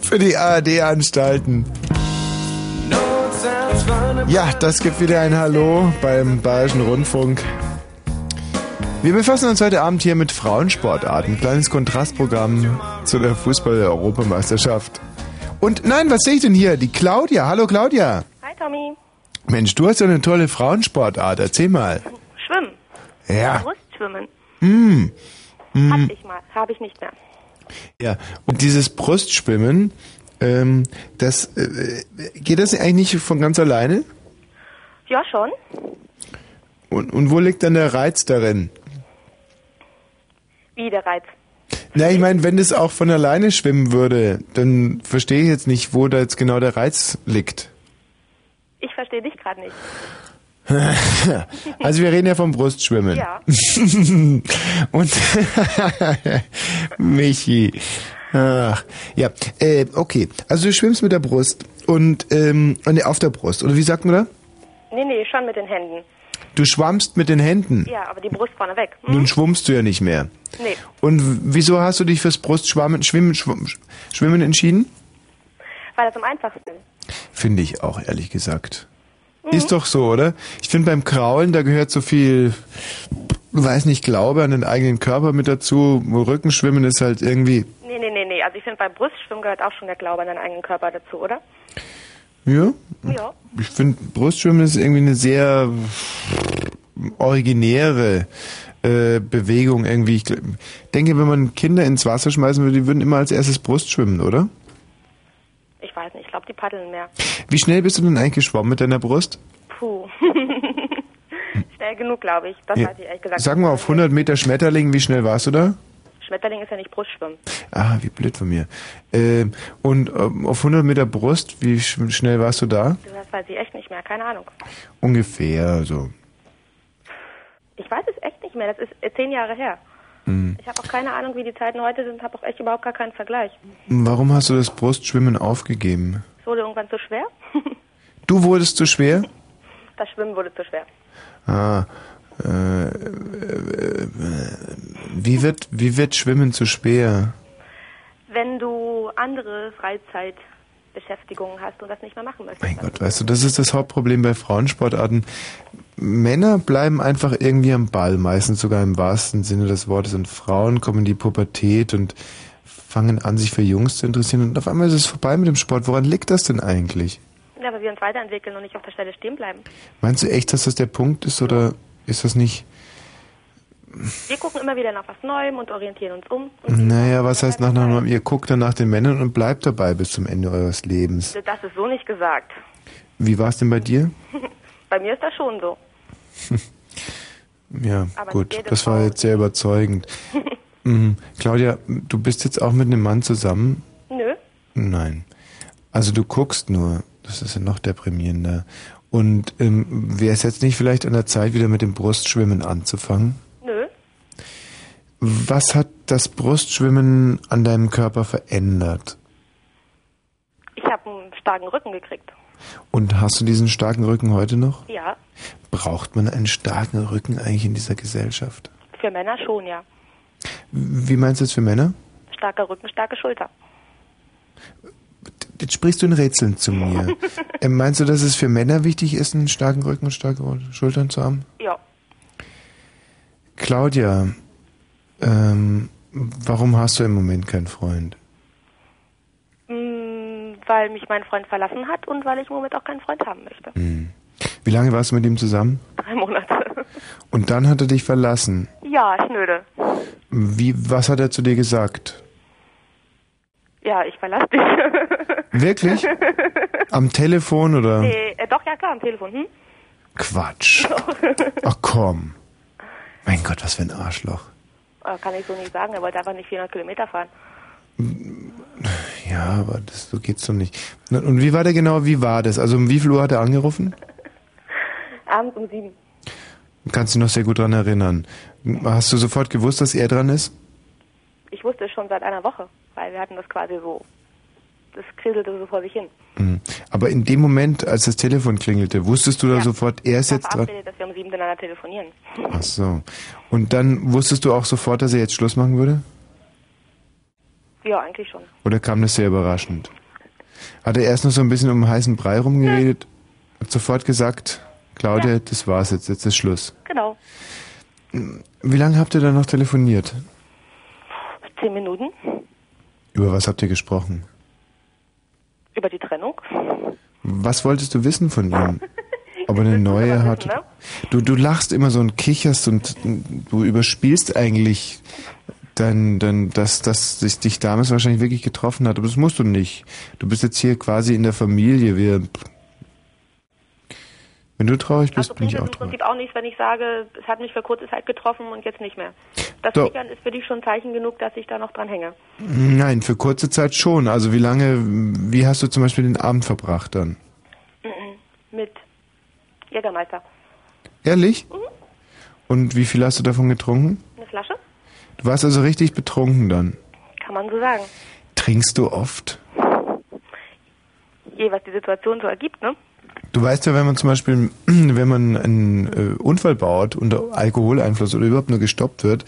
für die ARD-Anstalten. Ja, das gibt wieder ein Hallo beim Bayerischen Rundfunk. Wir befassen uns heute Abend hier mit Frauensportarten. Kleines Kontrastprogramm zu der Fußball-Europameisterschaft. Und nein, was sehe ich denn hier? Die Claudia. Hallo Claudia. Hi Tommy. Mensch, du hast ja eine tolle Frauensportart. Erzähl mal. Schwimmen. Ja. Brustschwimmen. Hm. Hm. Hab ich mal, habe ich nicht mehr. Ja. Und dieses Brustschwimmen, ähm, das äh, geht das eigentlich nicht von ganz alleine? Ja, schon. Und, und wo liegt dann der Reiz darin? Wie der Reiz. Na, ich meine, wenn das auch von alleine schwimmen würde, dann verstehe ich jetzt nicht, wo da jetzt genau der Reiz liegt. Ich verstehe dich gerade nicht. Also wir reden ja vom Brustschwimmen. Ja. Und Michi. Ach, ja, äh, okay. Also du schwimmst mit der Brust und ähm, nee, auf der Brust. Oder wie sagt man da? Nee, nee, schon mit den Händen. Du schwammst mit den Händen. Ja, aber die Brust vorne weg. Hm? Nun schwimmst du ja nicht mehr. Nee, Und wieso hast du dich fürs Brustschwimmen Schwimmen, Schwimmen, Schwimmen entschieden? weil das am einfachsten ist. Finde ich auch, ehrlich gesagt. Mhm. Ist doch so, oder? Ich finde beim Kraulen, da gehört so viel, weiß nicht, Glaube an den eigenen Körper mit dazu. Rückenschwimmen ist halt irgendwie, Nee, nee, nee, nee. Also ich finde, beim Brustschwimmen gehört auch schon der Glaube an deinen eigenen Körper dazu, oder? ja. Ja. Ich finde, Brustschwimmen ist irgendwie eine sehr originäre äh, Bewegung irgendwie. Ich denke, wenn man Kinder ins Wasser schmeißen würde, die würden immer als erstes Brust schwimmen, oder? Ich weiß nicht, paddeln mehr. Wie schnell bist du denn eigentlich geschwommen mit deiner Brust? Puh. Schnell genug, glaube ich. Das Ja. weiß ich ehrlich gesagt. Sag mal, auf 100 Meter Schmetterling, wie schnell warst du da? Schmetterling ist ja nicht Brustschwimmen. Ah, wie blöd von mir. Ähm, und ähm, auf 100 Meter Brust, wie sch schnell warst du da? Das weiß ich echt nicht mehr, keine Ahnung. Ungefähr, so. Ich weiß es echt nicht mehr, das ist äh, zehn Jahre her. Hm. Ich habe auch keine Ahnung, wie die Zeiten heute sind, habe auch echt überhaupt gar keinen Vergleich. Warum hast du das Brustschwimmen aufgegeben? Es wurde irgendwann zu schwer. Du wurdest zu schwer? Das Schwimmen wurde zu schwer. Ah, äh, äh, äh, wie wird, wie wird Schwimmen zu schwer? Wenn du andere Freizeitbeschäftigungen hast und das nicht mehr machen möchtest. Mein Gott, weißt du, das ist das Hauptproblem bei Frauensportarten. Männer bleiben einfach irgendwie am Ball, meistens sogar im wahrsten Sinne des Wortes. Und Frauen kommen in die Pubertät und fangen an, sich für Jungs zu interessieren. Und auf einmal ist es vorbei mit dem Sport. Woran liegt das denn eigentlich? Ja, aber wir uns weiterentwickeln und nicht auf der Stelle stehen bleiben. Meinst du echt, dass das der Punkt ist oder ist das nicht? Wir gucken immer wieder nach was Neuem und orientieren uns um. Naja, was heißt nach nach Ihr guckt dann nach den Männern und bleibt dabei bis zum Ende eures Lebens. das ist so nicht gesagt. Wie war es denn bei dir? Bei mir ist das schon so. Ja, Aber gut, das war jetzt sehr überzeugend. mhm. Claudia, du bist jetzt auch mit einem Mann zusammen? Nö. Nein. Also du guckst nur, das ist ja noch deprimierender. Und ähm, wäre es jetzt nicht vielleicht an der Zeit, wieder mit dem Brustschwimmen anzufangen? Nö. Was hat das Brustschwimmen an deinem Körper verändert? Ich habe einen starken Rücken gekriegt. Und hast du diesen starken Rücken heute noch? Ja, Braucht man einen starken Rücken eigentlich in dieser Gesellschaft? für Männer schon, ja. Wie meinst du das für Männer? Starker Rücken, starke Schulter. Jetzt sprichst du in Rätseln zu mir. ähm, meinst du, dass es für Männer wichtig ist, einen starken Rücken und starke Schultern zu haben? Ja. Claudia, ähm, warum hast du im Moment keinen Freund? Mm, weil mich mein Freund verlassen hat und weil ich im Moment auch keinen Freund haben möchte. Hm. Wie lange warst du mit ihm zusammen? Drei Monate. Und dann hat er dich verlassen. ja, schnöde. Wie, was hat er zu dir gesagt? Ja, ich verlasse dich. Wirklich? Am Telefon oder? nee, äh, doch, ja klar, am Telefon. Hm? Quatsch. Ach komm. Mein Gott, was für ein Arschloch. Äh, Kann ich so nicht sagen, er wollte einfach nicht 400 Kilometer fahren. Ja, aber das, so geht's doch nicht. Und wie war der genau, wie war das? Also um wie viel Uhr hat er angerufen? Abends um sieben. Kannst du dich noch sehr gut dran erinnern. Hast du sofort gewusst, dass er dran ist? Ich wusste es schon seit einer Woche, weil wir hatten das quasi so, das kriselte so vor sich hin. Mhm. Aber in dem Moment, als das Telefon klingelte, wusstest du da sofort, er ist jetzt dran? verabredet, dass wir um sieben miteinander telefonieren. Ach so. Und dann wusstest du auch sofort, dass er jetzt Schluss machen würde? Ja, eigentlich schon. Oder kam das sehr überraschend? Hat er erst noch so ein bisschen um den heißen Brei rumgeredet? Hat sofort gesagt, Claudia, das war's jetzt, jetzt ist Schluss. Genau. Wie lange habt ihr dann noch telefoniert? Zehn Minuten Über was habt ihr gesprochen? über die Trennung. Was wolltest du wissen von ihm? Aber eine neue hat. ne? Du, du lachst immer so und kicherst und du überspielst eigentlich dein, dein, dass, dass sich dich damals wahrscheinlich wirklich getroffen hat. Aber das musst du nicht. Du bist jetzt hier quasi in der Familie. Wir, wenn du traurig bist, Also bin ich auch im traurig. Prinzip auch nichts, wenn ich sage, es hat mich für kurze Zeit getroffen und jetzt nicht mehr. Das. Kickern ist für dich schon Zeichen genug, dass ich da noch dran hänge. Nein, für kurze Zeit schon. Also wie lange, wie hast du zum Beispiel den Abend verbracht dann? Mhm. Mit Jägermeister. Ehrlich? Und wie viel hast du davon getrunken? Eine Flasche? Du warst also richtig betrunken dann. Kann man so sagen. Trinkst du oft? Je, was die Situation so ergibt, ne? Du weißt ja, wenn man zum Beispiel, wenn man einen äh, Unfall baut unter Alkoholeinfluss oder überhaupt nur gestoppt wird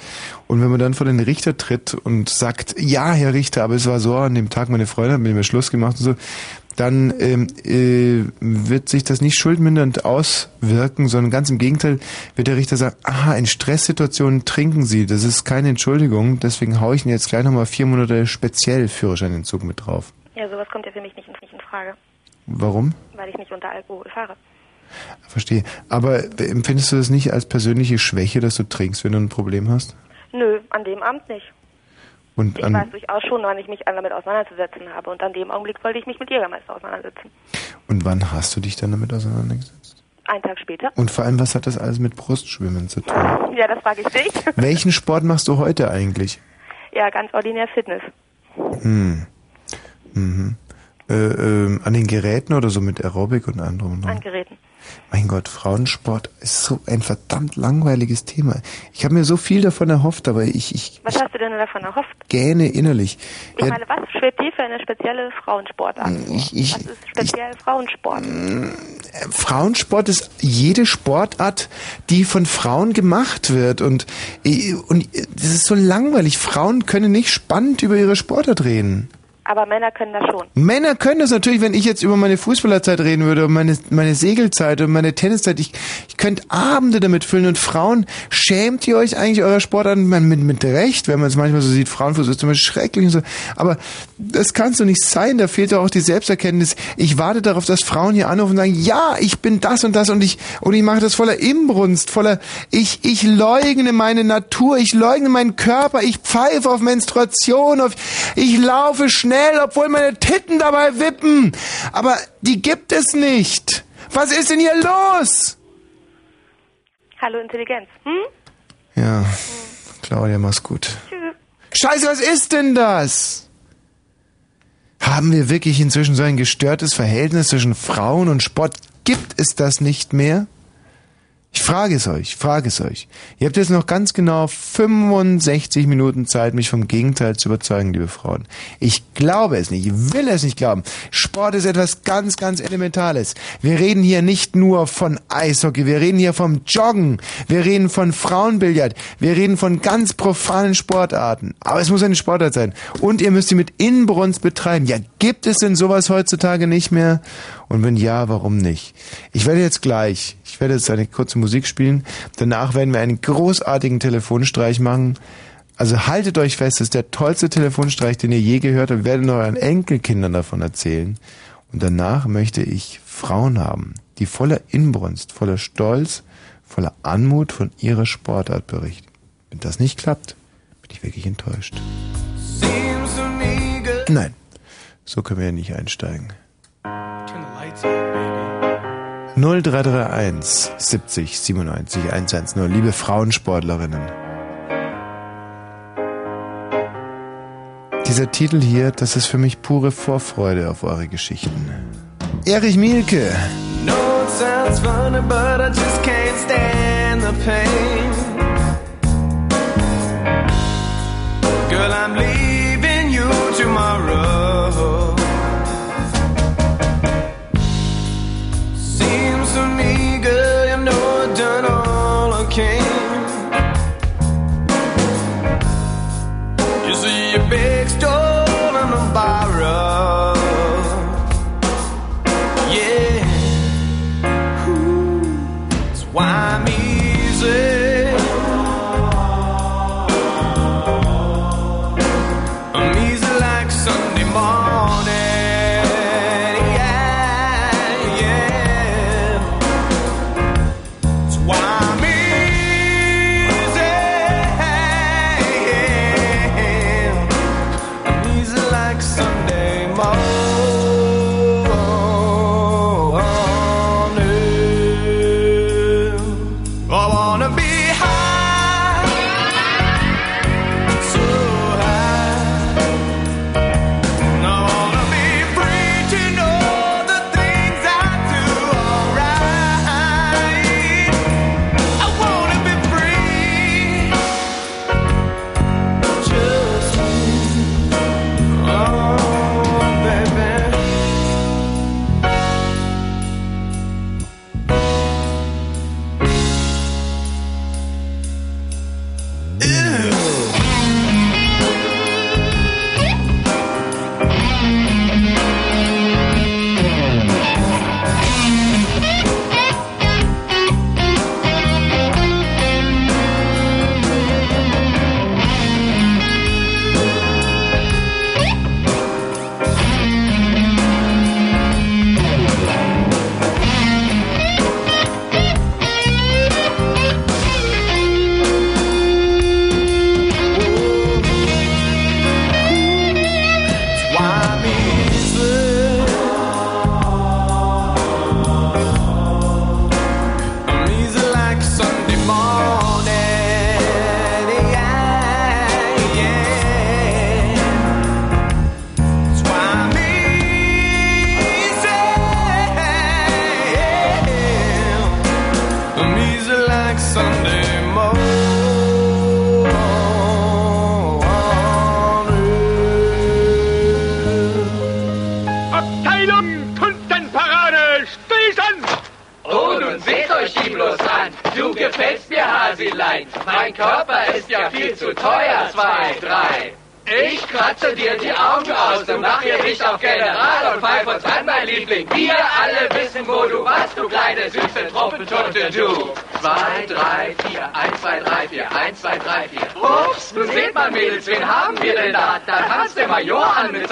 und wenn man dann vor den Richter tritt und sagt, ja, Herr Richter, aber es war so, an dem Tag meine Freundin hat mit mir Schluss gemacht und so, dann ähm, äh, wird sich das nicht schuldmindernd auswirken, sondern ganz im Gegenteil wird der Richter sagen, aha, in Stresssituationen trinken Sie, das ist keine Entschuldigung, deswegen haue ich Ihnen jetzt gleich nochmal vier Monate speziell Führerscheinentzug mit drauf. Ja, sowas kommt ja für mich nicht, nicht in Frage, Warum? weil ich nicht unter Alkohol fahre. Verstehe. Aber empfindest du das nicht als persönliche Schwäche, dass du trinkst, wenn du ein Problem hast? Nö, an dem Abend nicht. Und Ich an, weiß durchaus schon, wann ich mich damit auseinanderzusetzen habe. Und an dem Augenblick wollte ich mich mit Jägermeister auseinandersetzen. und wann hast du dich dann damit auseinandergesetzt? Einen Tag später. Und vor allem, was hat das alles mit Brustschwimmen zu tun? Ja, das frage ich dich. Welchen Sport machst du heute eigentlich? Ja, ganz ordinär Fitness. Hm. Mhm. Äh, ähm, an den Geräten oder so mit Aerobic und anderem? An Geräten. Mein Gott, Frauensport ist so ein verdammt langweiliges Thema. Ich habe mir so viel davon erhofft, aber ich, ich Was hast du denn davon erhofft? gähne innerlich. Ich Ja, meine, was schwebt dir für eine spezielle Frauensportart? ich, ich, was ist speziell Frauensport? Frauensport ist jede Sportart, die von Frauen gemacht wird und und das ist so langweilig. Frauen können nicht spannend über ihre Sportart reden. Aber Männer können das schon. Männer können das natürlich, wenn ich jetzt über meine Fußballerzeit reden würde, meine, meine Segelzeit und meine Tenniszeit, ich, ich könnte Abende damit füllen und Frauen, schämt ihr euch eigentlich eurer Sportart? Man, mit, mit Recht, wenn man es manchmal so sieht, Frauenfuß ist zum Beispiel schrecklich und so, aber das kann so nicht sein, da fehlt ja auch die Selbsterkenntnis. Ich warte darauf, dass Frauen hier anrufen und sagen, ja, ich bin das und das und ich, und ich mache das voller Imbrunst, voller, ich, ich leugne meine Natur, ich leugne meinen Körper, ich pfeife auf Menstruation, auf, ich laufe schnell, obwohl meine Titten dabei wippen. Aber die gibt es nicht. Was ist denn hier los? Hallo Intelligenz. Hm? Ja, Claudia, mach's gut. Scheiße, was ist denn das? Haben wir wirklich inzwischen so ein gestörtes Verhältnis zwischen Frauen und Sport? Gibt es das nicht mehr? Ich frage es euch, ich frage es euch. Ihr habt jetzt noch ganz genau 65 Minuten Zeit, mich vom Gegenteil zu überzeugen, liebe Frauen. Ich glaube es nicht, ich will es nicht glauben. Sport ist etwas ganz, ganz Elementales. Wir reden hier nicht nur von Eishockey, wir reden hier vom Joggen, wir reden von Frauenbillard, wir reden von ganz profanen Sportarten. Aber es muss eine Sportart sein. Und ihr müsst sie mit Inbrunst betreiben. Ja, gibt es denn sowas heutzutage nicht mehr? Und wenn ja, warum nicht? Ich werde jetzt gleich, ich werde jetzt eine kurze Musik spielen. Danach werden wir einen großartigen Telefonstreich machen. Also haltet euch fest, das ist der tollste Telefonstreich, den ihr je gehört habt. Wir werden euren Enkelkindern davon erzählen. Und danach möchte ich Frauen haben, die voller Inbrunst, voller Stolz, voller Anmut von ihrer Sportart berichten. Wenn das nicht klappt, bin ich wirklich enttäuscht. Nein, so können wir ja nicht einsteigen. 0331 70 97 110. Liebe Frauensportlerinnen. Dieser Titel hier, das ist für mich pure Vorfreude auf eure Geschichten. Erich Mielke. No, it sounds funny, but I just can't stand the pain. Girl, I'm leaving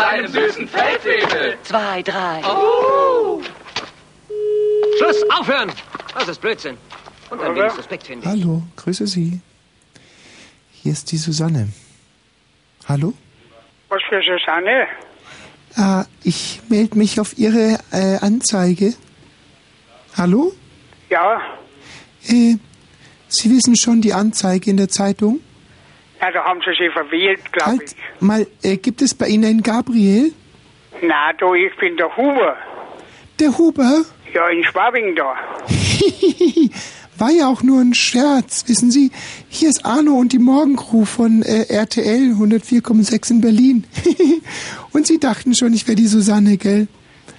Seinem süßen Feldwebel. Zwei, drei. Oh. Schluss, aufhören! Das ist Blödsinn. Und ein wenig Suspekt, finde ich. Hallo, grüße Sie. Hier ist die Susanne. Hallo? Was für Susanne? Ah, ich melde mich auf Ihre äh, Anzeige. Hallo? Ja, Äh, Sie wissen schon die Anzeige in der Zeitung? Na, da haben sie sich verwählt, glaube ich. Mal, äh, gibt es bei Ihnen einen Gabriel? Na, du, ich bin der Huber. Der Huber? Ja, in Schwabing da. War ja auch nur ein Scherz, wissen Sie? Hier ist Arno und die Morgencrew von äh, RTL 104,6 in Berlin. und Sie dachten schon, ich wäre die Susanne, gell?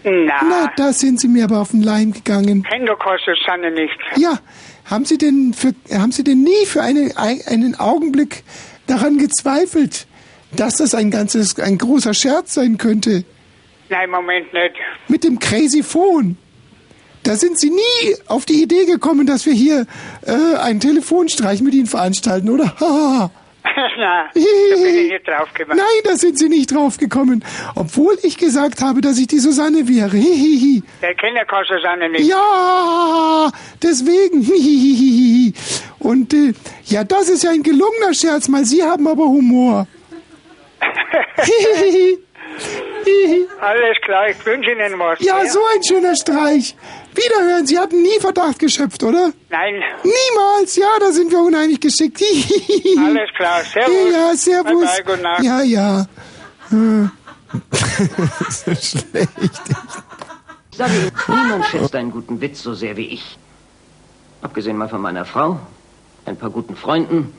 Na, Na, da sind Sie mir aber auf den Leim gegangen. doch keine Susanne nicht. Ja, haben Sie denn für, haben Sie denn nie für eine, einen Augenblick daran gezweifelt, dass das ein ganzes, ein großer Scherz sein könnte? Nein, Moment nicht. Mit dem Crazy Phone. Da sind Sie nie auf die Idee gekommen, dass wir hier äh, einen Telefonstreich mit Ihnen veranstalten, oder? Haha. na, da bin ich nicht drauf gekommen. Nein, da sind Sie nicht drauf gekommen. Obwohl ich gesagt habe, dass ich die Susanne wäre. Hihihi. Der kennt ja keine Susanne nicht. Ja, deswegen. Hihihihi. Und äh, ja, das ist ja ein gelungener Scherz, mal Sie haben aber Humor. Hihihi. Alles klar, ich wünsche Ihnen was. Ja, so ein schöner Streich. Wiederhören, Sie hatten nie Verdacht geschöpft, oder? Nein. Niemals, ja, da sind wir unheimlich geschickt. Alles klar, servus. Ja, servus. Bye, bye, gute Nacht. Ja, ja. So schlecht. Sage Ihnen, niemand schätzt einen guten Witz so sehr wie ich. Abgesehen mal von meiner Frau, ein paar guten Freunden,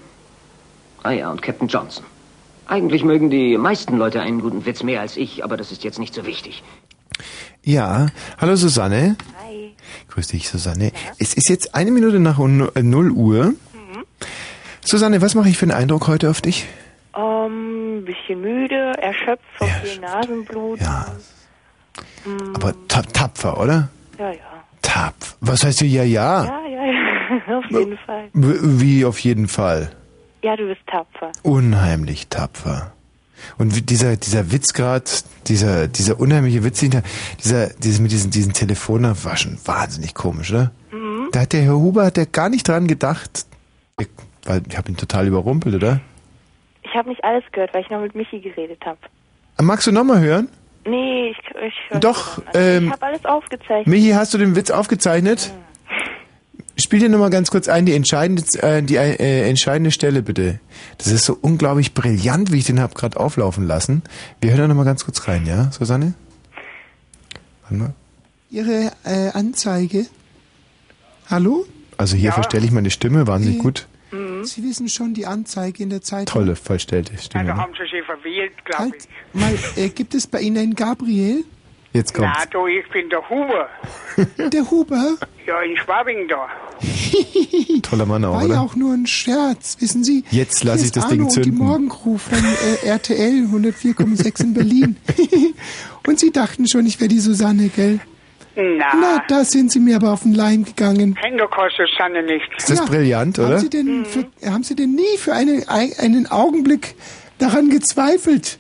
ah ja, und Captain Johnson. Eigentlich mögen die meisten Leute einen guten Witz mehr als ich, aber das ist jetzt nicht so wichtig. Ja, hallo Susanne. Hi. Grüß dich, Susanne. Es ist jetzt eine Minute nach un- äh, 0 Uhr. Susanne, was mache ich für einen Eindruck heute auf dich? Ähm, bisschen müde, erschöpft viel Nasenblut. Ja. Aber ta tapfer, oder? Ja, ja. Tapf. Was heißt hier ja, ja? Ja, ja, ja. Auf jeden Fall. Wie auf jeden Fall. Ja, du bist tapfer. Unheimlich tapfer. Und dieser, dieser Witz grad, dieser, dieser unheimliche Witz, hinter- dieser, dieses mit diesen, diesen Telefonen war schon wahnsinnig komisch, oder? Mhm. Da hat der Herr Huber hat der gar nicht dran gedacht. Ich, weil ich habe ihn total überrumpelt, oder? Ich habe nicht alles gehört, weil ich noch mit Michi geredet habe. Magst du nochmal hören? Nee, ich, ich hör Doch, nicht. Also, ähm, Ich habe alles aufgezeichnet. Michi, hast du den Witz aufgezeichnet? Spiel dir nochmal ganz kurz ein, die entscheidende, äh, die äh, entscheidende Stelle bitte. Das ist so unglaublich brillant, wie ich den hab gerade auflaufen lassen. Wir hören da nochmal ganz kurz rein, ja, Susanne? Warte mal. Ihre äh, Anzeige. Hallo? Also hier Ja. verstelle ich meine Stimme, wahnsinnig Mhm. gut. Sie wissen schon die Anzeige in der Zeitung. Tolle, verstellte Stimme. da Ne? haben sie sich verwählt, glaube ich. Mal, äh, gibt es bei Ihnen einen Gabriel? Jetzt Na, kommt's. du, ich bin der Huber. Der Huber? Ja, in Schwabing da. Toller Mann auch, War oder? ja auch nur ein Scherz, wissen Sie? Jetzt lass Hier ich das ist Ding Arno zünden. Und die Morgencrew von äh, RTL 104,6 in Berlin. und Sie dachten schon, ich wäre die Susanne, gell? Na, Na, da sind Sie mir aber auf den Leim gegangen. doch keine Susanne nicht. Ist das brillant, oder? Haben Sie denn, für, haben Sie denn nie für eine, ein- einen Augenblick daran gezweifelt,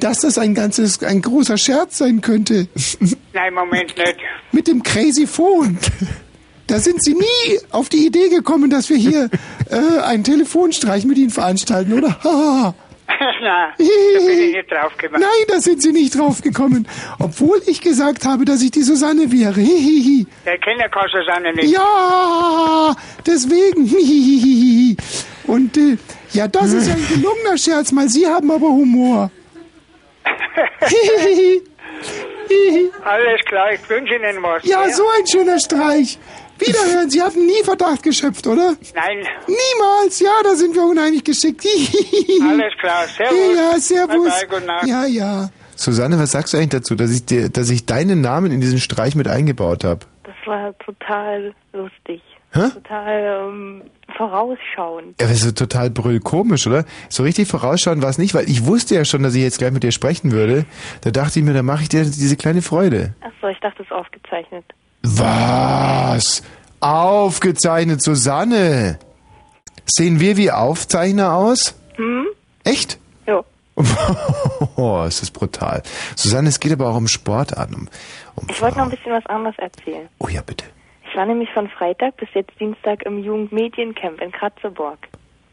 dass das ein ganzes, ein großer Scherz sein könnte? Nein, Moment nicht. Mit dem Crazy Phone. Da sind Sie nie auf die Idee gekommen, dass wir hier äh, einen Telefonstreich mit Ihnen veranstalten, oder? Na, da bin ich nicht drauf gekommen. Nein, da sind Sie nicht drauf gekommen. Obwohl ich gesagt habe, dass ich die Susanne wäre. Hihihi. Der kennt ja keine Susanne nicht. Ja, deswegen. Und äh, ja, das ist ja ein gelungener Scherz, mal Sie haben aber Humor. Alles klar, ich wünsche Ihnen was. Ja, so ein schöner Streich. Wiederhören, Sie hatten nie Verdacht geschöpft, oder? Nein. Niemals, ja, da sind wir unheimlich geschickt. Alles klar, servus. Ja, servus. Bye, bye, gute Nacht. Ja, ja. Susanne, was sagst du eigentlich dazu, dass ich dir, dass ich deinen Namen in diesen Streich mit eingebaut habe? Das war total lustig. Hä? Total, ähm, vorausschauend. Ja, das ist total brüllkomisch, oder? So richtig vorausschauen war es nicht, weil ich wusste ja schon, dass ich jetzt gleich mit dir sprechen würde. Da dachte ich mir, da mache ich dir diese kleine Freude. Achso, ich dachte, es ist aufgezeichnet. Was? Aufgezeichnet, Susanne. Sehen wir wie Aufzeichner aus? Hm? Echt? Ja. Oh, ist das brutal. Susanne, es geht aber auch um Sportarten. Um, um Ich wollte noch ein bisschen was anderes erzählen. Oh ja, bitte. Ich war nämlich von Freitag bis jetzt Dienstag im Jugendmediencamp in Kratzeborg.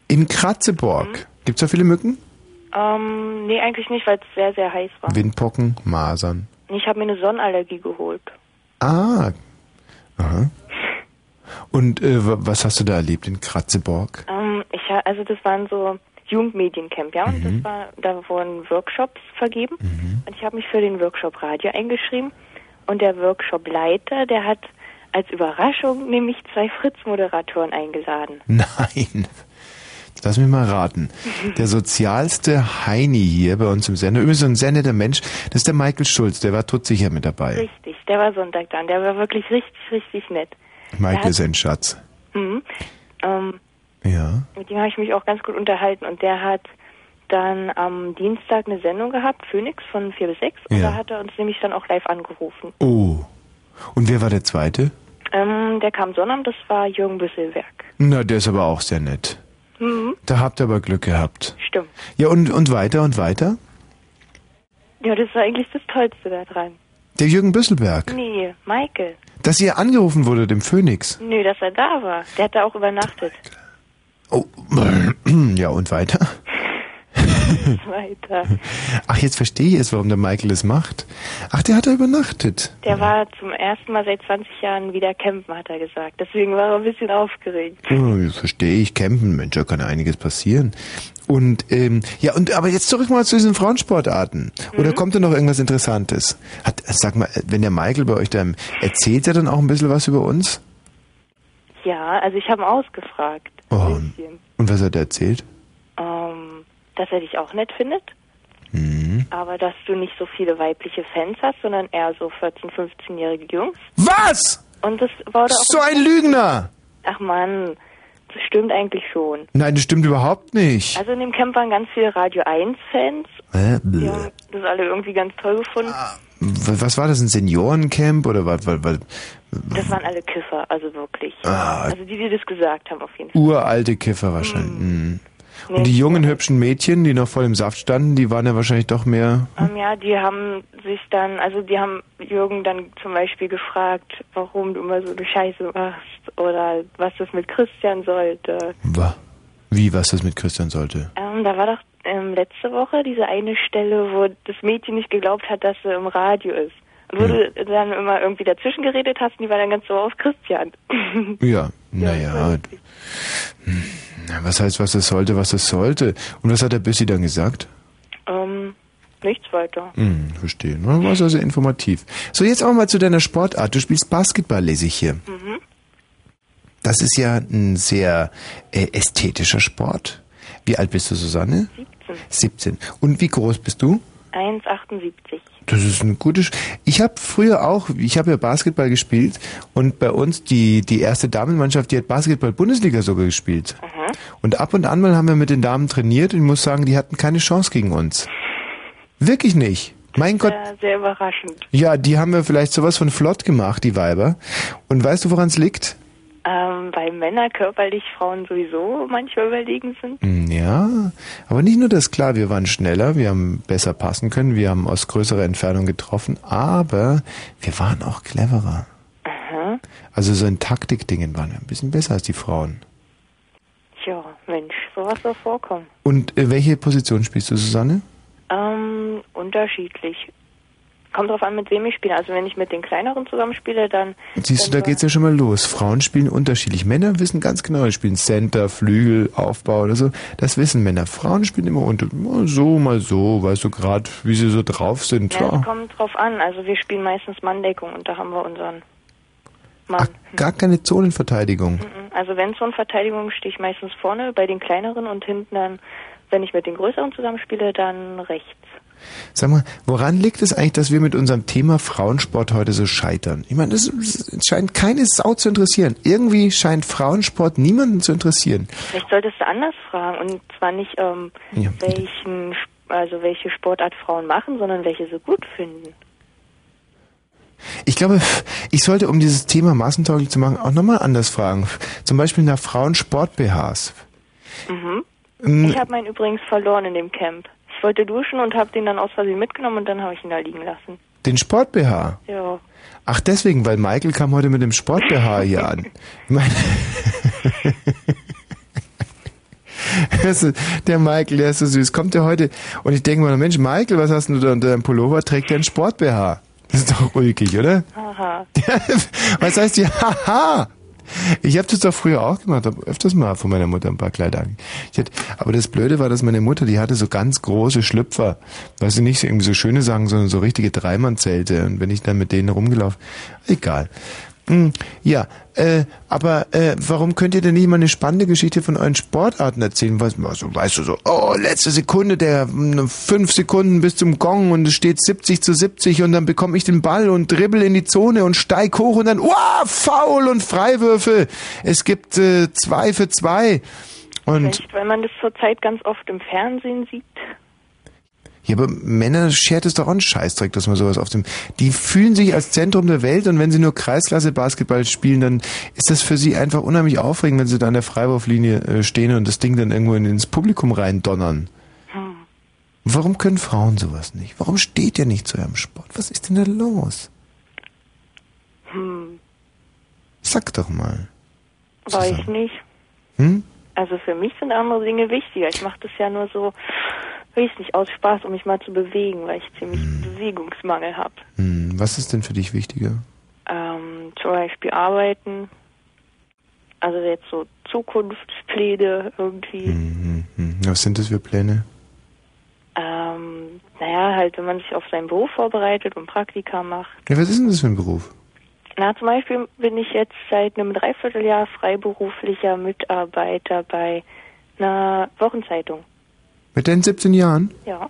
In Kratzeborg. Gibt's da viele Mücken? Ähm, nee, eigentlich nicht, weil es sehr, sehr heiß war. Windpocken, Masern. Ich habe mir eine Sonnenallergie geholt. Ah. Aha. Und äh, wa- was hast du da erlebt in Kratzeborg? Ähm, ich also das waren so Jugendmediencamp, ja, und Mhm. das war, da wurden Workshops vergeben und ich habe mich für den Workshop Radio eingeschrieben und der Workshopleiter, der hat als Überraschung nämlich zwei Fritz-Moderatoren eingeladen. Nein. Lass mich mal raten. Der sozialste Heini hier bei uns im Sender, übrigens so ein sehr netter Mensch, das ist der Michael Schulz, der war todsicher mit dabei. Richtig, der war Sonntag dann, der war wirklich richtig, richtig nett. Michael Der ist ein Schatz. Mhm. Ähm, Ja. mit dem habe ich mich auch ganz gut unterhalten und der hat dann am Dienstag eine Sendung gehabt, Phoenix von 4 bis 6 und Ja. da hat er uns nämlich dann auch live angerufen. Oh. Und wer war der zweite? Ähm, der kam Sonnabend, das war Jürgen Büsselberg. Na, der ist aber auch sehr nett. Mhm. Da habt ihr aber Glück gehabt. Stimmt. Ja, und, und weiter und weiter? Ja, das war eigentlich das Tollste da dran. Der Jürgen Büsselberg. Nee, Michael. Dass ihr angerufen wurde, dem Phoenix. Nö, dass er da war. Der hat da auch übernachtet. ja, und weiter? Weiter. Ach, jetzt verstehe ich es, warum der Michael das macht. Ach, der hat da übernachtet. Der war zum ersten Mal seit 20 Jahren wieder campen, hat er gesagt. Deswegen war er ein bisschen aufgeregt. Oh, das verstehe ich. Campen, Mensch, da kann ja einiges passieren. Und ähm, ja, und aber jetzt zurück mal zu diesen Frauensportarten. Oder kommt da noch irgendwas Interessantes? Hat, sag mal, wenn der Michael bei euch da erzählt er dann auch ein bisschen was über uns? Ja, also ich habe ihn ausgefragt. Oh, und was hat er erzählt? Ähm, dass er dich auch nett findet, Hm. aber dass du nicht so viele weibliche Fans hast, sondern eher so 14-, 15-jährige Jungs. Was? Und das wurde auch... So ein Lügner! Ach Mann, das stimmt eigentlich schon. Nein, das stimmt überhaupt nicht. Also in dem Camp waren ganz viele Radio 1-Fans. Äh, Die haben das alle irgendwie ganz toll gefunden. W- Was war das, ein Seniorencamp oder was? Das waren alle Kiffer, also wirklich. Ah. Also die, die das gesagt haben, auf jeden Fall. uralte Kiffer wahrscheinlich. Mhm. Und die jungen, hübschen Mädchen, die noch voll im Saft standen, die waren ja wahrscheinlich doch mehr... Ähm, ja, die haben sich dann, also die haben Jürgen dann zum Beispiel gefragt, warum du immer so eine Scheiße machst oder was das mit Christian sollte. Wa- Wie, was das mit Christian sollte? Ähm, da war doch ähm, letzte Woche diese eine Stelle, wo das Mädchen nicht geglaubt hat, dass sie im Radio ist. Und wo du dann immer irgendwie dazwischen geredet hast, und die war dann ganz so auf Christian. Ja, naja. Was heißt, was das sollte, was das sollte? Und was hat der Bissi dann gesagt? ähm, nichts weiter. Hm, verstehe. Na, War also sehr informativ. So, jetzt auch mal zu deiner Sportart. Du spielst Basketball, lese ich hier. Mhm. Das ist ja ein sehr äh, ästhetischer Sport. Wie alt bist du, Susanne? 17. 17. Und wie groß bist du? 1,78. Das ist ein gutes. Ich habe früher auch, ich habe ja Basketball gespielt und bei uns die die erste Damenmannschaft, die hat Basketball Bundesliga sogar gespielt. Und ab und an mal haben wir mit den Damen trainiert und ich muss sagen, die hatten keine Chance gegen uns. Wirklich nicht. Mein Gott. Sehr, sehr überraschend. Ja, die haben wir vielleicht sowas von flott gemacht, die Weiber. Und weißt du, woran es liegt? Ähm, weil Männer körperlich Frauen sowieso manchmal überlegen sind. Hm, Ja, aber nicht nur das, klar, wir waren schneller, wir haben besser passen können, wir haben aus größerer Entfernung getroffen, aber wir waren auch cleverer. Aha. Also so in Taktikdingen waren wir ein bisschen besser als die Frauen. Tja, Mensch, sowas soll vorkommen. Und äh, welche Position spielst du, Susanne? Ähm, unterschiedlich. Kommt drauf an, mit wem ich spiele. Also wenn ich mit den kleineren zusammenspiele, dann. Siehst du, da geht's ja schon mal los. Frauen spielen unterschiedlich. Männer wissen ganz genau, die spielen Center, Flügel, Aufbau oder so. Das wissen Männer. Frauen spielen immer unter, mal so, mal so, weißt du gerade, wie sie so drauf sind. Ja, es Ja. kommt drauf an. Also wir spielen meistens Manndeckung und da haben wir unseren Mann. Gar keine Zonenverteidigung. Mhm. Also wenn es so eine Verteidigung stehe ich meistens vorne bei den kleineren und hinten dann wenn ich mit den Größeren zusammenspiele, dann rechts. Sag mal, woran liegt es eigentlich, dass wir mit unserem Thema Frauensport heute so scheitern? Ich meine, das, scheint keine Sau zu interessieren. Irgendwie scheint Frauensport niemanden zu interessieren. Vielleicht solltest du anders fragen und zwar nicht, ähm, Ja, welchen, also welche Sportart Frauen machen, sondern welche sie gut finden. Ich glaube, ich sollte, um dieses Thema massentauglich zu machen, auch nochmal anders fragen. Zum Beispiel nach Frauensport-BHs. Mhm. Ähm, Ich habe meinen übrigens verloren in dem Camp. Ich wollte duschen und habe den dann aus Versehen mitgenommen und dann habe ich ihn da liegen lassen. Den Sport-BH. Ja. Ach, deswegen, weil Michael kam heute mit dem Sport-BH hier an. Ich meine, der Michael, der ist so süß. Kommt der heute und ich denke mal, Mensch, Michael, was hast du da unter deinem Pullover? Trägt der einen Sport-BH? Das ist doch ulkig, oder? Aha. Was heißt hier, haha? Ich habe das doch früher auch gemacht, habe öfters mal von meiner Mutter ein paar Kleider ange- ich hatte, Aber das Blöde war, dass meine Mutter, die hatte so ganz große Schlüpfer. Weißt du, nicht irgendwie so schöne Sachen, sondern so richtige Dreimannzelte. Und wenn ich dann mit denen rumgelaufen, egal. Hm, Ja, äh, aber äh, warum könnt ihr denn nicht mal eine spannende Geschichte von euren Sportarten erzählen? Was, also, weißt du so, oh, letzte Sekunde, der mh, fünf Sekunden bis zum Gong und es steht 70 zu 70 und dann bekomme ich den Ball und dribbel in die Zone und steig hoch und dann, wow, Foul und Freiwürfe. Es gibt äh, zwei für zwei. Und Vielleicht, weil man das zurzeit ganz oft im Fernsehen sieht. Ja, aber Männer schert es doch auch einen Scheißdreck, dass man sowas auf dem... Die fühlen sich als Zentrum der Welt und wenn sie nur Kreisklasse Basketball spielen, dann ist das für sie einfach unheimlich aufregend, wenn sie da an der Freiwurflinie äh, stehen und das Ding dann irgendwo in- ins Publikum reindonnern. Warum können Frauen sowas nicht? Warum steht ihr nicht zu eurem Sport? Was ist denn da los? Hm, Sag doch mal. weiß nicht. Hm? Also für mich sind andere Dinge wichtiger. Ich mache das ja nur so, weiß nicht, aus Spaß, um mich mal zu bewegen, weil ich ziemlich Bewegungsmangel habe. Hm, was ist denn für dich wichtiger? Ähm, zum Beispiel arbeiten, also jetzt so Zukunftspläne irgendwie. Hm, was sind das für Pläne? Ähm, naja, halt, wenn man sich auf seinen Beruf vorbereitet und Praktika macht. Ja, was ist denn das für ein Beruf? Na, zum Beispiel bin ich jetzt seit einem Dreivierteljahr freiberuflicher Mitarbeiter bei einer Wochenzeitung. Mit deinen 17 Jahren? Ja,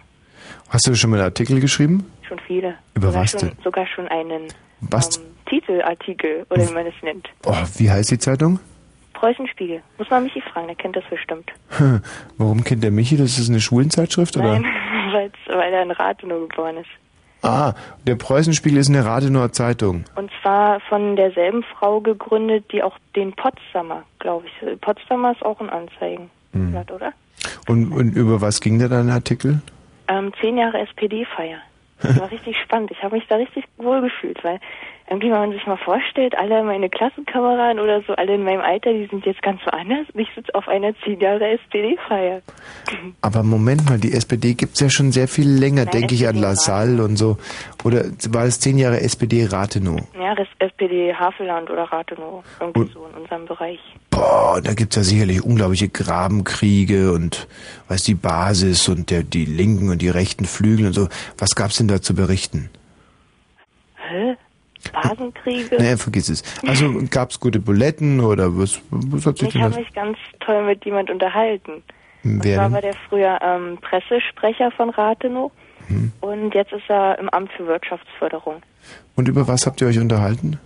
Hast du schon mal einen Artikel geschrieben? schon viele. Über sogar was schon, denn? Sogar schon einen Was? ähm, Titelartikel, oder wie man es nennt. Oh, wie heißt die Zeitung? Preußenspiegel. Muss man Michi fragen, der kennt das bestimmt. Hm, Warum kennt der Michi? Das ist eine Schwulenzeitschrift, oder? Nein, weil er in Rathenow geboren ist. Ah, der Preußenspiegel ist eine Rathenower Zeitung. Und zwar von derselben Frau gegründet, die auch den Potsdamer, glaube ich. Potsdamer ist auch ein Anzeigenblatt, oder? Und, und über was ging da dein Artikel? Ähm, zehn Jahre SPD-Feier. Das war richtig spannend. Ich habe mich da richtig wohl gefühlt, weil irgendwie, wenn man sich mal vorstellt, alle meine Klassenkameraden oder so, alle in meinem Alter, die sind jetzt ganz woanders. Und ich sitze auf einer zehn Jahre SPD-Feier. Aber Moment mal, die SPD gibt's ja schon sehr viel länger, Nein, denke ich an SPD Lassalle und so. Oder war es zehn Jahre SPD Rathenow? Ja, das SPD Havelland oder Rathenow, irgendwie Und- so in unserem Bereich. Boah, da gibt's ja sicherlich unglaubliche Grabenkriege und weiß die Basis und der, die linken und die rechten Flügel und so. Was gab's denn da zu berichten? Hä? Basenkriege? Naja, vergiss es. Also gab's gute Buletten oder was, was hat sich Ich denn habe mich ganz toll mit jemand unterhalten. Und Wer zwar denn? war der früher ähm, Pressesprecher von Rathenow Hm. und jetzt ist er im Amt für Wirtschaftsförderung. Und über was habt ihr euch unterhalten?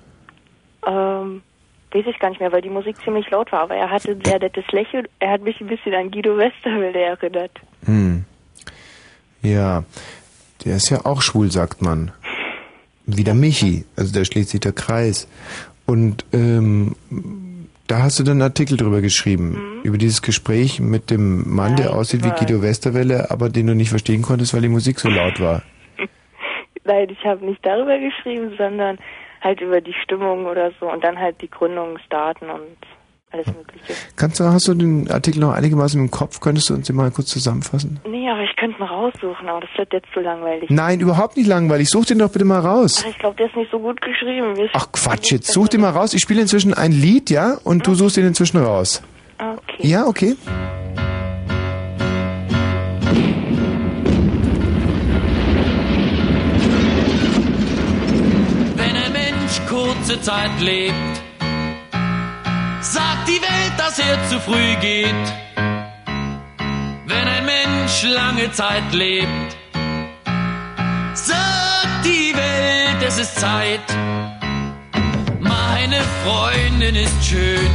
Ähm, weiß ich gar nicht mehr, weil die Musik ziemlich laut war, aber er hatte ein sehr nettes Lächeln. Er hat mich ein bisschen an Guido Westerwelle erinnert. Hm. Ja, der ist ja auch schwul, sagt man. Wie der Michi, also da schließt sich der Kreis. Und ähm, da hast du dann einen Artikel drüber geschrieben, über dieses Gespräch mit dem Mann, der Nein, aussieht wie. Guido Westerwelle, aber den du nicht verstehen konntest, weil die Musik so laut war. Nein, ich habe nicht darüber geschrieben, sondern halt über die Stimmung oder so und dann halt die Gründungsdaten und alles Mögliche. Kannst du, hast du den Artikel noch einigermaßen im Kopf? Könntest du uns den mal kurz zusammenfassen? Nee, aber ich könnte mal raussuchen, aber das wird jetzt zu langweilig. Nein, überhaupt nicht langweilig. Such den doch bitte mal raus. Ach, ich glaube, der ist nicht so gut geschrieben. Wir- Ach Quatsch, jetzt such den mal raus. Ich spiele inzwischen ein Lied, ja? Und du suchst den inzwischen raus. Okay. Ja, okay. Wenn ein Mensch kurze Zeit lebt, sagt die Welt, dass er zu früh geht. Wenn ein Mensch lange Zeit lebt, sagt die Welt, es ist Zeit. Meine Freundin ist schön.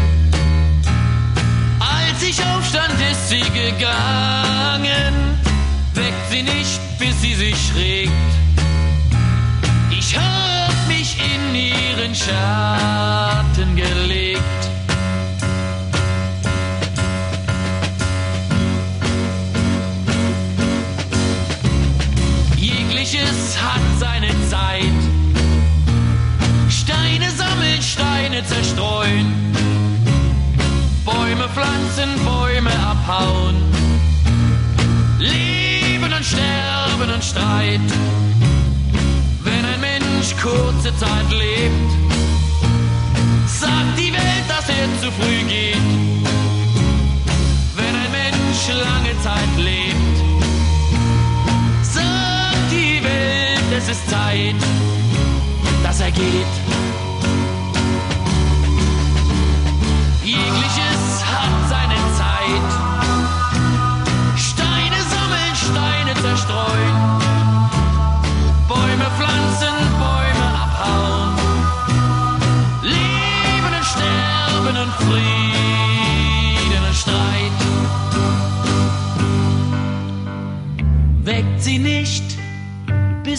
Als ich aufstand, ist sie gegangen. Weckt sie nicht, bis sie sich regt. Ich hab mich in ihren Schatten Pflanzen, Bäume abhauen. Leben und Sterben und Streit. Wenn ein Mensch kurze Zeit lebt, sagt die Welt, dass er zu früh geht. Wenn ein Mensch lange Zeit lebt, sagt die Welt, es ist Zeit, dass er geht.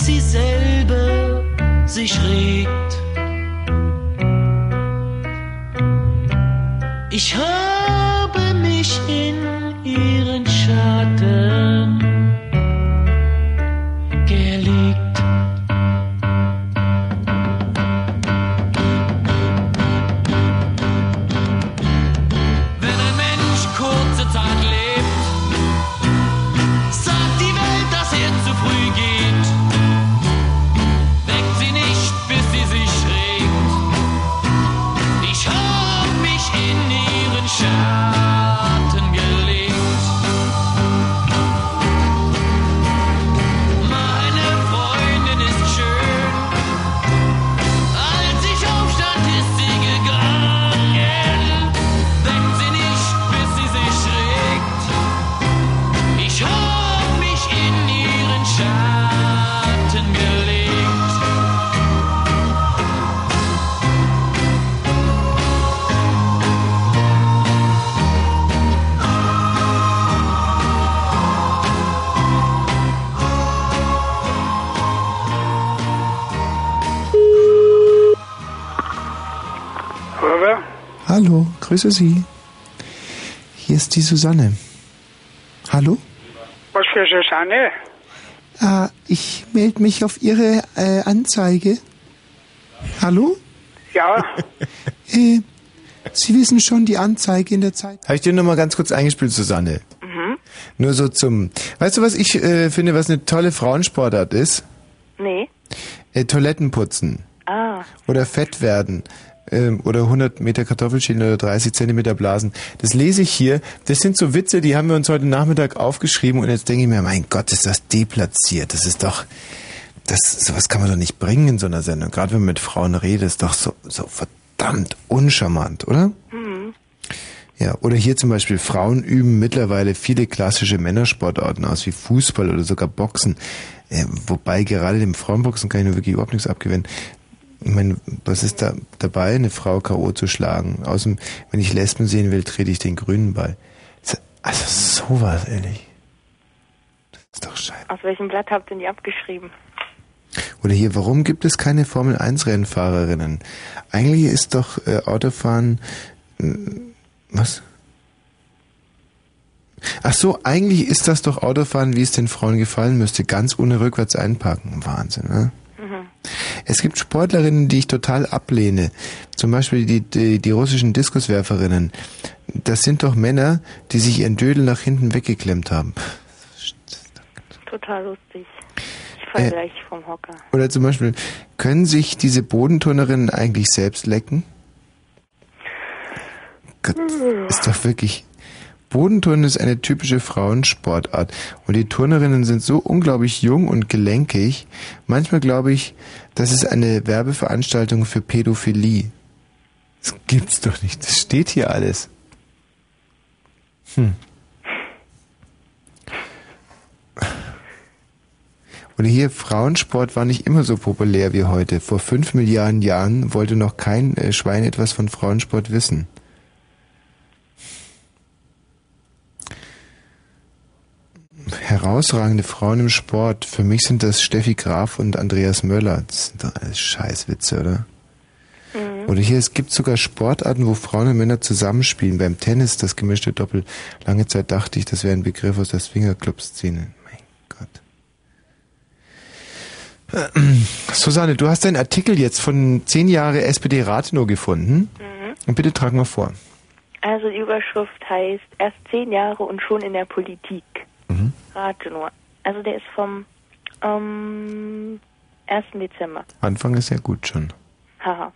Sie selber sich regt. Ich habe mich in grüße Sie. Hier ist die Susanne. Hallo? Was für Susanne? Ah, ich melde mich auf Ihre äh, Anzeige. Hallo? Ja, Äh, Sie wissen schon die Anzeige in der Zeit. Habe ich dir nur mal ganz kurz eingespielt, Susanne? Mhm. Nur so zum. Weißt du, was ich äh, finde, was eine tolle Frauensportart ist? Nee. Äh, Toiletten putzen. Ah. Oder fett werden. Ähm, oder 100 Meter Kartoffelschälen oder 30 Zentimeter Blasen. Das lese ich hier. Das sind so Witze, die haben wir uns heute Nachmittag aufgeschrieben und jetzt denke ich mir, mein Gott, ist das deplatziert. Das ist doch, das, sowas kann man doch nicht bringen in so einer Sendung. Gerade wenn man mit Frauen redet, ist doch so, so verdammt uncharmant, oder? Mhm. Ja, oder hier zum Beispiel, Frauen üben mittlerweile viele klassische Männersportarten aus, wie Fußball oder sogar Boxen. Äh, wobei gerade dem Frauenboxen kann ich nur wirklich überhaupt nichts abgewinnen. Ich meine, was ist da dabei, eine Frau K.O. zu schlagen? Außerdem, wenn ich Lesben sehen will, trete ich den Grünen bei. Also sowas, ehrlich. Aus welchem Blatt habt ihr die abgeschrieben? Oder hier, warum gibt es keine Formel 1 Rennfahrerinnen? Eigentlich ist doch äh, Autofahren äh, was? Ach so, eigentlich ist das doch Autofahren, wie es den Frauen gefallen müsste, ganz ohne rückwärts einparken. Wahnsinn, ne? Es gibt Sportlerinnen, die ich total ablehne. Zum Beispiel die, die, die russischen Diskuswerferinnen. Das sind doch Männer, die sich ihren Dödel nach hinten weggeklemmt haben. Total lustig. Ich fall Äh. gleich vom Hocker. Oder zum Beispiel, können sich diese Bodenturnerinnen eigentlich selbst lecken? Gott, ist doch wirklich. Bodenturnen ist eine typische Frauensportart und die Turnerinnen sind so unglaublich jung und gelenkig. Manchmal glaube ich, das ist eine Werbeveranstaltung für Pädophilie. Das gibt's doch nicht. Das steht hier alles. Hm. Und hier, Frauensport war nicht immer so populär wie heute. Vor fünf Milliarden Jahren wollte noch kein äh, Schwein etwas von Frauensport wissen. Herausragende Frauen im Sport. Für mich sind das Steffi Graf und Andreas Möller. Das sind doch alles Scheißwitze, oder? Mhm. Oder hier, es gibt sogar Sportarten, wo Frauen und Männer zusammenspielen. Beim Tennis, das gemischte Doppel. Lange Zeit dachte ich, das wäre ein Begriff aus der Swingerclub-Szene. Mein Gott. Äh, Susanne, du hast deinen Artikel jetzt von 10 Jahre SPD Rathenow gefunden. Mhm. Und bitte trag mal vor. Also die Überschrift heißt erst zehn Jahre und schon in der Politik. Mhm. Rate nur. Also der ist vom ähm, 1. Dezember. Anfang ist ja gut schon. Haha.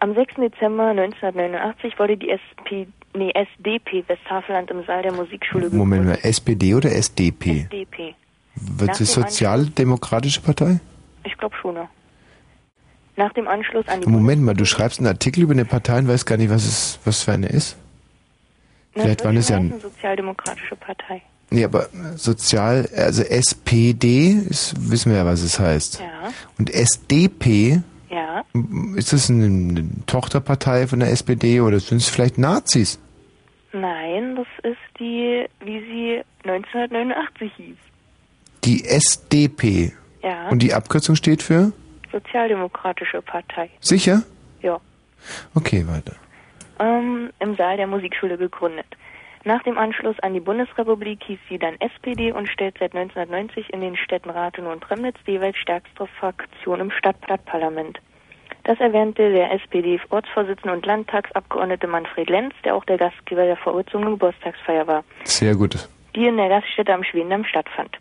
Am 6. Dezember 1989 wurde die SP, nee, SDP Westhafeland im Saal der Musikschule Moment mal, SPD oder SDP? SDP. Wird sie dem Sozialdemokratische Partei? Ich glaube schon. ja. Nach dem Anschluss an die Moment mal, du schreibst einen Artikel über eine Partei und weißt gar nicht, was es, was für eine ist? Na, Vielleicht waren es ja, heißen, Sozialdemokratische Partei. Nee, aber Sozial, also SPD, ist, wissen wir ja, was es heißt. Ja. Und SDP, Ja. ist das eine, eine Tochterpartei von der SPD oder sind es vielleicht Nazis? Nein, das ist die, wie sie 1989 hieß. Die SDP. Ja. Und die Abkürzung steht für? Sozialdemokratische Partei. Sicher? Ja. Okay, weiter. ähm, im Saal der Musikschule gegründet. Nach dem Anschluss an die Bundesrepublik hieß sie dann SPD und stellt seit 1990 in den Städten Rathenow und Premnitz die jeweils stärkste Fraktion im Stadtparlament. Das erwähnte der SPD-Ortsvorsitzende und Landtagsabgeordnete Manfred Lenz, der auch der Gastgeber der vorgezogenen Geburtstagsfeier war, Sehr gut. die in der Gaststätte am Schwedendamm stattfand.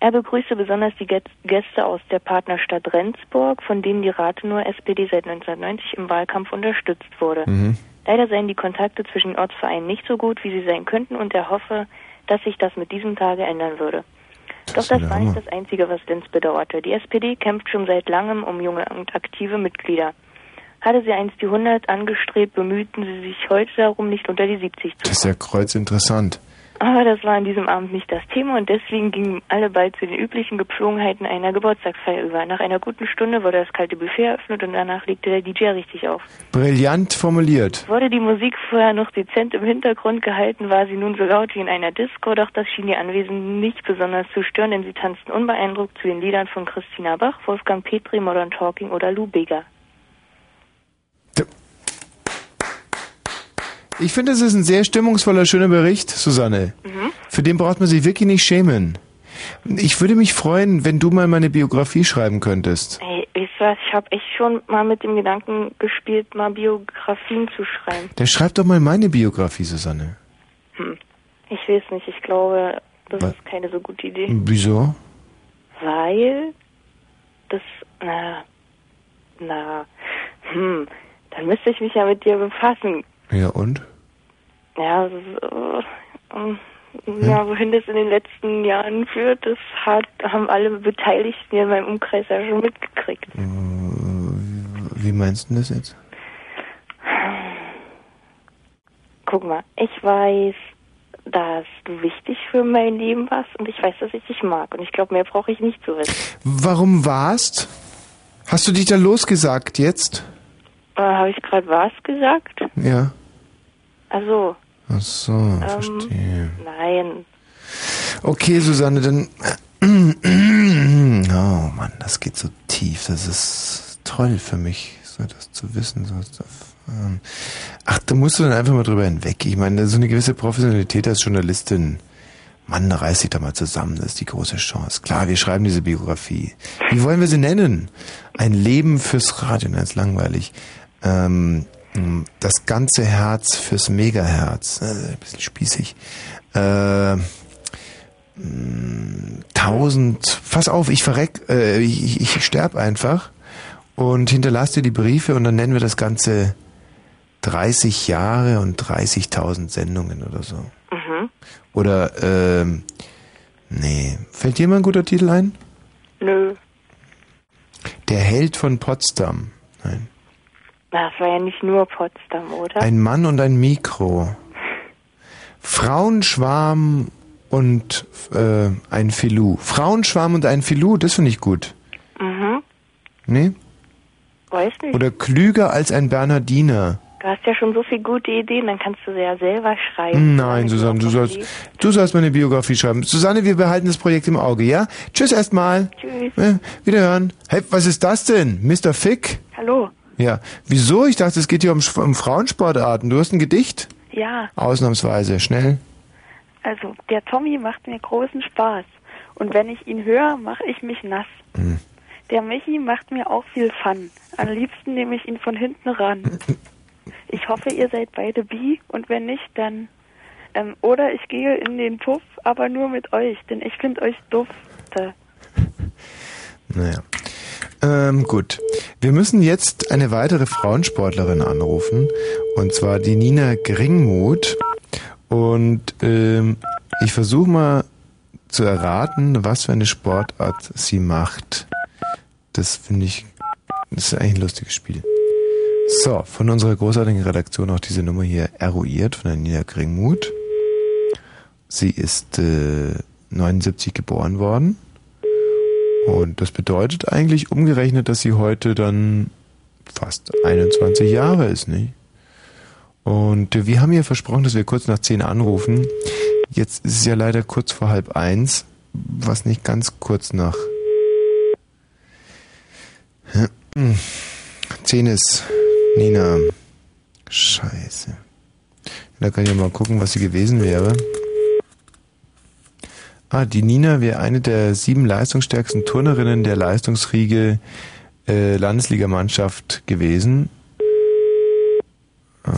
Er begrüßte besonders die Gäst- Gäste aus der Partnerstadt Rendsburg, von denen die Rathenower SPD seit 1990 im Wahlkampf unterstützt wurde. Mhm. Leider seien die Kontakte zwischen den Ortsvereinen nicht so gut, wie sie sein könnten, und er hoffe, dass sich das mit diesem Tage ändern würde. Doch ist das war nicht das Einzige, was Lenz bedauerte. Die SPD kämpft schon seit langem um junge und aktive Mitglieder. Hatte sie einst die 100 angestrebt, bemühten sie sich heute darum, nicht unter die 70 zu Das ist ja kreuzinteressant. Aber das war an diesem Abend nicht das Thema und deswegen gingen alle bald zu den üblichen Gepflogenheiten einer Geburtstagsfeier über. Nach einer guten Stunde wurde das kalte Buffet eröffnet und danach legte der DJ richtig auf. Brillant formuliert. Wurde die Musik vorher noch dezent im Hintergrund gehalten, war sie nun so laut wie in einer Disco, doch das schien die Anwesenden nicht besonders zu stören, denn sie tanzten unbeeindruckt zu den Liedern von Christina Bach, Wolfgang Petri, Modern Talking oder Lou Bega. Ich finde, es ist ein sehr stimmungsvoller, schöner Bericht, Susanne. Mhm. Für den braucht man sich wirklich nicht schämen. Ich würde mich freuen, wenn du mal meine Biografie schreiben könntest. Ey, weißt du was, ich habe echt schon mal mit dem Gedanken gespielt, mal Biografien zu schreiben. Dann schreib doch mal meine Biografie, Susanne. Hm. Ich weiß nicht, ich glaube, das Was? ist keine so gute Idee. Wieso? Weil das, na, na, hm, dann müsste ich mich ja mit dir befassen. Ja, und? Ja, äh, ähm, ja, wohin das in den letzten Jahren führt, das hat, haben alle Beteiligten in meinem Umkreis ja schon mitgekriegt. Wie meinst du das jetzt? Guck mal, ich weiß, dass du wichtig für mein Leben warst und ich weiß, dass ich dich mag. Und ich glaube, mehr brauche ich nicht zu wissen. Warum warst? Hast du dich da losgesagt jetzt? Äh, Habe ich gerade was gesagt? Ja. Also, Ach so, ähm, verstehe. nein. Okay, Susanne, dann. Oh Mann, das geht so tief. Das ist toll für mich, so das zu wissen. So erfahren. Ach, da musst du dann einfach mal drüber hinweg. Ich meine, so eine gewisse Professionalität als Journalistin. Mann, reiß dich da mal zusammen. Das ist die große Chance. Klar, wir schreiben diese Biografie. Wie wollen wir sie nennen? Ein Leben fürs Radio, na, ist langweilig. Ähm, das ganze Herz fürs Megaherz. Äh, ein bisschen spießig. Äh, mh, tausend, pass auf, ich verreck, äh, ich, ich sterb einfach und hinterlass dir die Briefe und dann nennen wir das Ganze 30 Jahre und 30.000 Sendungen oder so. Mhm. Oder, ähm, nee, fällt dir mal ein guter Titel ein? Nö. Der Held von Potsdam. Nein. Das war ja nicht nur Potsdam, oder? Ein Mann und ein Mikro. Frauenschwarm und äh, ein Filou. Frauenschwarm und ein Filou, das finde ich gut. Mhm. Nee? Weiß nicht. Oder klüger als ein Bernardiner. Du hast ja schon so viele gute Ideen, dann kannst du sie ja selber schreiben. Nein, Susanne, du sollst, du sollst meine Biografie schreiben. Susanne, wir behalten das Projekt im Auge, ja? Tschüss erstmal. Tschüss. Wiederhören. Hey, was ist das denn? Mr. Fick? Hallo. Ja. Wieso? Ich dachte, es geht hier um, um Frauensportarten. Du hast ein Gedicht? Ja, Ausnahmsweise. Schnell. also der Tommy macht mir großen Spaß. Und wenn ich ihn höre, mache ich mich nass. Der Michi macht mir auch viel Fun. Am liebsten nehme ich ihn von hinten ran. Ich hoffe, ihr seid beide bi und wenn nicht, dann... Ähm, oder ich gehe in den Puff, aber nur mit euch, denn ich finde euch dufte. Naja. Ähm, gut. Wir müssen jetzt eine weitere Frauensportlerin anrufen. Und zwar die Nina Gringmuth. Und ähm, ich versuche mal zu erraten, was für eine Sportart sie macht. Das finde ich, das ist eigentlich ein lustiges Spiel. So, von unserer großartigen Redaktion auch diese Nummer hier eruiert von der Nina Gringmuth. Sie ist äh, 79 geboren worden. Und das bedeutet eigentlich umgerechnet, dass sie heute dann fast 21 Jahre ist, nicht? Und wir haben ihr versprochen, dass wir kurz nach 10 anrufen. Jetzt ist es ja leider kurz vor halb eins, was nicht ganz kurz nach 10 ist. Nina. Scheiße. Da kann ich mal gucken, was sie gewesen wäre. Ah, die Nina wäre eine der sieben leistungsstärksten Turnerinnen der Leistungsriege äh, Landesligamannschaft gewesen. Ah.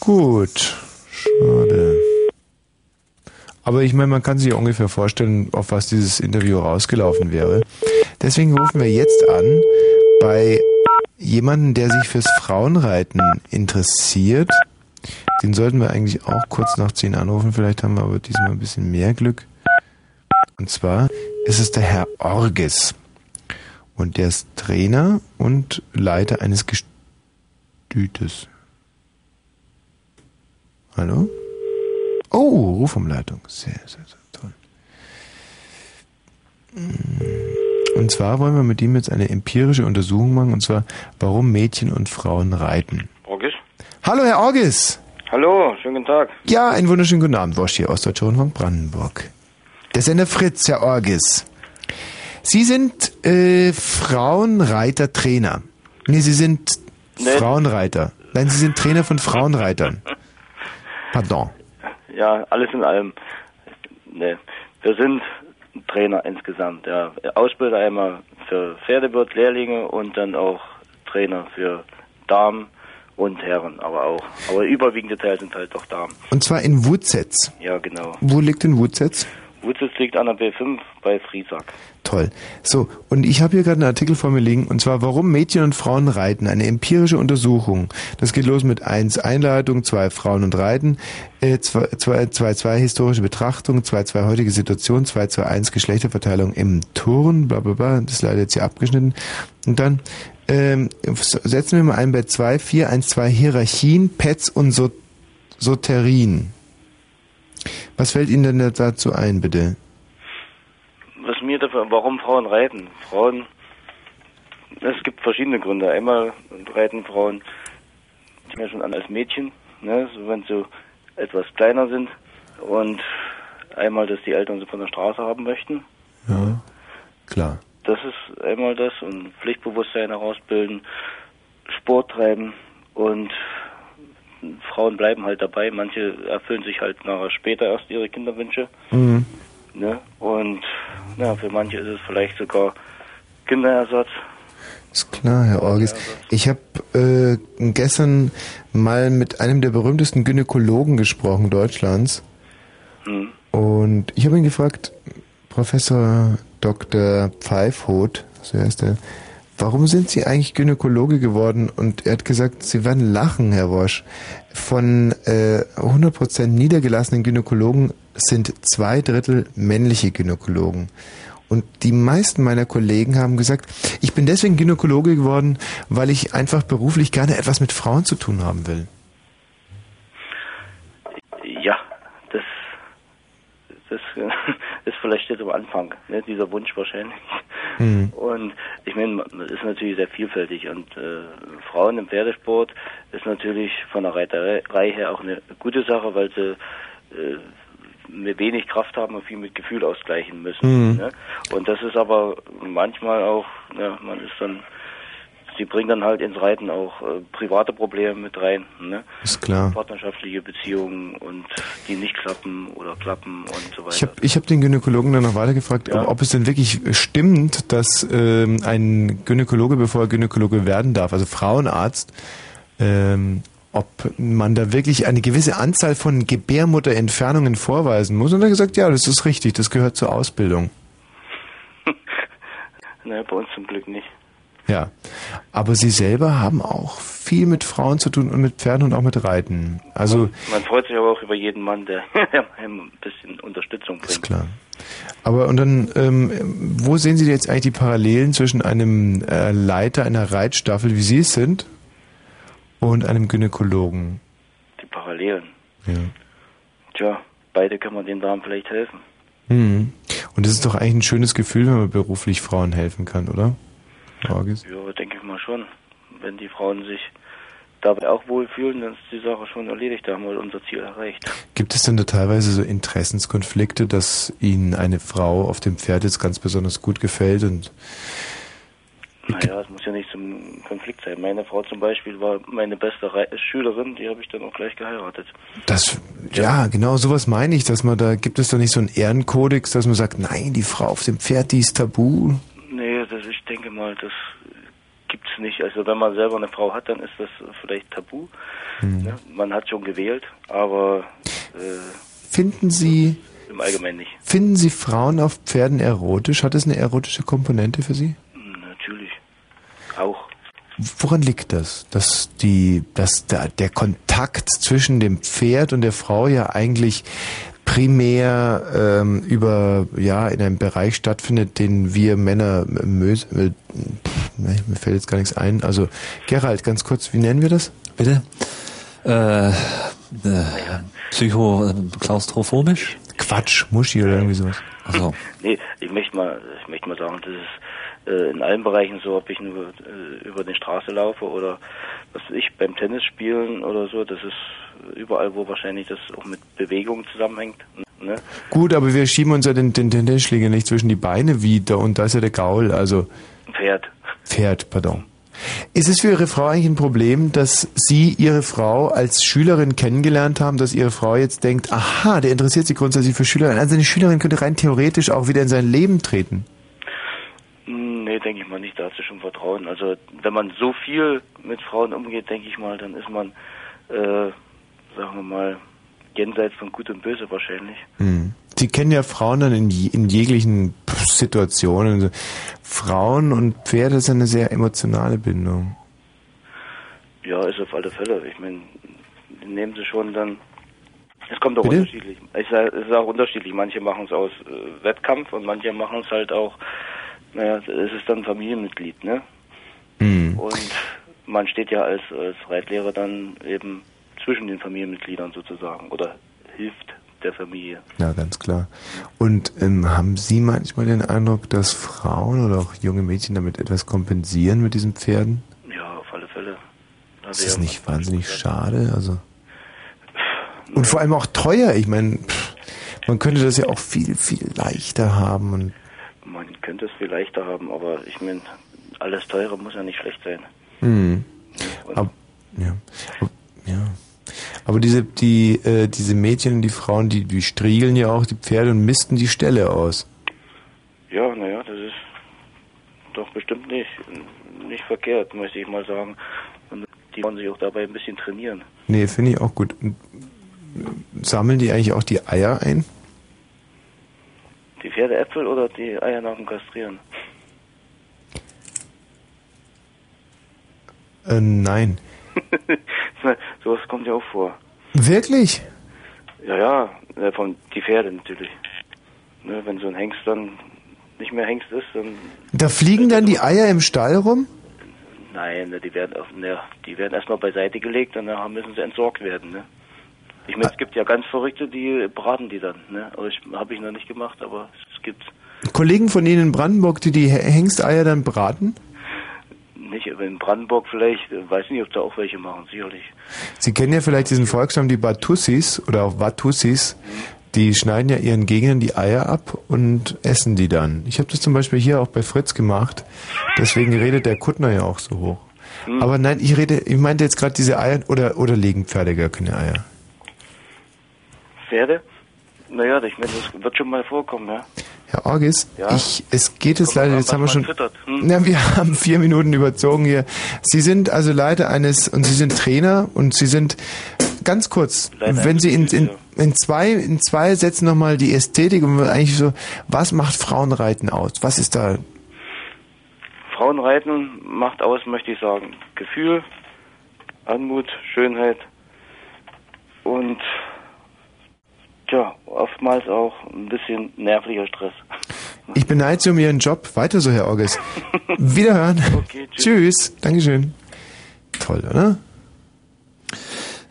Gut, schade. Aber ich meine, man kann sich ja ungefähr vorstellen, auf was dieses Interview rausgelaufen wäre. Deswegen rufen wir jetzt an bei jemanden, der sich fürs Frauenreiten interessiert. Den sollten wir eigentlich auch kurz nach 10 anrufen. Vielleicht haben wir aber diesmal ein bisschen mehr Glück. Und zwar ist es der Herr Orges. Und der ist Trainer und Leiter eines Gestütes. Hallo? Oh, Rufumleitung. Sehr, sehr, sehr toll. Und zwar wollen wir mit ihm jetzt eine empirische Untersuchung machen, und zwar, warum Mädchen und Frauen reiten. Orgis? Hallo, Herr Orges. Hallo, schönen guten Tag. Ja, einen wunderschönen guten Abend, Wosch hier aus Deutscher Rundfunk Brandenburg. Der Sender Fritz, Herr Orges. Sie sind äh, Frauenreiter-Trainer. Nee, Sie sind Nee. Frauenreiter. Nein, Sie sind Trainer von Frauenreitern. Pardon. Ja, alles in allem. Ne, wir sind Trainer insgesamt. Ja, Ausbilder einmal für Pferdewirt, Lehrlinge und dann auch Trainer für Damen und Herren, aber auch. Aber überwiegende Teil sind halt doch Damen. Und zwar in Wutzetz. Ja, genau. Wo liegt denn Wutzetz? Wutzitz liegt an der B5 bei Friesack. Toll. So, und ich habe hier gerade einen Artikel vor mir liegen, und zwar Warum Mädchen und Frauen reiten, eine empirische Untersuchung. Das geht los mit 1 Einleitung, 2 Frauen und Reiten, 2 zwei, zwei historische Betrachtung, 2 2 heutige Situation, 2 2 1 Geschlechterverteilung im Turn, bla bla bla, das ist leider jetzt hier abgeschnitten. Und dann ähm, setzen wir mal ein bei 2 4 1 2 Hierarchien, Pets und so Soterien. Was fällt Ihnen denn dazu ein, bitte? Was mir dafür, warum Frauen reiten? Frauen, es gibt verschiedene Gründe. Einmal reiten Frauen die mir schon an als Mädchen, ne, so wenn sie etwas kleiner sind und einmal, dass die Eltern sie von der Straße haben möchten. Ja, klar. Das ist einmal das und Pflichtbewusstsein herausbilden, Sport treiben und Frauen bleiben halt dabei. Manche erfüllen sich halt nachher später erst ihre Kinderwünsche. Mhm. Ne? Und ja, für manche ist es vielleicht sogar Kinderersatz. Ist klar, Herr Orgis. Ich habe äh, gestern mal mit einem der berühmtesten Gynäkologen gesprochen Deutschlands. Hm. Und ich habe ihn gefragt, Professor Dr. Pfeifhoth, so heißt er, warum sind Sie eigentlich Gynäkologe geworden? Und er hat gesagt, Sie werden lachen, Herr Wosch. Von äh, 100% niedergelassenen Gynäkologen sind zwei Drittel männliche Gynäkologen. Und die meisten meiner Kollegen haben gesagt, ich bin deswegen Gynäkologe geworden, weil ich einfach beruflich gerne etwas mit Frauen zu tun haben will. Ja, das das äh, ist vielleicht steht am Anfang, ne, dieser Wunsch wahrscheinlich. Mhm. Und ich meine, es ist natürlich sehr vielfältig und äh, Frauen im Pferdesport ist natürlich von der Reiterei her auch eine gute Sache, weil sie äh, wenig Kraft haben und viel mit Gefühl ausgleichen müssen. Mhm. Ne? Und das ist aber manchmal auch, ja, man ist dann, sie bringen dann halt ins Reiten auch äh, private Probleme mit rein. Ne? Ist klar. Partnerschaftliche Beziehungen und die nicht klappen oder klappen und so weiter. Ich habe ich hab den Gynäkologen dann noch weiter gefragt, ob, ob es denn wirklich stimmt, dass ähm, ein Gynäkologe, bevor er Gynäkologe werden darf, also Frauenarzt, ähm, ob man da wirklich eine gewisse Anzahl von Gebärmutterentfernungen vorweisen muss. Und er hat gesagt, ja, das ist richtig, das gehört zur Ausbildung. Naja, bei uns zum Glück nicht. Ja. Aber Sie selber haben auch viel mit Frauen zu tun und mit Pferden und auch mit Reiten. Also, Man freut sich aber auch über jeden Mann, der ein bisschen Unterstützung bringt. ist klar. Aber und dann, ähm, wo sehen Sie jetzt eigentlich die Parallelen zwischen einem äh, Leiter einer Reitstaffel, wie Sie es sind, und einem Gynäkologen? Die Parallelen. Ja. Tja, beide kann man den Damen vielleicht helfen. Mhm. Und das ist doch eigentlich ein schönes Gefühl, wenn man beruflich Frauen helfen kann, oder? August? Ja, denke ich mal schon. Wenn die Frauen sich dabei auch wohlfühlen, dann ist die Sache schon erledigt. Da haben wir unser Ziel erreicht. Gibt es denn da teilweise so Interessenskonflikte, dass Ihnen eine Frau auf dem Pferd jetzt ganz besonders gut gefällt und Naja, es muss ja nicht zum Konflikt sein. Meine Frau zum Beispiel war meine beste Rei Schülerin, die habe ich dann auch gleich geheiratet. das, ja, genau sowas meine ich, dass man da, gibt es da nicht so einen Ehrenkodex, dass man sagt, nein, die Frau auf dem Pferd, die ist tabu? Das, ich denke mal, das gibt's nicht. Also wenn man selber eine Frau hat, dann ist das vielleicht tabu. Ne? Man hat schon gewählt, aber äh, Finden Sie, im Allgemeinen nicht. finden Sie Frauen auf Pferden erotisch? Hat es eine erotische Komponente für Sie? Natürlich. Auch. Woran liegt das? Dass die, dass der, der Kontakt zwischen dem Pferd und der Frau ja eigentlich primär ähm, über ja in einem Bereich stattfindet, den wir Männer mös äh, pff, ne, mir fällt jetzt gar nichts ein. Also Gerald, ganz kurz, wie nennen wir das? Bitte? Äh, äh, psycho, äh, klaustrophobisch? Quatsch, Muschi oder irgendwie sowas. Also, Nee, ich möchte mal, ich möchte mal sagen, das ist äh, in allen Bereichen so, ob ich nur äh, über die Straße laufe oder was ich beim Tennis spielen oder so, das ist überall, wo wahrscheinlich das auch mit Bewegung zusammenhängt. Ne? Gut, aber wir schieben uns ja den, den Tennisschläger nicht zwischen die Beine wieder und da ist ja der Gaul, also Pferd. Pferd, pardon. Ist es für Ihre Frau eigentlich ein Problem, dass Sie Ihre Frau als Schülerin kennengelernt haben, dass Ihre Frau jetzt denkt, aha, der interessiert sich grundsätzlich für Schülerinnen. Also eine Schülerin könnte rein theoretisch auch wieder in sein Leben treten. Mal nicht, da hast du schon Vertrauen. Also wenn man so viel mit Frauen umgeht, denke ich mal, dann ist man, äh, sagen wir mal, jenseits von Gut und Böse wahrscheinlich. Hm. Sie kennen ja Frauen dann in, in jeglichen Situationen. Frauen und Pferde sind eine sehr emotionale Bindung. Ja, ist auf alle Fälle. Ich meine, nehmen sie schon dann. Es kommt auch Bitte? unterschiedlich. Ich sag, es ist auch unterschiedlich. Manche machen es aus äh, Wettkampf und manche machen es halt auch, naja, es ist dann Familienmitglied, ne? Hm. Und man steht ja als, als Reitlehrer dann eben zwischen den Familienmitgliedern sozusagen oder hilft der Familie. Ja, ganz klar. Und ähm, haben Sie manchmal den Eindruck, dass Frauen oder auch junge Mädchen damit etwas kompensieren mit diesen Pferden? Ja, auf alle Fälle. Ist das nicht wahnsinnig schade? Also und vor allem auch teuer. Ich meine, man könnte das ja auch viel, viel leichter haben. Und Man könnte es viel leichter haben, aber ich meine, alles teure muss ja nicht schlecht sein. hm. Ab, ja. Ab, ja. Aber diese, die, äh, diese Mädchen und die Frauen, die, die striegeln ja auch die Pferde und misten die Ställe aus. Ja, naja, das ist doch bestimmt nicht, nicht verkehrt, möchte ich mal sagen. Und die wollen sich auch dabei ein bisschen trainieren. Nee, finde ich auch gut. Und, äh, sammeln die eigentlich auch die Eier ein? Die Pferdeäpfel oder die Eier nach dem Kastrieren? Äh, nein. Sowas kommt ja auch vor. Wirklich? Ja, ja, äh, von die Pferde natürlich. Ne, wenn so ein Hengst dann nicht mehr Hengst ist, dann Da fliegen dann die Eier im Stall rum? nein, ne, die werden auf, ne, die werden erstmal beiseite gelegt und dann müssen sie entsorgt werden, ne? Ich meine, es gibt ja ganz Verrückte, die braten die dann. Ne? Aber ich habe ich noch nicht gemacht, aber es gibt Kollegen von Ihnen in Brandenburg, die die Hengsteier dann braten? nicht. Aber in Brandenburg vielleicht, äh, weiß nicht, ob da auch welche machen, sicherlich. Sie kennen ja vielleicht diesen Volksstamm, die Batussis oder auch Watussis. Die schneiden ja ihren Gegnern die Eier ab und essen die dann. Ich habe das zum Beispiel hier auch bei Fritz gemacht. Deswegen redet der Kuttner ja auch so hoch. Hm. Aber nein, ich rede, ich meinte jetzt gerade diese Eier oder oder legen Pferde gar keine Eier. Pferde? Naja, ich meine, das wird schon mal vorkommen, ja. Herr Orgis, Ja? ich, es geht jetzt Kommt leider, jetzt haben wir schon, hm? ja, wir haben vier Minuten überzogen hier. Sie sind also Leiter eines, und Sie sind Trainer und Sie sind, ganz kurz, Leiter wenn Sie in, in, in zwei, in zwei Sätzen nochmal die Ästhetik und eigentlich so, was macht Frauenreiten aus? Was ist da? Frauenreiten macht aus, möchte ich sagen, Gefühl, Anmut, Schönheit und tja, oftmals auch ein bisschen nervlicher Stress. Ich beneide Sie um Ihren Job. Weiter so, Herr Orgis. Wiederhören. Okay, tschüss. Dankeschön. Toll, oder?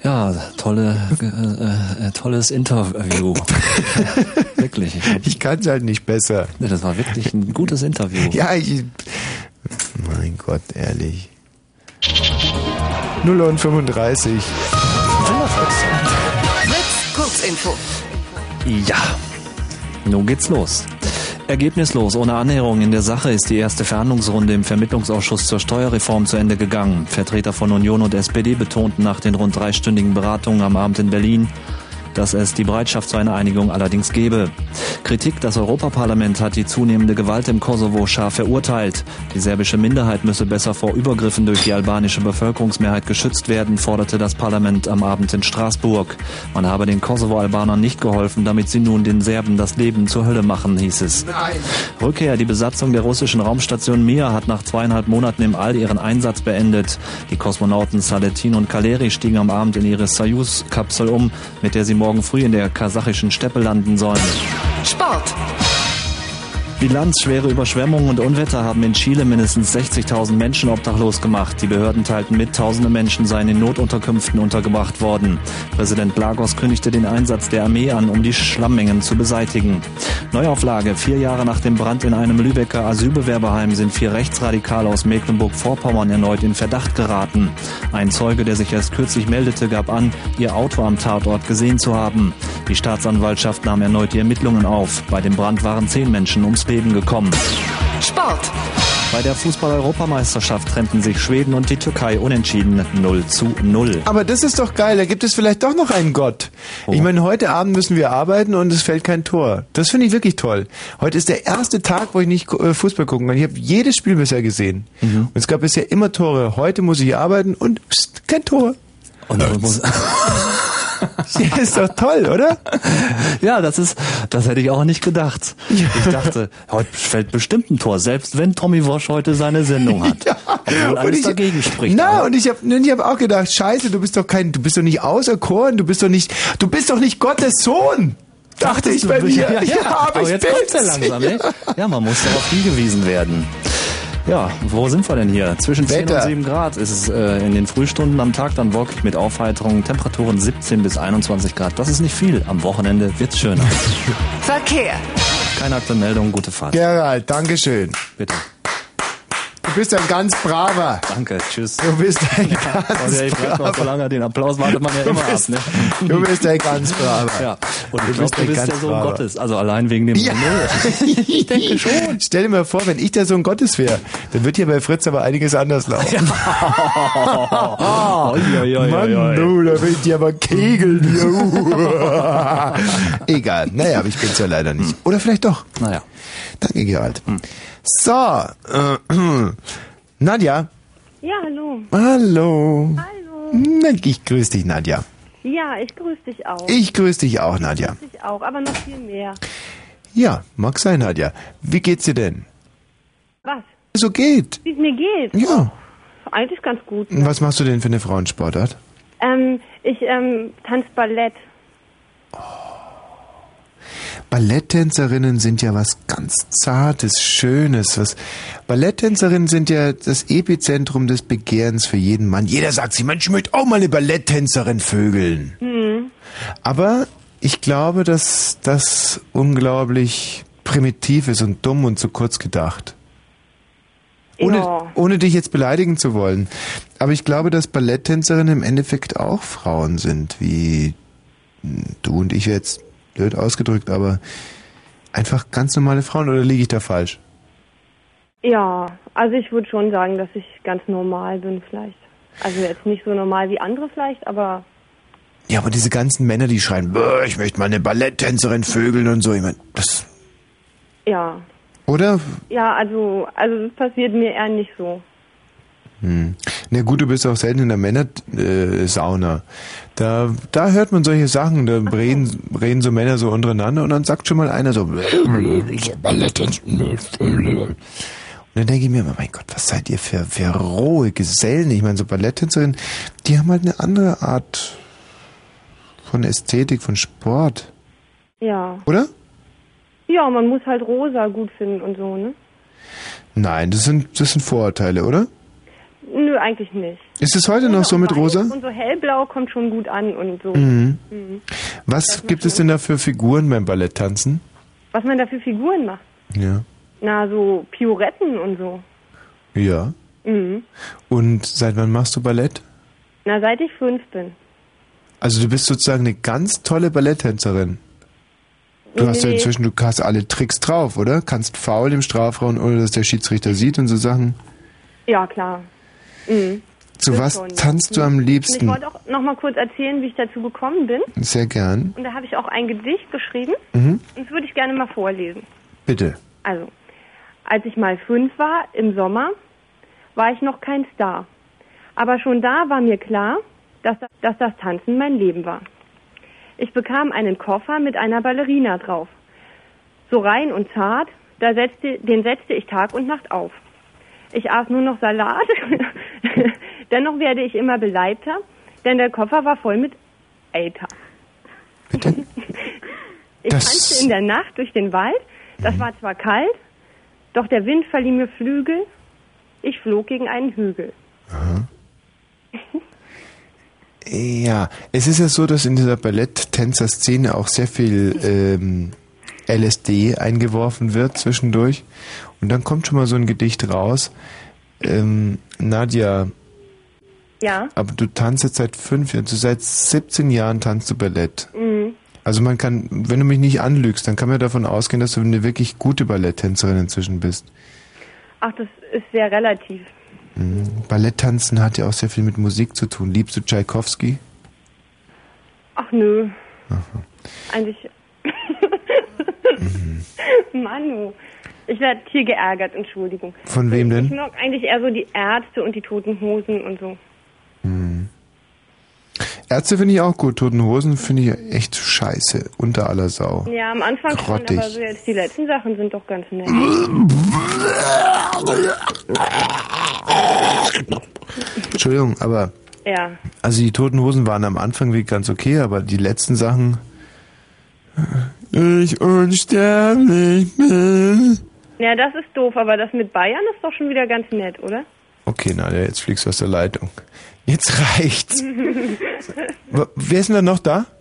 Ja, tolle, äh, äh, tolles Interview. wirklich. Ich kann es halt nicht besser. Nee, das war wirklich ein gutes Interview. Ja, ich. Mein Gott, ehrlich. 0 und 35. Fritz, Kurzinfo. Ja, nun geht's los. Ergebnislos, ohne Annäherung in der Sache ist die erste Verhandlungsrunde im Vermittlungsausschuss zur Steuerreform zu Ende gegangen. Vertreter von Union und SPD betonten nach den rund dreistündigen Beratungen am Abend in Berlin, dass es die Bereitschaft zu einer Einigung allerdings gebe. Kritik, das Europaparlament hat die zunehmende Gewalt im Kosovo scharf verurteilt. Die serbische Minderheit müsse besser vor Übergriffen durch die albanische Bevölkerungsmehrheit geschützt werden, forderte das Parlament am Abend in Straßburg. Man habe den Kosovo-Albanern nicht geholfen, damit sie nun den Serben das Leben zur Hölle machen, hieß es. Rückkehr. Die Besatzung der russischen Raumstation Mir hat nach zweieinhalb Monaten im All ihren Einsatz beendet. Die Kosmonauten Saletin und Kaleri stiegen am Abend in ihre Soyuz-Kapsel um, mit der sie morgen früh in der kasachischen Steppe landen sollen. Sport. Bilanz, schwere Überschwemmungen und Unwetter haben in Chile mindestens 60.000 Menschen obdachlos gemacht. Die Behörden teilten mit, tausende Menschen seien in Notunterkünften untergebracht worden. Präsident Lagos kündigte den Einsatz der Armee an, um die Schlammmengen zu beseitigen. Neuauflage. Vier Jahre nach dem Brand in einem Lübecker Asylbewerberheim sind vier Rechtsradikale aus Mecklenburg-Vorpommern erneut in Verdacht geraten. Ein Zeuge, der sich erst kürzlich meldete, gab an, ihr Auto am Tatort gesehen zu haben. Die Staatsanwaltschaft nahm erneut die Ermittlungen auf. Bei dem Brand waren zehn Menschen ums Leben gekommen. Sport. Bei der Fußball-Europameisterschaft trennten sich Schweden und die Türkei unentschieden 0 zu 0. Aber das ist doch geil, da gibt es vielleicht doch noch einen Gott. Oh. Ich meine, heute Abend müssen wir arbeiten und es fällt kein Tor. Das finde ich wirklich toll. Heute ist der erste Tag, wo ich nicht äh, Fußball gucken kann. Ich habe jedes Spiel bisher gesehen. Mhm. Und es gab bisher immer Tore. Heute muss ich arbeiten und pst, kein Tor. Und dann muss ist doch toll, oder? Ja, das ist, das hätte ich auch nicht gedacht. Ich dachte, heute fällt bestimmt ein Tor, selbst wenn Tommy Wosch heute seine Sendung hat. Obwohl Und alles ich- dagegen spricht. Na, und ich habe ich hab auch gedacht, scheiße, du bist doch kein, du bist doch nicht auserkoren, du bist doch nicht, du bist doch nicht Gottes Sohn. Dachte ich bei mir. Ja, ja, aber, aber ich jetzt kommt's ja langsam, ey. Ja, man muss darauf hingewiesen werden. Ja, wo sind wir denn hier? Zwischen 10 Wetter. und 7 Grad ist es äh, in den Frühstunden am Tag, dann wolkig mit Aufheiterung, Temperaturen 17 bis 21 Grad. Das ist nicht viel. Am Wochenende wird's schöner. Verkehr. Keine aktuelle Meldung, gute Fahrt. Gerald, Dankeschön. Bitte. Du bist ein ganz braver. Danke, tschüss. Du bist ein Oh, ganz der, ich noch so braver. lange, den Applaus wartet man ja Du immer bist- ab, ne? Du bist ein ganz braver. Ja, und Du ich glaube, bist du bist der Sohn braver. Gottes. Also allein wegen dem Ja. Ich denke schon. Stell dir mal vor, wenn ich der Sohn Gottes wäre, dann wird hier bei Fritz aber einiges anders laufen. Oi, oi, oi, Mann, oi, oi. du, da will ich dir aber kegeln. Egal. Naja, aber ich bin's ja leider nicht. Oder vielleicht doch. Naja. Danke, Gerald. So, äh, Nadja. Ja, hallo. Hallo. Hallo. Ich grüße dich, Nadja. Ja, ich grüße dich auch. Ich grüße dich auch, Nadja. grüße dich auch, aber noch viel mehr. Ja, mag sein, Nadja. Wie geht's dir denn? Was? So geht. Wie es mir geht? Ja. Eigentlich ganz gut. Was machst du denn für eine Frauensportart? Ähm, ich ähm, tanze Ballett. Balletttänzerinnen sind ja was ganz Zartes, Schönes. Was Balletttänzerinnen sind ja das Epizentrum des Begehrens für jeden Mann. Jeder sagt sich, Mensch, ich möchte auch mal eine Balletttänzerin vögeln. Hm. Mhm. Aber ich glaube, dass das unglaublich primitiv ist und dumm und zu kurz gedacht. Ohne, Ja. ohne dich jetzt beleidigen zu wollen. Aber ich glaube, dass Balletttänzerinnen im Endeffekt auch Frauen sind, wie du und ich jetzt blöd ausgedrückt, aber einfach ganz normale Frauen oder liege ich da falsch? Ja, also ich würde schon sagen, dass ich ganz normal bin vielleicht. Also jetzt nicht so normal wie andere vielleicht, aber Ja, aber diese ganzen Männer, die schreien, "Bäh, ich möchte mal eine Balletttänzerin vögeln und so, ich mein, das, ja. oder? Ja, also, also das passiert mir eher nicht so. Hm. Na gut, du bist auch selten in der Männersauna. Da, da hört man solche Sachen, da reden, reden so Männer so untereinander und dann sagt schon mal einer so, und dann denke ich mir immer, mein Gott, was seid ihr für, für rohe Gesellen? Ich meine, so Balletttänzerinnen, die haben halt eine andere Art von Ästhetik, von Sport, Ja. oder? Ja, man muss halt rosa gut finden und so, ne? Nein, das sind, das sind Vorurteile, oder? Nö, eigentlich nicht. Ist es heute noch so mit rosa? Und so hellblau kommt schon gut an und so. Mhm. Mhm. Was gibt es denn da für Figuren beim Balletttanzen? Was man da für Figuren macht. Ja. Na, so Pioretten und so. Ja. Mhm. Und seit wann machst du Ballett? Na, seit ich fünf bin. Also du bist sozusagen eine ganz tolle Balletttänzerin. Du Nee, hast ja inzwischen, du hast alle Tricks drauf, oder? Kannst faul im Strafraum, ohne dass der Schiedsrichter sieht und so Sachen. Ja, klar. Mhm. Zu Das was schon. tanzt du am Und ich liebsten? wollte auch noch mal kurz erzählen, wie ich dazu gekommen bin. Sehr gern. Und da habe ich auch ein Gedicht geschrieben. Mhm. Und das würde ich gerne mal vorlesen. Bitte. Also, als ich mal fünf war, im Sommer, war ich noch kein Star. Aber schon da war mir klar, dass, dass das Tanzen mein Leben war. Ich bekam einen Koffer mit einer Ballerina drauf. So rein und zart, da setzte, den setzte ich Tag und Nacht auf. Ich aß nur noch Salat, dennoch werde ich immer beleibter, denn der Koffer war voll mit Äther. ich Das- tanzte in der Nacht durch den Wald, das war zwar kalt, doch der Wind verlieh mir Flügel, ich flog gegen einen Hügel. Ja, es ist ja so, dass in dieser Balletttänzer-Szene auch sehr viel ähm, LSD eingeworfen wird zwischendurch. Und dann kommt schon mal so ein Gedicht raus. Ähm, Nadja, Ja? aber du tanzt jetzt seit fünf Jahren, du seit 17 Jahren tanzt du Ballett. Mhm. Also man kann, wenn du mich nicht anlügst, dann kann man davon ausgehen, dass du eine wirklich gute Balletttänzerin inzwischen bist. Ach, das ist sehr relativ. Mhm. Balletttanzen hat ja auch sehr viel mit Musik zu tun. Liebst du Tchaikovsky? Ach nö. Eigentlich. Manu. Ich werde hier geärgert, Entschuldigung. Von wem Ich denn? mag eigentlich eher so die Ärzte und die Toten Hosen und so. Mhm. Ärzte finde ich auch gut, Toten Hosen finde ich echt scheiße, unter aller Sau. Ja, am Anfang Grottig. schon, aber so jetzt die letzten Sachen sind doch ganz nett. Entschuldigung, aber Ja. also die Toten Hosen waren am Anfang wirklich ganz okay, aber die letzten Sachen ich unsterblich bin. Ja, das ist doof, aber das mit Bayern ist doch schon wieder ganz nett, oder? Okay, na, jetzt fliegst du aus der Leitung. Jetzt reicht's. Wer ist denn da noch da?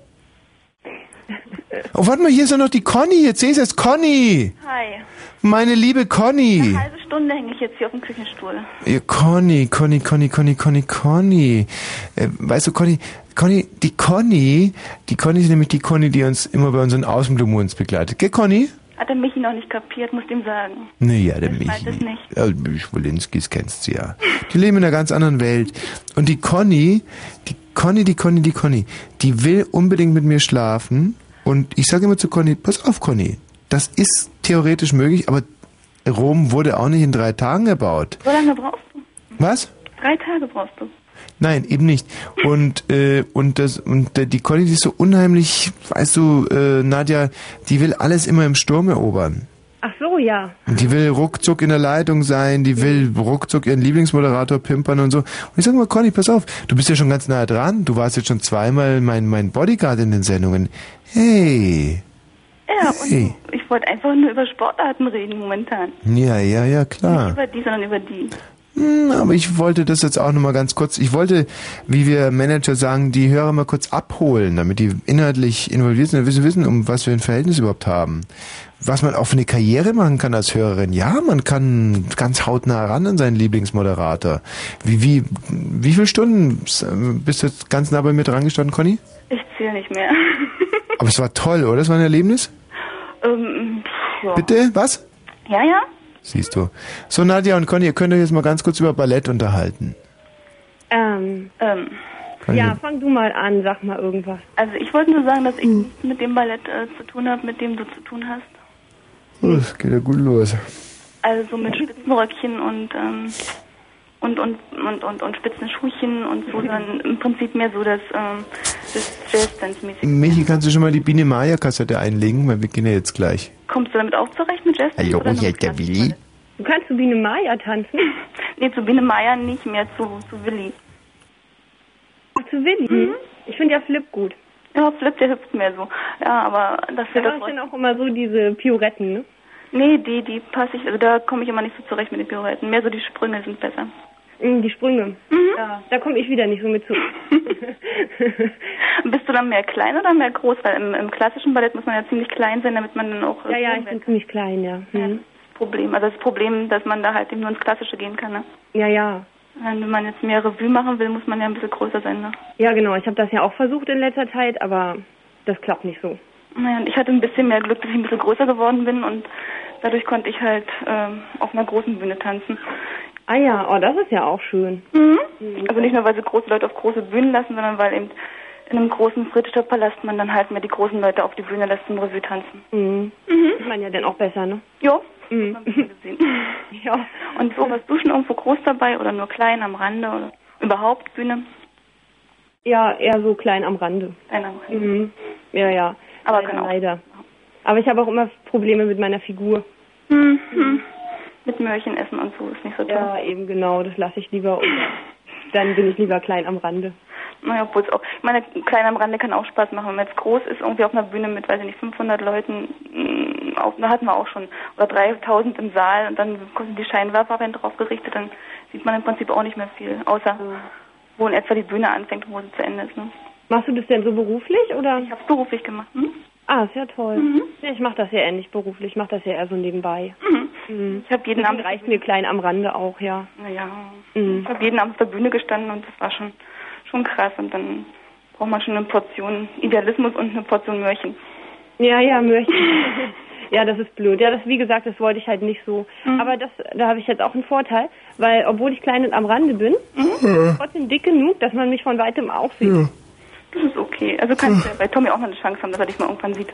Oh, warte mal, hier ist ja noch die Conny. Jetzt sehe ich es. Conny! Hi. Meine liebe Conny! Eine halbe Stunde hänge ich jetzt hier auf dem Küchenstuhl. Ja, Conny, Conny, Conny, Conny, Conny, Conny. Äh, weißt du, Conny, Conny, die Conny, die Conny ist nämlich die Conny, die uns immer bei unseren Außenblumen begleitet. Gell, Conny? Hat der Michi noch nicht kapiert, musst ihm sagen. Naja, der Ich weiß es Michi. nicht. Ja, Mich Wolinskis kennst du ja. Die leben in einer ganz anderen Welt. Und die Conny, die Conny, die Conny, die Conny, die will unbedingt mit mir schlafen. Und ich sage immer zu Conny, pass auf, Conny, das ist theoretisch möglich, aber Rom wurde auch nicht in drei Tagen erbaut. So lange brauchst du? Was? Drei Tage brauchst du. Nein, eben nicht. Und äh, und das und äh, die Conny, die ist so unheimlich, weißt du, äh, Nadja, die will alles immer im Sturm erobern. Ach so, ja. Und Die will ruckzuck in der Leitung sein, die will ruckzuck ihren Lieblingsmoderator pimpern und so. Und ich sag mal, Conny, pass auf, du bist ja schon ganz nah dran. Du warst jetzt schon zweimal mein, mein Bodyguard in den Sendungen. Hey. Ja, und Hey. ich wollte einfach nur über Sportarten reden momentan. Ja, ja, ja, Nicht klar. über die, sondern über die. Hm, aber ich wollte das jetzt auch nochmal ganz kurz, ich wollte, wie wir Manager sagen, die Hörer mal kurz abholen, damit die inhaltlich involviert sind und wissen, wissen, um was wir ein Verhältnis überhaupt haben. Was man auch für eine Karriere machen kann als Hörerin. Ja, man kann ganz hautnah ran an seinen Lieblingsmoderator. Wie, wie, wie viele Stunden bist du jetzt ganz nah bei mir dran gestanden, Conny? Ich zähle nicht mehr. Aber es war toll, oder? Es war ein Erlebnis? ähm, ja. Bitte? Was? Ja, ja. Siehst du. So, Nadja und Conny, ihr könnt euch jetzt mal ganz kurz über Ballett unterhalten. Ähm, ähm. Conny. Ja, fang du mal an, sag mal irgendwas. Also ich wollte nur sagen, dass ich nichts mit dem Ballett äh, zu tun habe, mit dem du zu tun hast. Oh, das geht ja gut los. Also so mit Spitzenröckchen und ähm, und und und und, und Spitzenschuhchen und so dann im Prinzip mehr so das ähm, das Jazz-Dance-mäßige. Michi, kannst du schon mal die Biene Maya Kassette einlegen? Weil wir gehen ja jetzt gleich. Kommst du damit auch zurecht mit Jazz-Dance? Hallo, hier ist der Willi. Du kannst zu Biene Maya tanzen? Nee, zu Biene Meier nicht mehr, zu, zu Willi. Ach, zu Willi? Mhm. Ich finde ja Flip gut. Ja, Flip, der hüpft mehr so. Ja, aber das Da wird ich dann auch immer so diese Pioretten, ne? Nee, die, die passe ich, also da komme ich immer nicht so zurecht mit den Pirouetten. Mehr so die Sprünge sind besser. Die Sprünge. Mhm. Ja, da komme ich wieder nicht so mit zu. Bist du dann mehr klein oder mehr groß? Weil im, im klassischen Ballett muss man ja ziemlich klein sein, damit man dann auch... ja, ja, ich bin ziemlich klein, ja. Mhm. Problem. Also das Problem, dass man da halt eben nur ins Klassische gehen kann, ne? Ja, ja. Wenn man jetzt mehr Revue machen will, muss man ja ein bisschen größer sein, ne? Ja, genau. Ich habe das ja auch versucht in letzter Zeit, aber das klappt nicht so. Naja, und ich hatte ein bisschen mehr Glück, dass ich ein bisschen größer geworden bin und dadurch konnte ich halt ähm, auf einer großen Bühne tanzen. Ah ja, oh, das ist ja auch schön. Mhm. Also nicht nur, weil sie große Leute auf große Bühnen lassen, sondern weil eben in einem großen Friedrichstadtpalast man dann halt mehr die großen Leute auf die Bühne lässt zum Revue tanzen. Mhm. Sieht man ja dann auch besser, ne? Ja. Mhm. Gesehen. ja. Und so, warst du schon irgendwo groß dabei oder nur klein am Rande oder überhaupt Bühne? Ja, eher so klein am Rande. Klein am Rande. Mhm. Ja, ja. Aber leider, auch. leider. Aber ich habe auch immer Probleme mit meiner Figur. Mhm. Mit Möhrchen essen und so ist nicht so toll. Ja, eben genau. Das lasse ich lieber. Und dann bin ich lieber klein am Rande. Naja, obwohl es auch, ich meine, klein am Rande kann auch Spaß machen. Wenn man jetzt groß ist, irgendwie auf einer Bühne mit, weiß ich nicht, 500 Leuten, mh, auf, da hatten wir auch schon, oder 3000 im Saal und dann sind die Scheinwerfer werden drauf gerichtet, dann sieht man im Prinzip auch nicht mehr viel, außer wo in etwa die Bühne anfängt und wo sie zu Ende ist. Ne? Machst du das denn so beruflich oder? Ich habe es beruflich gemacht. Hm? Ah, ist ja toll. Mhm. Ja, ich mache das ja ähnlich beruflich. Ich mache das ja eher so nebenbei. Mhm. Ich habe jeden Deswegen Abend reicht mir klein am Rande auch, ja. Naja, Mhm. ich habe jeden Abend auf der Bühne gestanden und das war schon schon krass und dann braucht man schon eine Portion Idealismus und eine Portion Möhrchen. Ja, ja, Möhrchen. ja, das ist blöd. Ja, das, wie gesagt, das wollte ich halt nicht so. Mhm. Aber das, da habe ich jetzt auch einen Vorteil, weil obwohl ich klein und am Rande bin, Mhm. trotzdem dick genug, dass man mich von weitem auch sieht. Das ist okay. Also kannst du bei Tommy auch mal eine Chance haben, dass er dich mal irgendwann sieht.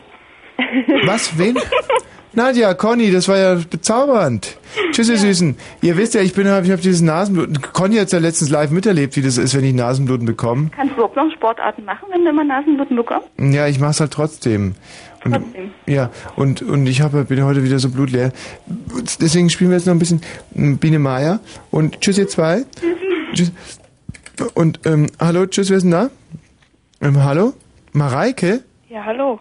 Was? Wen? Nadja, Conny, das war ja bezaubernd. Tschüss, ihr Süßen. Ihr wisst ja, ich bin, ich habe dieses Nasenbluten. Conny hat ja letztens live miterlebt, wie das ist, wenn ich Nasenbluten bekomme. Kannst du überhaupt noch Sportarten machen, wenn du immer Nasenbluten bekommst? Ja, ich mach's halt trotzdem. Und, Trotzdem. Ja, und, und ich habe, bin heute wieder so blutleer. Deswegen spielen wir jetzt noch ein bisschen mm, Biene Maya. Und tschüss, ihr zwei. Tschüss. Und, ähm, hallo, tschüss, wer ist denn da? Ähm, hallo? Mareike? Ja, hallo.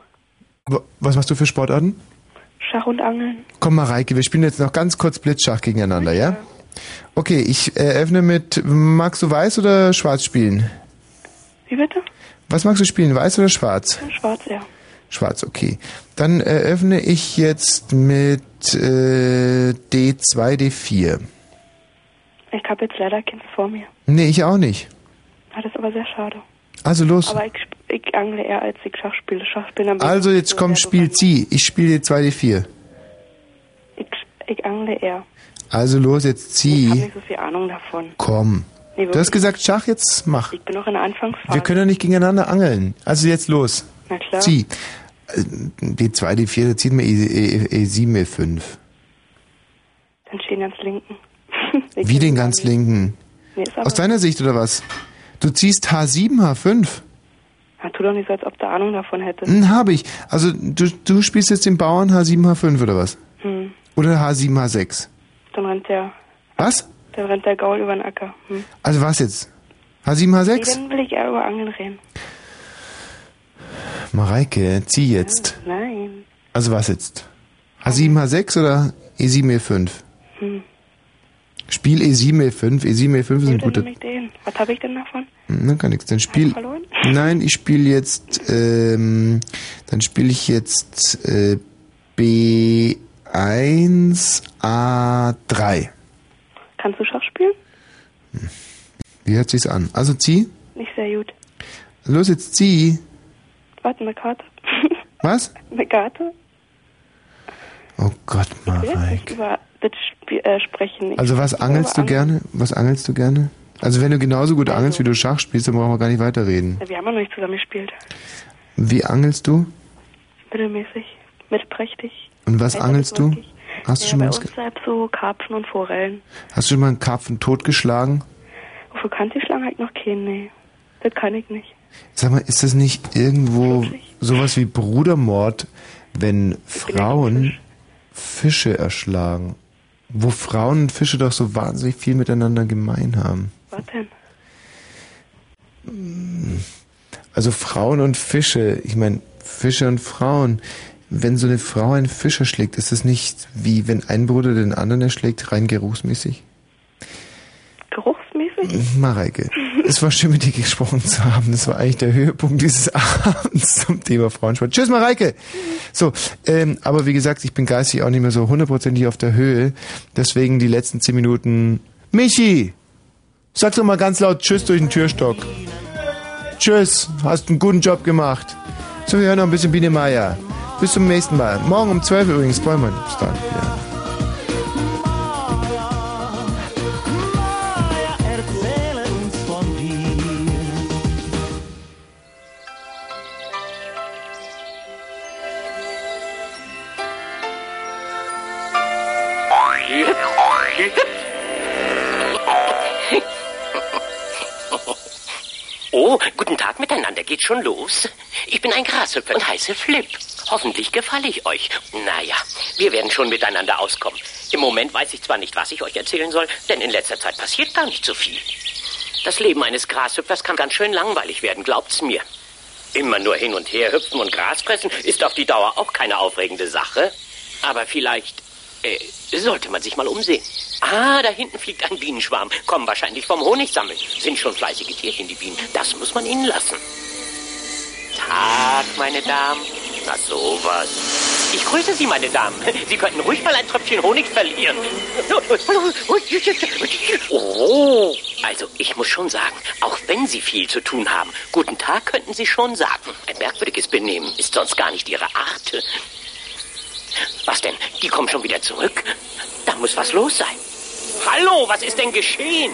W- Was machst du für Sportarten? Schach und Angeln. Komm, Mareike, wir spielen jetzt noch ganz kurz Blitzschach gegeneinander, ja? Okay, ich eröffne mit, magst du weiß oder schwarz spielen? Wie bitte? Was magst du spielen, weiß oder schwarz? Schwarz, ja. Schwarz, okay. Dann eröffne ich jetzt mit äh, D2, D4. Ich habe jetzt leider keins vor mir. Nee, ich auch nicht. Ah, Das ist aber sehr schade. Also los. Aber ich, ich angle eher, als ich Schach spiele. Schach spielen. Also jetzt komm, spiel zieh. Ich spiele D2, D4. Ich, ich angle eher. Also los, jetzt Ich habe zieh. nicht so viel Ahnung davon. Komm. Nee, Du hast gesagt Schach, jetzt mach. Ich bin noch in der Anfangsphase. Wir können doch nicht gegeneinander angeln. Also jetzt los. Na klar. Zieh. Äh, D2, D4, da zieht mir E, E, E7, E5. Dann stehen ganz linken. Wie den ganz linken? Nee, Aus deiner Sicht oder was? Du ziehst H7, H5. Na, tu doch nicht so, als ob du Ahnung davon hättest. Hm, habe ich. Also du, du spielst jetzt den Bauern H7, H5 oder was? Hm. Oder H7, H6. Dann rennt der, Was? dann rennt der Gaul über den Acker. Hm. Also was jetzt? H7, Nee, H6? dann will ich eher über Angeln reden. Mareike, zieh jetzt. Nein. Also was jetzt? H7, H6 oder E7, E5? Hm. Spiel E E7, E5. E7, E5 ist ein Dann guter. nehme ich den. Was habe ich denn davon? Na, gar nichts. Dann spiel. Nein, ich spiele jetzt. Ähm, dann spiele ich jetzt äh, B1 A3. Kannst du Schach spielen? Wie hört sich's an? Also zieh. Nicht sehr gut. Los jetzt zieh. Warte, eine Karte. Was? eine Karte? Oh Gott, Ich Marek. über das Spiel, äh, sprechen. Ich Also was angelst du gerne? Was angelst du gerne? Also wenn du genauso gut angelst, wie du Schach spielst, dann brauchen wir gar nicht weiterreden. andere- Wir haben ja noch nicht zusammen gespielt. Wie angelst du? Mittelmäßig. Mittelprächtig. Und was angelst du? Hast du ja, schon bei mal was uns halt so Karpfen und Forellen. Hast du schon mal einen Karpfen totgeschlagen? Wofür kann sie schlagen? Halt noch keinen, nee. Das kann ich nicht. Sag mal, ist das nicht irgendwo sowas wie Brudermord, wenn Frauen Fische erschlagen? Wo Frauen und Fische doch so wahnsinnig viel miteinander gemein haben. Was denn? Also Frauen und Fische, ich meine, Fische und Frauen. Wenn so eine Frau einen Fisch erschlägt, ist das nicht wie wenn ein Bruder den anderen erschlägt, rein geruchsmäßig? Mareike, es war schön mit dir gesprochen zu haben. Das war eigentlich der Höhepunkt dieses Abends zum Thema Frauensport. Tschüss, Mareike! So, ähm, aber wie gesagt, ich bin geistig auch nicht mehr so hundertprozentig auf der Höhe. Deswegen die letzten zehn Minuten. Michi! Sag doch mal ganz laut Tschüss durch den Türstock. Tschüss, hast einen guten Job gemacht. So, wir hören noch ein bisschen Biene Meier. Bis zum nächsten Mal. Morgen um 12 Uhr übrigens, Bäumann. Bis dann. Ja. Geht schon los? Ich bin ein Grashüpfer und heiße Flip. Hoffentlich gefalle ich euch. Naja, wir werden schon miteinander auskommen. Im Moment weiß ich zwar nicht, was ich euch erzählen soll, denn in letzter Zeit passiert gar nicht so viel. Das Leben eines Grashüpfers kann ganz schön langweilig werden, glaubt's mir. Immer nur hin und her hüpfen und Gras fressen ist auf die Dauer auch keine aufregende Sache. Aber vielleicht äh, sollte man sich mal umsehen. Ah, da hinten fliegt ein Bienenschwarm. Kommen wahrscheinlich vom Honig sammeln. Sind schon fleißige Tierchen, die Bienen. Das muss man ihnen lassen. Tag, meine Damen. Na sowas. Ich grüße Sie, meine Damen. Sie könnten ruhig mal ein Tröpfchen Honig verlieren. Oh, also ich muss schon sagen, auch wenn Sie viel zu tun haben, guten Tag könnten Sie schon sagen. Ein merkwürdiges Benehmen ist sonst gar nicht Ihre Art. Was denn? Die kommen schon wieder zurück? Da muss was los sein. Hallo, was ist denn geschehen?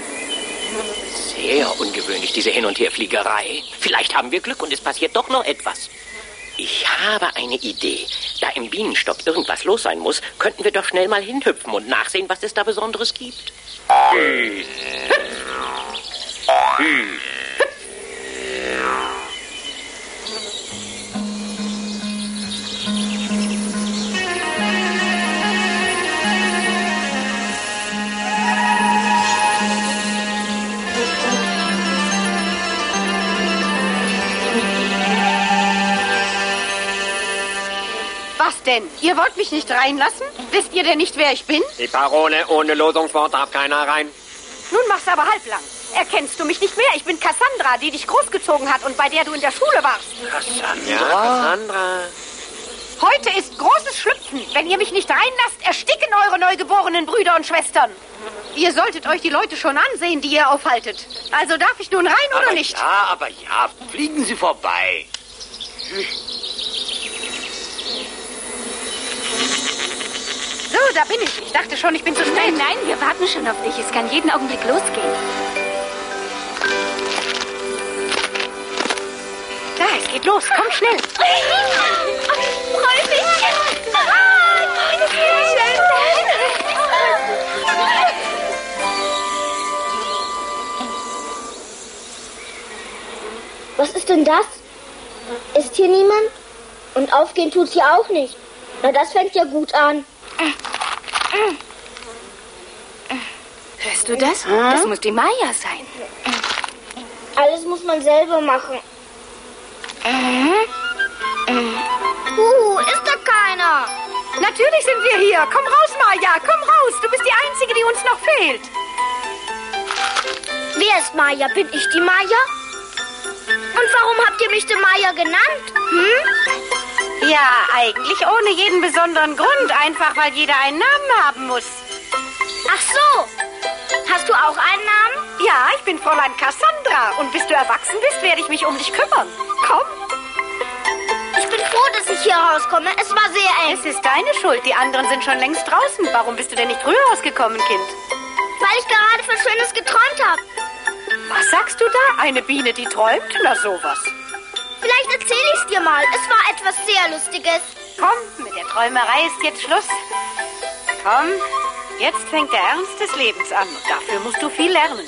Sehr ungewöhnlich, diese Hin- und Herfliegerei. Vielleicht haben wir Glück und es passiert doch noch etwas. Ich habe eine Idee. Da im Bienenstock irgendwas los sein muss, könnten wir doch schnell mal hinhüpfen und nachsehen, was es da Besonderes gibt. Hm. Hm. Denn? Ihr wollt mich nicht reinlassen? Wisst ihr denn nicht, wer ich bin? Die Parole ohne Losungswort darf keiner rein. Nun mach's aber halblang. Erkennst du mich nicht mehr? Ich bin Cassandra, die dich großgezogen hat und bei der du in der Schule warst. Ja, Cassandra. Heute ist großes Schlüpfen. Wenn ihr mich nicht reinlasst, ersticken eure neugeborenen Brüder und Schwestern. Ihr solltet euch die Leute schon ansehen, die ihr aufhaltet. Also darf ich nun rein oder aber nicht? Ja, aber ja, fliegen Sie vorbei. So, da bin ich. Ich dachte schon, ich bin zu spät. Nein, nein, wir warten schon auf dich. Es kann jeden Augenblick losgehen. Da, es geht los. Komm schnell. Freu mich. Was ist denn das? Ist hier niemand? Und aufgehen tut sie auch nicht. Na, das fängt ja gut an. Hörst du das? Das muss die Maya sein. Alles muss man selber machen. Uh, ist da keiner? Natürlich sind wir hier. Komm raus, Maya. Komm raus. Du bist die Einzige, die uns noch fehlt. Wer ist Maya? Bin ich die Maya? Und warum habt ihr mich denn Maya genannt? Hm? Ja, eigentlich ohne jeden besonderen Grund. Einfach, weil jeder einen Namen haben muss. Ach so. Hast du auch einen Namen? Ja, ich bin Fräulein Cassandra. Und bis du erwachsen bist, werde ich mich um dich kümmern. Komm. Ich bin froh, dass ich hier rauskomme. Es war sehr eng. Es ist deine Schuld. Die anderen sind schon längst draußen. Warum bist du denn nicht früher rausgekommen, Kind? Weil ich gerade was Schönes geträumt habe. Was sagst du da? Eine Biene, die träumt? Na sowas. Vielleicht erzähle ich es dir mal. Es war etwas sehr Lustiges. Komm, mit der Träumerei ist jetzt Schluss. Komm, jetzt fängt der Ernst des Lebens an. Dafür musst du viel lernen.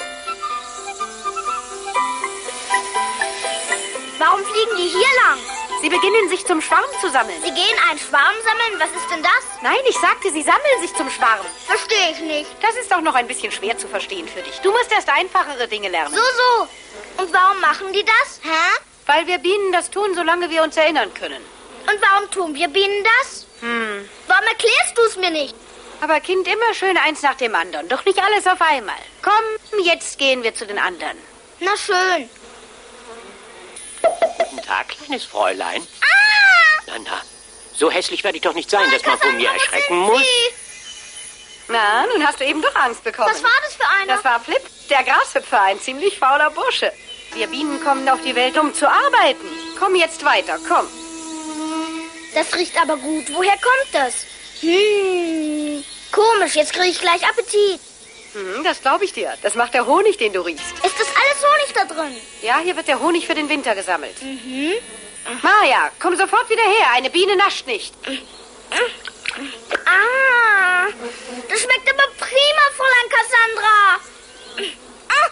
Warum fliegen die hier lang? Sie beginnen sich zum Schwarm zu sammeln. Sie gehen einen Schwarm sammeln? Was ist denn das? Nein, ich sagte, sie sammeln sich zum Schwarm. Verstehe ich nicht. Das ist doch noch ein bisschen schwer zu verstehen für dich. Du musst erst einfachere Dinge lernen. So, so. Und warum machen die das? Hä? Weil wir Bienen das tun, solange wir uns erinnern können. Und warum tun wir Bienen das? Hm. Warum erklärst du es mir nicht? Aber Kind, immer schön eins nach dem anderen. Doch nicht alles auf einmal. Komm, jetzt gehen wir zu den anderen. Na schön. Guten Tag, kleines Fräulein. Ah! Na, na. So hässlich werde ich doch nicht sein, dass man von mir erschrecken muss. Na, nun hast du eben doch Angst bekommen. Was war das für einer? Das war Flip, der Grashüpfer, ein ziemlich fauler Bursche. Wir Bienen kommen auf die Welt, um zu arbeiten. Komm jetzt weiter, komm. Das riecht aber gut. Woher kommt das? Hm, komisch. Jetzt kriege ich gleich Appetit. Hm, das glaube ich dir. Das macht der Honig, den du riechst. Ist das alles Honig da drin? Ja, hier wird der Honig für den Winter gesammelt. Mhm. Maja, komm sofort wieder her. Eine Biene nascht nicht. Ah, das schmeckt aber prima, Fräulein Cassandra. Ah,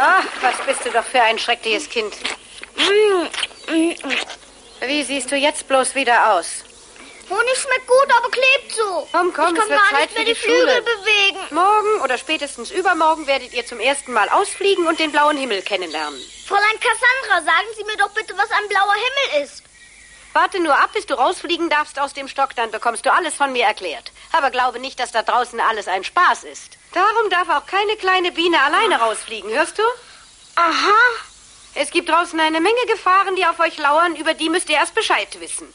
Ach, was bist du doch für ein schreckliches Kind. Wie siehst du jetzt bloß wieder aus? Honig schmeckt gut, aber klebt so. Komm, komm, ich kann gar Zeit nicht mehr die die Schule. Flügel bewegen. Morgen oder spätestens übermorgen werdet ihr zum ersten Mal ausfliegen und den blauen Himmel kennenlernen. Fräulein Cassandra, sagen Sie mir doch bitte, was ein blauer Himmel ist. Warte nur ab, bis du rausfliegen darfst aus dem Stock, dann bekommst du alles von mir erklärt. Aber glaube nicht, dass da draußen alles ein Spaß ist. Darum darf auch keine kleine Biene alleine rausfliegen, hörst du? Aha. Es gibt draußen eine Menge Gefahren, die auf euch lauern, über die müsst ihr erst Bescheid wissen.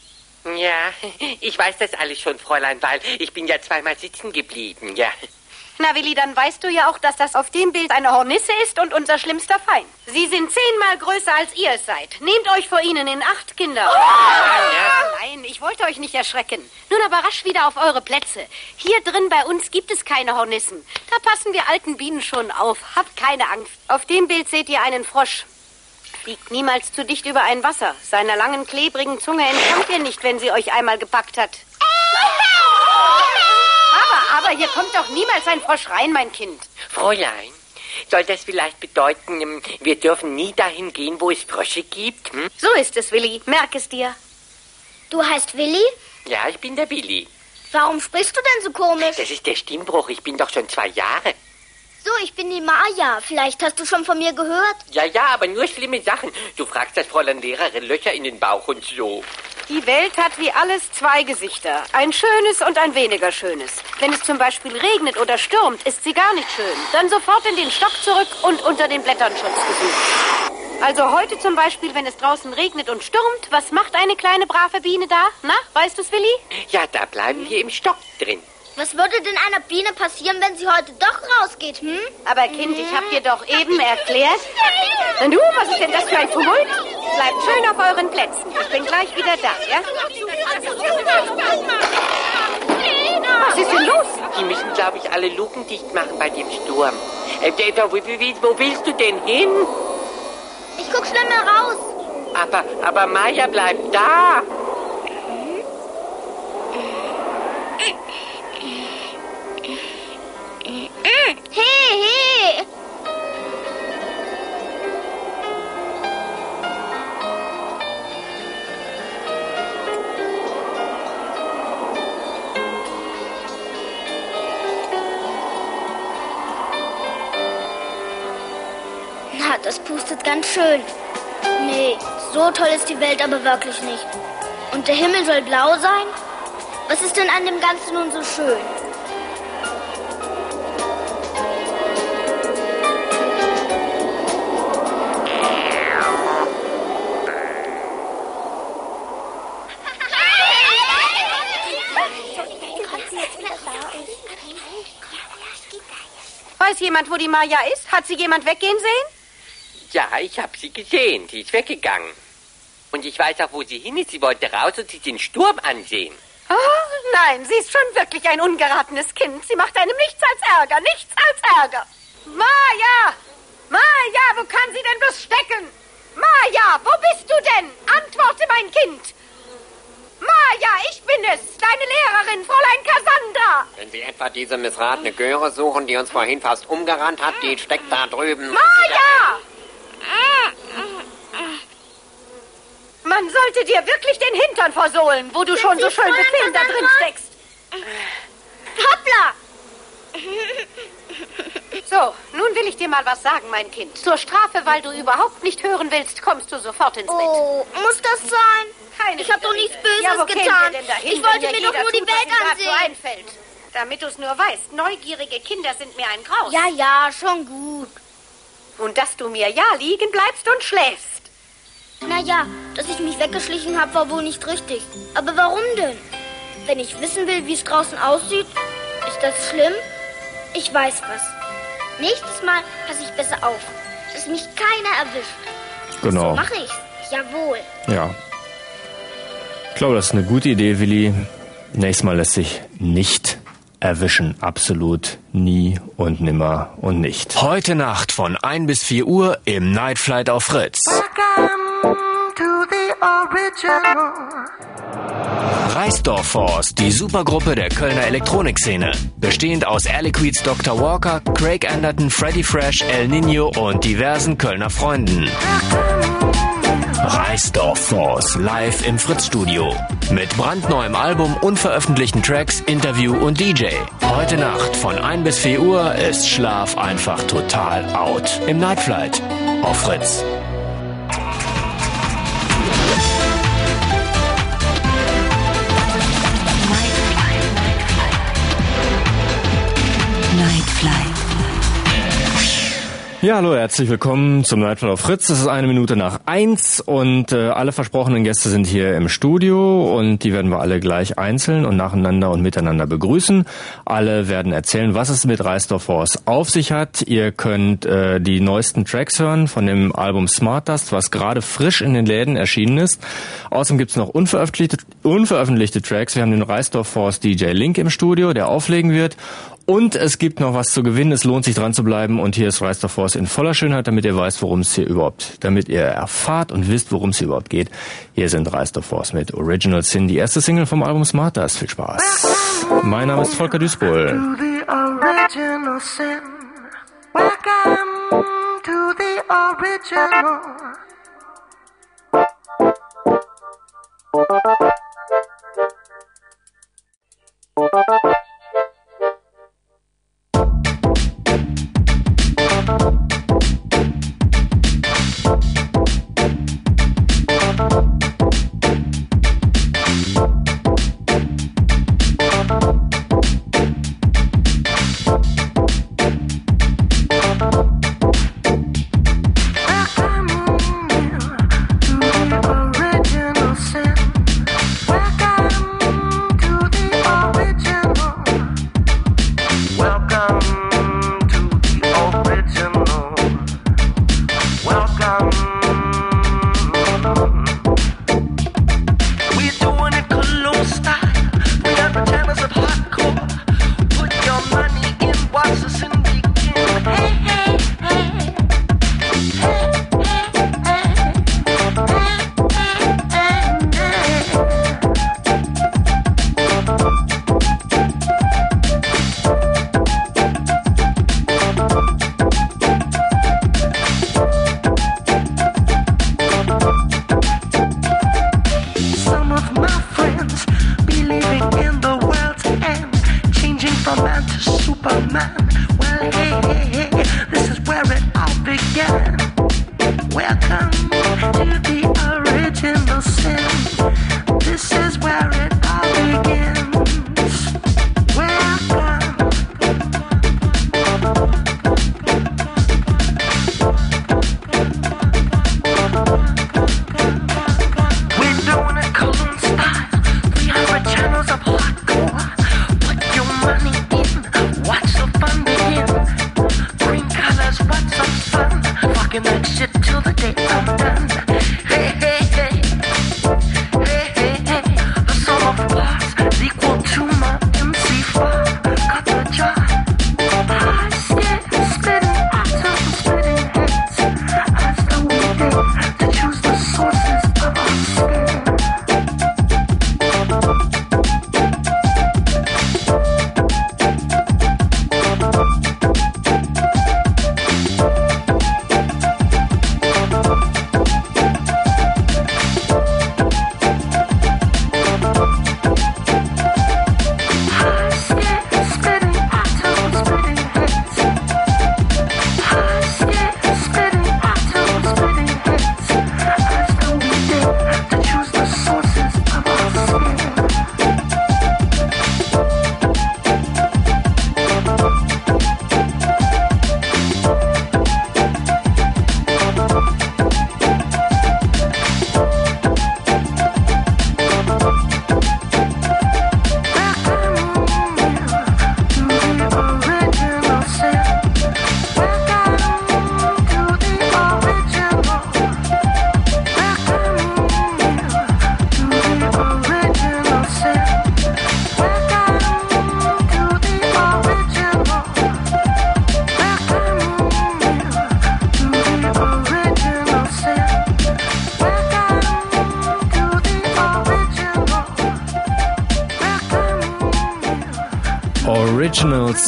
Ja, ich weiß das alles schon, Fräulein, weil ich bin ja zweimal sitzen geblieben, ja. Na, Willi, dann weißt du ja auch, dass das auf dem Bild eine Hornisse ist und unser schlimmster Feind. Sie sind zehnmal größer, als ihr es seid. Nehmt euch vor ihnen in acht, Kinder. Ja, nein, ich wollte euch nicht erschrecken. Nun aber rasch wieder auf eure Plätze. Hier drin bei uns gibt es keine Hornissen. Da passen wir alten Bienen schon auf. Habt keine Angst. Auf dem Bild seht ihr einen Frosch. Fliegt niemals zu dicht über ein Wasser. Seiner langen, klebrigen Zunge entkommt ihr nicht, wenn sie euch einmal gepackt hat. Aber, aber, hier kommt doch niemals ein Frosch rein, mein Kind. Fräulein, soll das vielleicht bedeuten, ähm, wir dürfen nie dahin gehen, wo es Frösche gibt? Hm? So ist es, Willi. Merk es dir. Du heißt Willi? Ja, ich bin der Billy. Warum sprichst du denn so komisch? Das ist der Stimmbruch, ich bin doch schon zwei Jahre. So, ich bin die Maya. Vielleicht hast du schon von mir gehört. Ja, ja, aber nur schlimme Sachen. Du fragst das Fräulein Lehrerin Löcher in den Bauch und so. Die Welt hat wie alles zwei Gesichter. Ein schönes und ein weniger schönes. Wenn es zum Beispiel regnet oder stürmt, ist sie gar nicht schön. Dann sofort in den Stock zurück und unter den Blättern Schutz gesucht. Also heute zum Beispiel, wenn es draußen regnet und stürmt, was macht eine kleine brave Biene da? Na, weißt du's, Willi? Ja, da bleiben wir im Stock drin. Was würde denn einer Biene passieren, wenn sie heute doch rausgeht, hm? Aber Kind, ich hab dir doch eben erklärt. Und du, was ist denn das für ein Tumult? Bleibt schön auf euren Plätzen. Ich bin gleich wieder da, ja? Was ist denn los? Die müssen, glaube ich, alle Luken dicht machen bei dem Sturm. Äh, Data, wo, willst du denn hin? Ich guck schnell mal raus. Aber, aber Maya bleibt da. Hey. Na, das pustet ganz schön. Nee, so toll ist die Welt aber wirklich nicht. Und der Himmel soll blau sein? Was ist denn an dem Ganzen nun so schön? Weiß jemand, wo die Maja ist? Hat sie jemand weggehen sehen? Ja, ich habe sie gesehen. Die ist weggegangen. Und ich weiß auch, wo sie hin ist. Sie wollte raus und sich den Sturm ansehen. Oh, nein, sie ist schon wirklich ein ungeratenes Kind. Sie macht einem nichts als Ärger, nichts als Ärger. Maja! Maja, wo kann sie denn bloß stecken? Maja, wo bist du denn? Antworte, mein Kind. Maja, ich bin es, deine Lehrerin, Fräulein Cassandra. Wenn Sie etwa diese missratene Göre suchen, die uns vorhin fast umgerannt hat, die steckt da drüben. Maja! Man sollte dir wirklich den Hintern versohlen, wo du schon so schön bequem da drin steckst. Hoppla! So, nun will ich dir mal was sagen, mein Kind. Zur Strafe, weil du überhaupt nicht hören willst, kommst du sofort ins Bett. Oh, muss das sein? Keine ich habe doch nichts Böses ja, getan. wir denn dahin, ich wollte mir doch nur die tut, Welt ansehen. So einfällt. Damit du es nur weißt, neugierige Kinder sind mir ein Graus. Ja, ja, schon gut. Und dass du mir ja liegen bleibst und schläfst. Naja, dass ich mich weggeschlichen habe, war wohl nicht richtig. Aber warum denn? Wenn ich wissen will, wie es draußen aussieht, ist das schlimm? Ich weiß was. Nächstes Mal passe ich besser auf, dass mich keiner erwischt. Genau. So mache ich's. Jawohl. Ja. Ich glaube, das ist eine gute Idee, Willi. Nächstes Mal lässt sich nicht erwischen. Absolut nie und nimmer und nicht. Heute Nacht von 1 bis 4 Uhr im Night Flight auf Fritz. to the original. Reisdorf Force, die Supergruppe der Kölner Elektronikszene. Bestehend aus Aliquids Dr. Walker, Craig Anderton, Freddy Fresh, El Nino und diversen Kölner Freunden. Reisdorf Force live im Fritz-Studio. Mit brandneuem Album, unveröffentlichten Tracks, Interview und DJ. Heute Nacht von 1 bis 4 Uhr ist Schlaf einfach total out. Im Nightflight auf Fritz. Ja, hallo, herzlich willkommen zum Nightfall auf Fritz. Es ist eine Minute nach eins und äh, alle versprochenen Gäste sind hier im Studio und die werden wir alle gleich einzeln und nacheinander und miteinander begrüßen. Alle werden erzählen, was es mit Reisdorf Force auf sich hat. Ihr könnt äh, die neuesten Tracks hören von dem Album Smart Dust, was gerade frisch in den Läden erschienen ist. Außerdem gibt's noch unveröffentlichte, unveröffentlichte Tracks. Wir haben den Reisdorf Force DJ Link im Studio, der auflegen wird. Und es gibt noch was zu gewinnen. Es lohnt sich dran zu bleiben. Und hier ist Reisdorf Force in voller Schönheit, damit ihr weißt, worum es hier überhaupt, damit ihr erfahrt und wisst, worum es hier überhaupt geht. Hier sind Reisdorf Force mit Original Sin, die erste Single vom Album Smart. Viel Spaß. Mein Name ist Volker sin. Welcome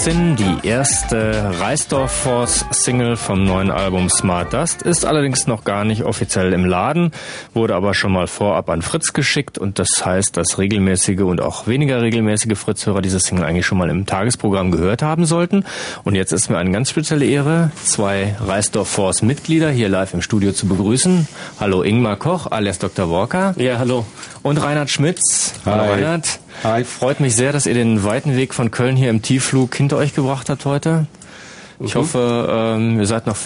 Sin, die erste Reisdorf Force Single vom neuen Album Smart Dust, ist allerdings noch gar nicht offiziell im Laden, wurde aber schon mal vorab an Fritz geschickt und das heißt, dass regelmäßige und auch weniger regelmäßige Fritz-Hörer diese Single eigentlich schon mal im Tagesprogramm gehört haben sollten. Und jetzt ist mir eine ganz spezielle Ehre, zwei Reisdorf Force Mitglieder hier live im Studio zu begrüßen. Hallo Ingmar Koch, alias Dr. Walker. Ja, hallo. Und Reinhard Schmitz. Hallo Hi. Reinhard. Freut mich sehr, dass ihr den weiten Weg von Köln hier im Tiefflug hinter euch gebracht habt heute. Ich Mhm. hoffe, ähm, ihr seid noch